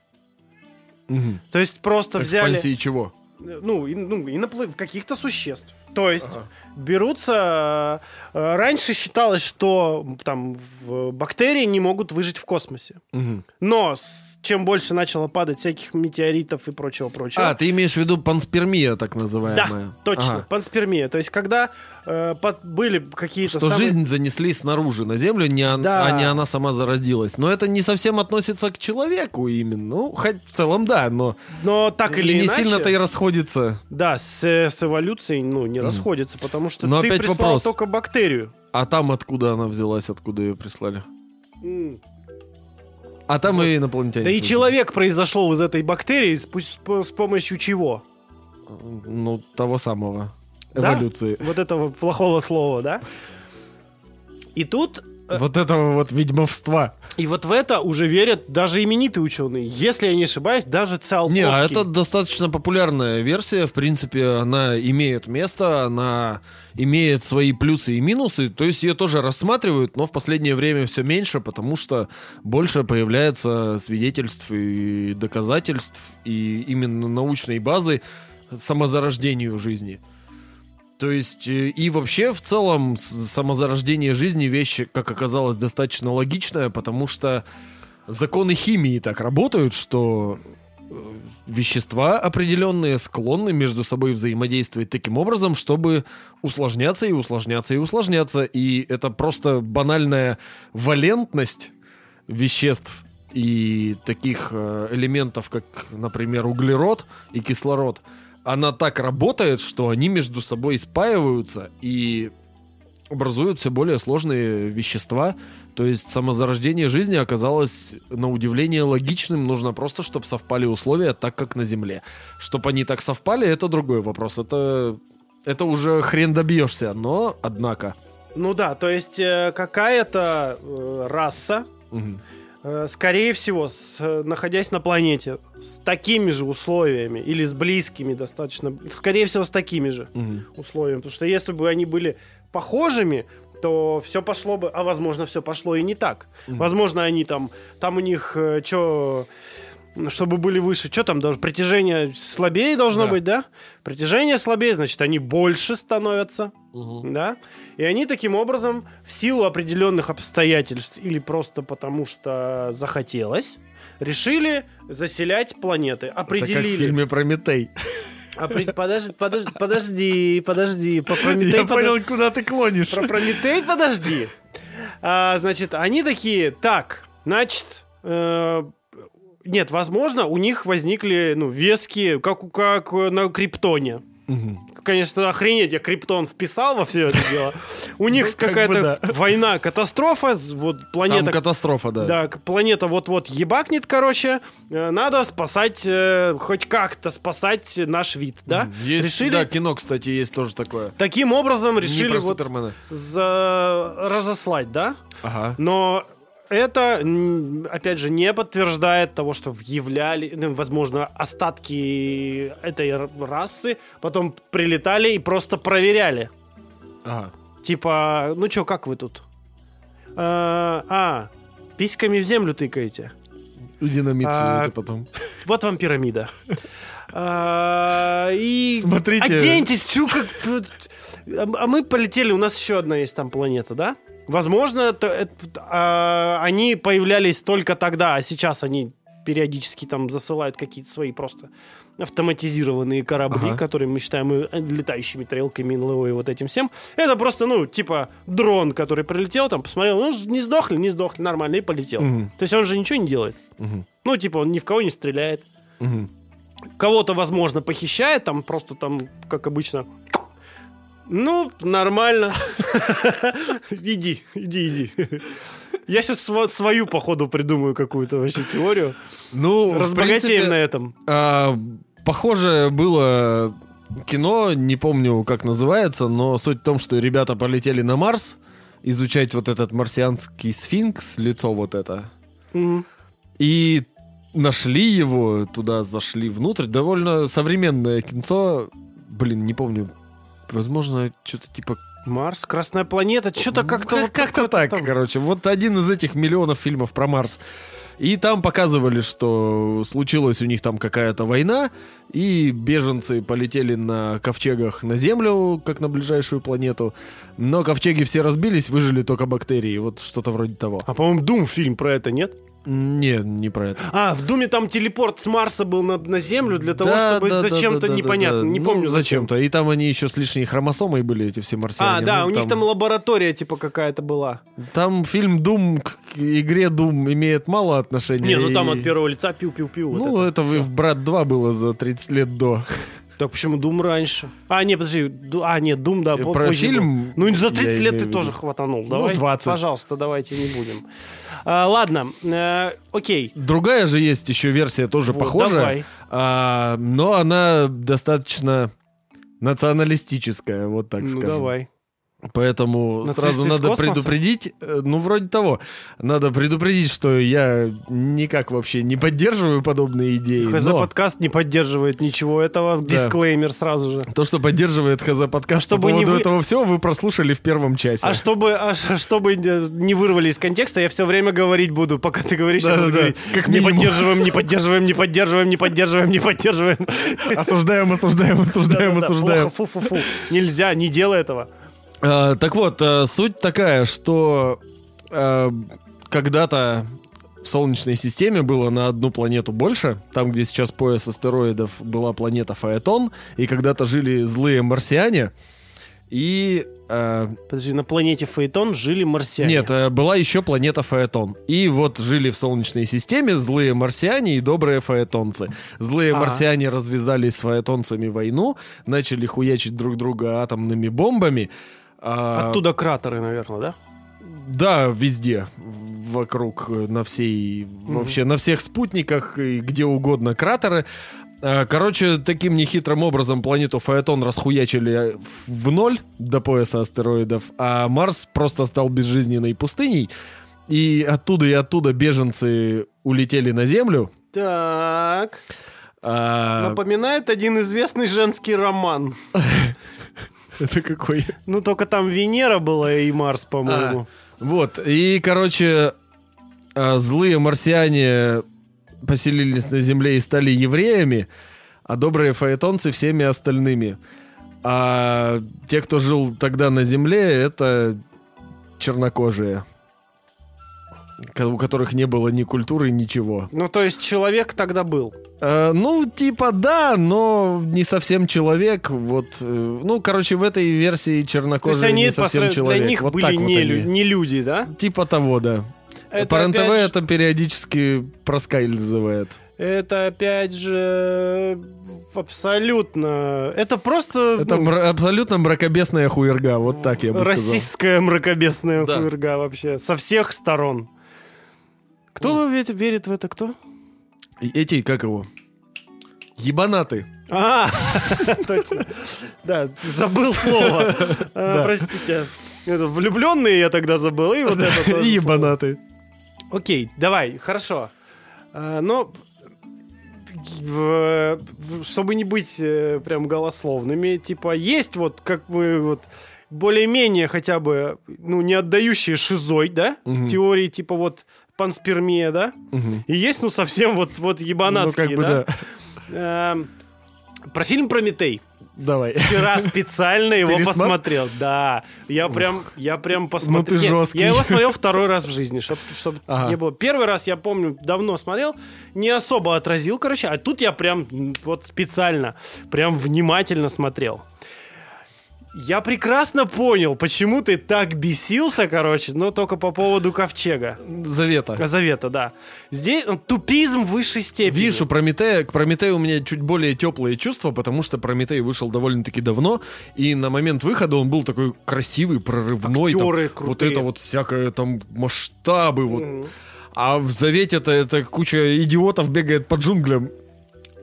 Мгм. То есть просто взяли, Экспансии чего? э, ну, и- ну инопла- каких-то существ. То есть Ага. берутся... э, раньше считалось, что там бактерии не могут выжить в космосе. Мгм. Но с- чем больше начало падать всяких метеоритов и прочего-прочего... А, ты имеешь в виду панспермия, так называемая? Да, точно, Ага. панспермия. То есть, когда э, под- были какие-то Что самые- жизнь занесли снаружи на землю, не он- Да. а не она сама заразилась. Но это не совсем относится к человеку именно. Ну, хоть в целом да, но Но так или не иначе... сильно-то и расходится. Да, с, с эволюцией, ну, не они расходятся, потому что Но ты опять прислал вопрос. только бактерию. А там откуда она взялась, откуда ее прислали? М. А там и инопланетяне. Да и человек произошел из этой бактерии с, с по- с помощью чего? Ну, того самого. Да? Эволюции. Вот этого плохого слова, да? И тут Вот этого вот ведьмовства. И вот в это уже верят даже именитые ученые. Если я не ошибаюсь, даже Циолковский. Не, а это достаточно популярная версия. В принципе, она имеет место, она имеет свои плюсы и минусы. То есть ее тоже рассматривают, но в последнее время все меньше, потому что больше появляется свидетельств и доказательств, и именно научной базы самозарождению жизни. То есть, э, и вообще, в целом, самозарождение жизни вещь, как оказалось, достаточно логичная, потому что законы химии так работают, что э, вещества определенные склонны между собой взаимодействовать таким образом, чтобы усложняться и усложняться и усложняться. И это просто банальная валентность веществ и таких э, элементов, как, например, углерод и кислород, она так работает, что они между собой спаиваются и образуют все более сложные вещества. То есть самозарождение жизни оказалось на удивление логичным. Нужно просто, чтобы совпали условия так, как на Земле. Чтобы они так совпали, это другой вопрос. Это, это уже хрен добьешься. Но, однако... Ну да, то есть э, какая-то э, раса, Мгм. Э, скорее всего, с, э, находясь на планете, с такими же условиями или с близкими достаточно, скорее всего, с такими же Мгм. условиями. Потому что если бы они были похожими, то все пошло бы, а возможно, все пошло и не так. Возможно, они там, там у них что, чтобы были выше, что там должно, притяжение слабее должно Да. быть, да? Притяжение слабее, значит, они больше становятся, Мгм. да? И они таким образом в силу определенных обстоятельств или просто потому что захотелось, решили заселять планеты, Это как определили. в фильме «Прометей». А при- Подожди, подожди, подожди, подожди. По Прометей Я подо- понял, куда ты клонишь. Про Прометей подожди. А, значит, они такие, так, значит, э, нет, возможно, у них возникли, ну, веские, как, как на Криптоне. Мгм. Конечно, охренеть, я Криптон вписал во все это дело. У них Ну, какая-то война, катастрофа, вот планета катастрофа, да. да, планета вот-вот ебакнет, короче. Э, Надо спасать, э, хоть как-то спасать наш вид, да? Есть, решили, да, кино, кстати, есть тоже такое. таким образом решили вот разослать, да? Ага. Но это, опять же, не подтверждает того, что являли, ну, возможно, остатки этой расы потом прилетали и просто проверяли. Ага. Типа, ну чё, как вы тут? А, а, письками в землю тыкаете. Динамит А, суете потом. Вот вам пирамида. А, И Смотрите. оденьтесь, чё, как... А мы полетели, у нас еще одна есть там планета, да? Возможно, это- это- а, они появлялись только тогда, а сейчас они периодически там засылают какие-то свои просто автоматизированные корабли, Ага. которые мы считаем э, летающими тарелками НЛО и вот этим всем. Это просто, ну, типа дрон, который прилетел, там посмотрел, ну, не сдохли, не сдохли, нормально, и полетел. Мгм. То есть он же ничего не делает. Мгм. Ну, типа, он ни в кого не стреляет. Мгм. Кого-то, возможно, похищает, там просто там, как обычно. Ну, нормально. <laughs> Иди, иди, иди. Я сейчас свою, походу, придумаю какую-то вообще теорию. Ну, Разбогатеем на этом. а, похоже было кино, не помню, как называется, но суть в том, что ребята полетели на Марс изучать вот этот марсианский сфинкс, лицо вот это. И нашли его, туда зашли внутрь. Довольно современное кинцо. Блин, не помню. Возможно, что-то типа... Марс, Красная планета, что-то как-то Как- вот как-то так, там. короче. Вот один из этих миллионов фильмов про Марс. И там показывали, что случилась у них там какая-то война, и беженцы полетели на ковчегах на Землю, как на ближайшую планету. Но ковчеги все разбились, выжили только бактерии. Вот что-то вроде того. А, по-моему, Дум фильм про это, нет? Не, не про это. А, в Думе там телепорт с Марса был на, на Землю для того, Да, чтобы да, зачем-то да, непонятно. Не Ну, помню зачем. зачем-то. И там они еще с лишней хромосомой были, эти все марсиане. А, да, Ну, у них там лаборатория типа какая-то была. Там фильм Doom к игре Doom имеет мало отношения. Не, ну там и- от первого лица пиу-пиу-пиу. вот Ну, это, вы всё. в Брат 2 было за 30 лет до. Так почему Дум раньше? А, нет, подожди. Ду- А, нет, Дум, да, Э, по- про позже был. фильм Ну, за я 30 лет имею ты в тоже виду. хватанул. Ну, Давай, 20. Пожалуйста, давайте не будем. А, ладно, э, окей. Другая же есть еще версия, тоже Вот, похожая. давай. А, но она достаточно националистическая, вот так ну, скажем. давай. Поэтому Нацисты сразу надо предупредить, э, ну, вроде того, надо предупредить, что я никак вообще не поддерживаю подобные идеи. ХЗ но подкаст не поддерживает ничего этого. Да. Дисклеймер сразу же. то, что поддерживает ХЗ подкаст Чтобы по не поводу вы- этого всего, вы прослушали в первом часе. А чтобы, а чтобы не вырвали из контекста, я все время говорить буду, пока ты говоришь, буду Да-да-да, говорить, как не минимум. поддерживаем, не поддерживаем, не поддерживаем, не поддерживаем, не поддерживаем. Осуждаем, осуждаем, осуждаем, осуждаем. Фу-фу-фу. Нельзя, не делай этого. А, так вот, э, суть такая, что э, когда-то в Солнечной системе было на одну планету больше, там, где сейчас пояс астероидов, была планета Фаэтон, и когда-то жили злые марсиане, и... э, Подожди, на планете Фаэтон жили марсиане. нет, э, была еще планета Фаэтон. И вот жили в Солнечной системе злые марсиане и добрые фаэтонцы. Злые А. марсиане развязали с фаэтонцами войну, начали хуячить друг друга атомными бомбами. А, Оттуда кратеры, наверное, да? Да, везде. Вокруг, на всей... Вообще на всех спутниках и где угодно кратеры. А, Короче, таким нехитрым образом планету Фаэтон расхуячили в ноль до пояса астероидов, а Марс просто стал безжизненной пустыней. И оттуда и оттуда беженцы улетели на Землю. Так. А, Напоминает один известный женский роман. <laughs> Это какой? Ну, только там Венера была и Марс, по-моему. Вот, и, короче, а, злые марсиане поселились на Земле и стали евреями, а добрые фаэтонцы всеми остальными. А те, кто жил тогда на Земле, это чернокожие, ко- у которых не было ни культуры, ничего. Ну, то есть человек тогда был. Э, ну, типа да, но не совсем человек. Вот, э, ну, короче, в этой версии То есть чернокожие они не совсем посра- человек. для них Вот были вот не, они. лю- не люди, да? Типа того, да. Это По РНТВ опять это периодически проскальзывает. Это опять же абсолютно... Это просто Это ну, мра- абсолютно мракобесная хуерга, вот так я бы сказал. российская мракобесная Да. хуерга вообще. Со всех сторон. Кто верит, верит в это? Кто? И Эти, как его? Ебанаты. А, <laughs> точно. Да, забыл слово. <laughs> А. Простите. Это влюбленные я тогда забыл. И вот это слово. Ебанаты. Окей, давай, хорошо. А, Но чтобы не быть э, прям голословными, типа есть вот, как вы вот более-менее хотя бы, ну, не отдающие шизой, да, Мгм. теории типа вот панспермия, да, Мгм. и есть, ну, совсем вот, вот Ну, ебанатские, как бы да. да. Эм, Про фильм «Прометей». Давай. Вчера специально его Пересмотр- посмотрел. Да, я прям, я прям посмотрел. Ну ты Нет, жесткий. Я его смотрел второй раз в жизни, чтобы Ага. не было. Первый раз я помню, давно смотрел, не особо отразил, короче, а тут я прям вот специально, прям внимательно смотрел. Я прекрасно понял, почему ты так бесился, короче, но только по поводу ковчега. Завета. Завета, да. Здесь ну, тупизм высшей степени. Видишь, у Прометея, к Прометею у меня чуть более теплые чувства, потому что Прометей вышел довольно-таки давно, и на момент выхода он был такой красивый, прорывной. там, Актеры вот крутые. это вот всякое там масштабы, вот. Мгм. А в Завете-то это куча идиотов бегает по джунглям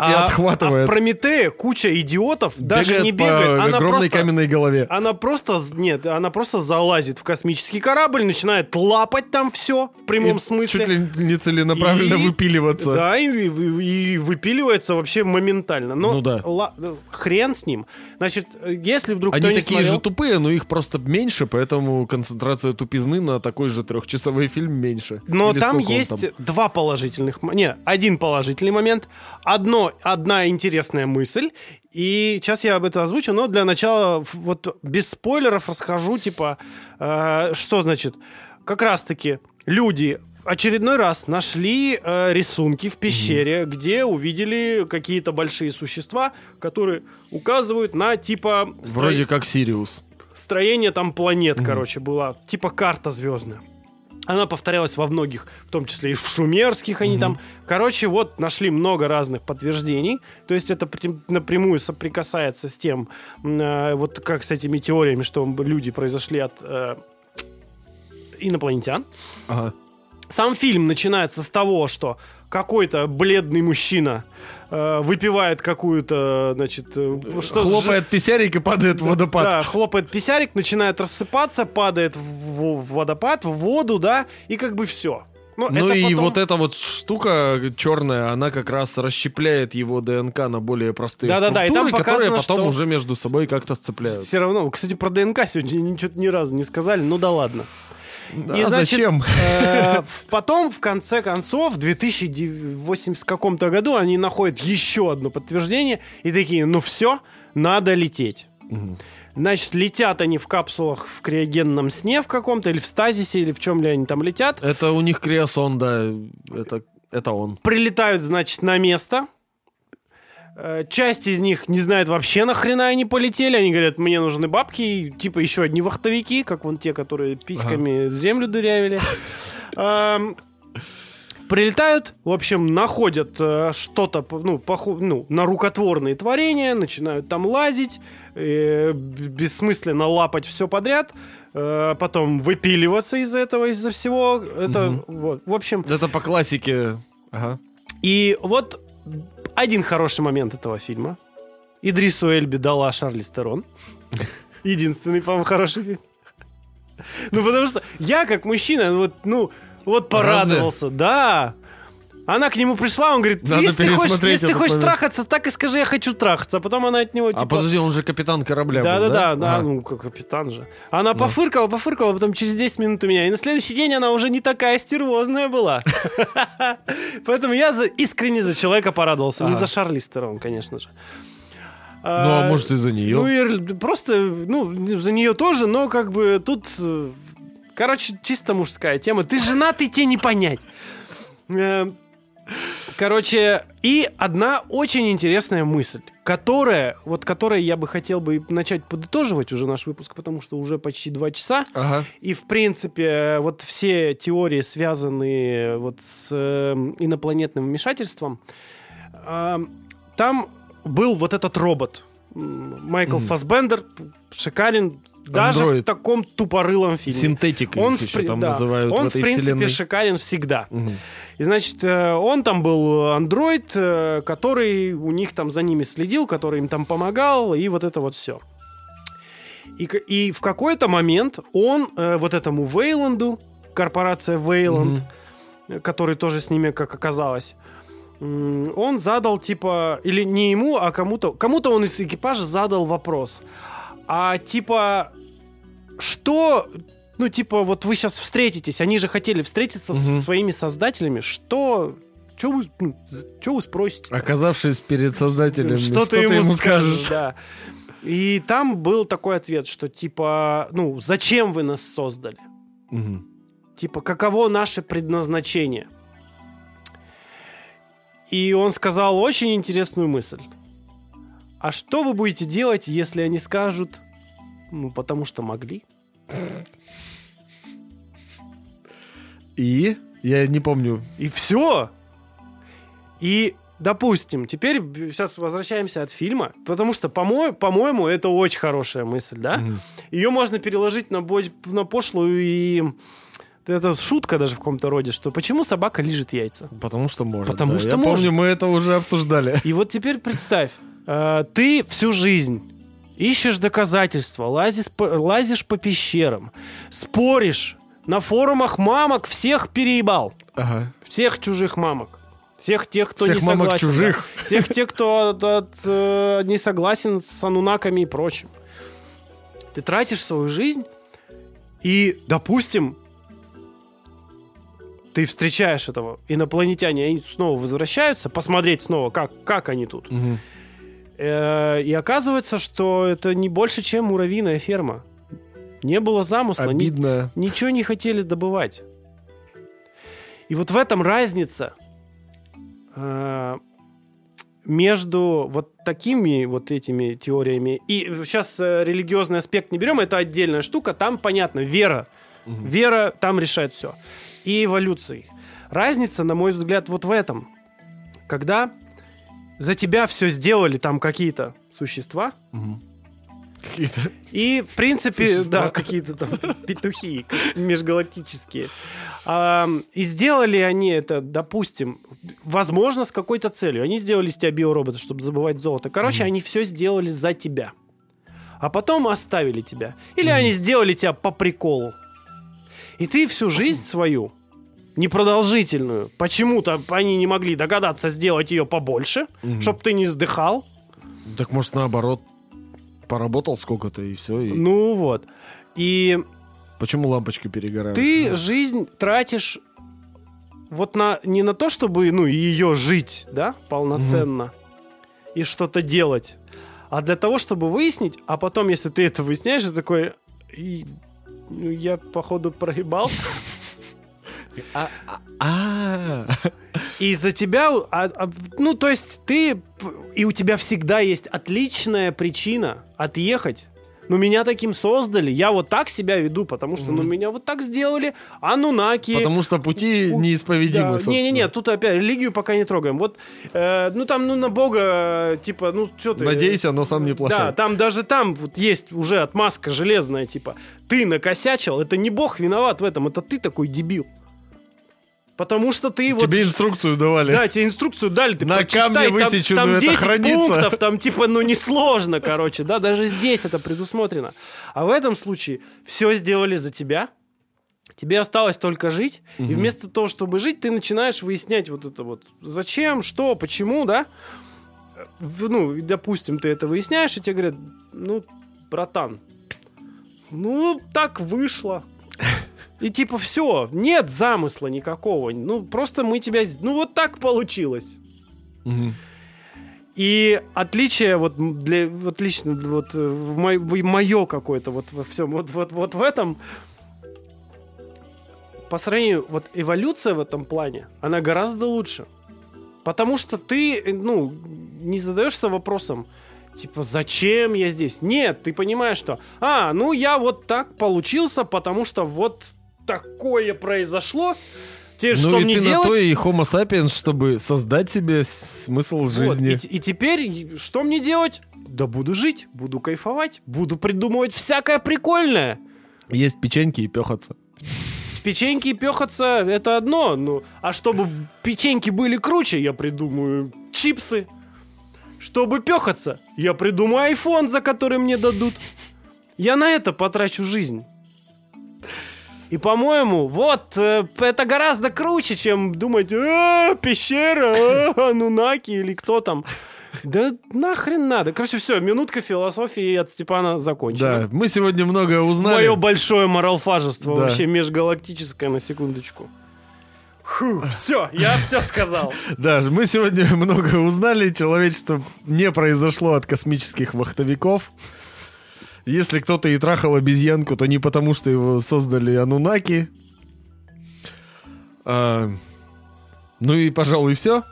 и отхватывает. А в Прометее куча идиотов даже Бегает не по бегает. Она огромной просто, каменной голове. она просто, нет, она просто залазит в космический корабль, начинает лапать там все в прямом И смысле. Чуть ли не целенаправленно И- выпиливаться. Да, и, и- и выпиливается вообще моментально. Но Ну да. ла- хрен с ним. Значит, если вдруг Они такие смотрел- же тупые, но их просто меньше, поэтому концентрация тупизны на такой же трехчасовой фильм меньше. Но Или там есть там? два положительных... Не, один положительный момент. Одно, одна интересная мысль. И сейчас я об этом озвучу, но для начала вот без спойлеров расскажу, типа, э, что значит. Как раз-таки люди очередной раз нашли э, рисунки в пещере, где увидели какие-то большие существа, которые указывают на типа стро- Вроде как Сириус. строение там планет, короче, была. Типа карта звездная. Она повторялась во многих, в том числе и в шумерских они там. Короче, вот нашли много разных подтверждений. То есть это при- напрямую соприкасается с тем, э, вот как с этими теориями, что люди произошли от э, инопланетян. Ага. Сам фильм начинается с того, что какой-то бледный мужчина выпивает какую-то, значит, э, что Хлопает писярик и падает в водопад. да, хлопает писярик, начинает рассыпаться, падает в, в- водопад, в воду, да, и как бы все. Ну и вот эта вот штука черная, она как раз расщепляет его ДНК на более простые Да-да-да, и там структуры, которые показано, потом что- уже между собой как-то сцепляются. Все равно, кстати, про ДНК сегодня ничего ни разу не сказали, ну да ладно. А зачем? э, потом, в конце концов, в 2080 каком-то году они находят еще одно подтверждение и такие, ну все, надо лететь. Значит, летят они в капсулах в криогенном сне в каком-то, или в стазисе, или в чем ли они там летят. Это у них криосон, да, это, это он. Прилетают, значит, на место. Э, Часть из них не знает вообще нахрена они полетели. Они говорят, мне нужны бабки, и, типа еще одни вахтовики, как вон те, которые письками в землю дырявили. Эм, Прилетают, в общем, находят э, что-то, ну, поху- ну, на рукотворные творения, начинают там лазить, э, бессмысленно лапать все подряд, э, потом выпиливаться из этого, из-за всего. Это, вот, в общем, Это по классике. Ага. и вот один хороший момент этого фильма. Идрису Эльби дала Шарли Стерон. <laughs> Единственный, по-моему, хороший фильм. Ну, потому что я, как мужчина, вот, ну, вот порадовался. Да. Она к нему пришла, он говорит, Надо если ты хочешь, если ты хочешь трахаться, так и скажи, я хочу трахаться. А потом она от него, А типа... подожди, он же капитан корабля Да, был, да, да, да, Ага. ну, капитан же. Она пофыркала, пофыркала, потом через 10 минут у меня. И на следующий день она уже не такая стервозная была. <laughs> Поэтому я искренне за человека порадовался. Не за Шарли Стерон, конечно же. Ну, а может, и за нее. Ну, и просто, ну, за нее тоже, но как бы тут... э, Короче, чисто мужская тема. Ты женатый, тебе не понять. Короче, и одна очень интересная мысль, которая, вот которой я бы хотел бы начать подытоживать уже наш выпуск, потому что уже почти два часа. Ага. И, в принципе, вот все теории, связанные вот с э, инопланетным вмешательством, э, там был вот этот робот. Майкл Мгм. Фасбендер, шикарен, даже Андроид. в таком тупорылом фильме. Синтетикой Он, в, еще там да, называют он в в принципе, вселенной. шикарен всегда. Мгм. И, значит, э, он там был андроид, э, который у них там за ними следил, который им там помогал, и вот это вот все. И, и в какой-то момент он э, вот этому Вейланду, корпорация Вейланд, э, который тоже с ними, как оказалось, он задал, типа, или не ему, а кому-то, кому-то он из экипажа задал вопрос. А типа, что, ну, типа, вот вы сейчас встретитесь, они же хотели встретиться Мгм. со своими создателями, что, что вы, ну, что вы спросите? Оказавшись перед создателем, что, ты ему, скажешь? Да. И там был такой ответ, что типа, ну, зачем вы нас создали? Мгм. Типа, каково наше предназначение? И он сказал очень интересную мысль. А что вы будете делать, если они скажут, ну, потому что могли? И? Я не помню. И все. И, допустим, теперь сейчас возвращаемся от фильма, потому что, по-мо- по-моему, это очень хорошая мысль, да? Мгм. Ее можно переложить на, бо- на пошлую и... Это шутка даже в каком-то роде, что почему собака лижет яйца? Потому что может. Потому да. что Я может. помню, мы это уже обсуждали. И вот теперь представь, э, ты всю жизнь ищешь доказательства, лазишь по, лазишь по пещерам, споришь, на форумах мамок всех переебал. Ага. Всех чужих мамок. Всех тех, кто Всех не мамок согласен. чужих. да. Всех тех, кто от- от, э, не согласен с анунаками и прочим. Ты тратишь свою жизнь, и, допустим, ты встречаешь этого инопланетяне, они снова возвращаются, посмотреть снова, как, как они тут. Мгм. Э, И оказывается, что это не больше, чем муравьиная ферма. Не было замысла, ни- Обидно. ничего не хотели добывать. И вот в этом разница э, между вот такими вот этими теориями и сейчас э, религиозный аспект не берем, это отдельная штука, там понятно, вера Вера там решает все. И эволюцией. Разница, на мой взгляд, вот в этом. Когда за тебя все сделали там какие-то существа, Какие-то... и, в принципе, Существа. да, какие-то там петухи межгалактические. И сделали они это, допустим, возможно, с какой-то целью. Они сделали из тебя биоробота, чтобы забывать золото. Короче, они все сделали за тебя. А потом оставили тебя. Или они сделали тебя по приколу. И ты всю жизнь свою, непродолжительную, почему-то они не могли догадаться сделать ее побольше, Мгм. чтобы ты не сдыхал. Так может наоборот, поработал сколько-то и все. И... Ну вот. И Почему лампочки перегорают? ты Ну, жизнь тратишь вот на не на то, чтобы ну ее жить, да, полноценно и что-то делать, а для того, чтобы выяснить, а потом, если ты это выясняешь, ты такой, «И, ну, я походу проебался, <laughs> А, а, а. и из-за тебя, а- а, ну то есть ты и у тебя всегда есть отличная причина отъехать. Ну, меня таким создали, я вот так себя веду, потому что, ну, Мгм. меня вот так сделали, анунаки. Потому что пути У- неисповедимы, Да, собственно. Не-не-не, тут опять религию пока не трогаем. Вот, э, ну там, ну на Бога, типа, ну что ты... Надейся, но сам не плашай. Да, там даже там вот есть уже отмазка железная, типа, ты накосячил, это не Бог виноват в этом, это ты такой дебил. Потому что ты вот... Тебе инструкцию давали. Да, тебе инструкцию дали, ты На прочитай, камне там- высеченную там, это 10 хранится. пунктов, там типа, ну несложно, короче, да, даже здесь это предусмотрено. А в этом случае все сделали за тебя, тебе осталось только жить, и Мгм. вместо того, чтобы жить, ты начинаешь выяснять вот это вот, зачем, что, почему, да? Ну, и, допустим, ты это выясняешь, и тебе говорят, ну, братан, ну, так вышло. И типа все, нет замысла никакого. Ну, просто мы тебя... Ну, вот так получилось. Мгм. И отличие вот для... Вот лично вот э, в мое какое-то вот во всем, вот, вот, вот в этом... По сравнению, вот эволюция в этом плане, она гораздо лучше. Потому что ты, э, ну, не задаешься вопросом, типа, зачем я здесь? Нет, ты понимаешь, что, а, ну я вот так получился, потому что вот такое произошло. Теперь Ну что и мне ты делать? на то и homo sapiens, чтобы создать себе смысл Вот, жизни. и, т- и теперь что мне делать? Да буду жить, буду кайфовать, буду придумывать всякое прикольное. Есть печеньки и пехаться. Печеньки и пехаться это одно, ну, а чтобы печеньки были круче, я придумаю чипсы. Чтобы пехаться, я придумаю iPhone, за который мне дадут. Я на это потрачу жизнь. И, по-моему, вот, э, это гораздо круче, чем думать, «А, пещера, а, анунаки или кто там. Да нахрен надо. Короче, все, минутка философии от Степана закончена. Да, мы сегодня многое узнали. Мое большое моралфажество Да. вообще межгалактическое, на секундочку. все, я все сказал. <laughs> Да, мы сегодня <laughs> многое узнали. Человечество не произошло от космических вахтовиков. Если кто-то и трахал обезьянку, то не потому, что его создали анунаки. А, ну и, пожалуй, все.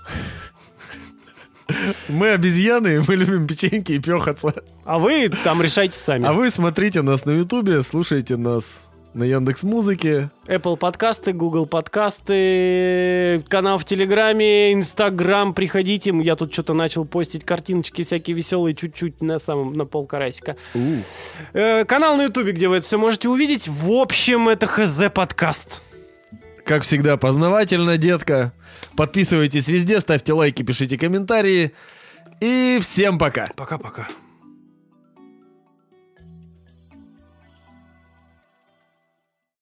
Мы обезьяны, мы любим печеньки и пехаться. А вы там решайте сами. А вы смотрите нас на Ютубе, слушайте нас на Яндекс Музыке. Apple подкасты, Google подкасты, канал в Телеграме, Инстаграм, приходите. Я тут что-то начал постить картиночки всякие веселые, чуть-чуть на самом, на полкарасика. Э, канал на Ютубе, где вы это все можете увидеть. В общем, это ХЗ подкаст. Как всегда, познавательно, детка. Подписывайтесь везде, ставьте лайки, пишите комментарии. И всем пока. Пока-пока.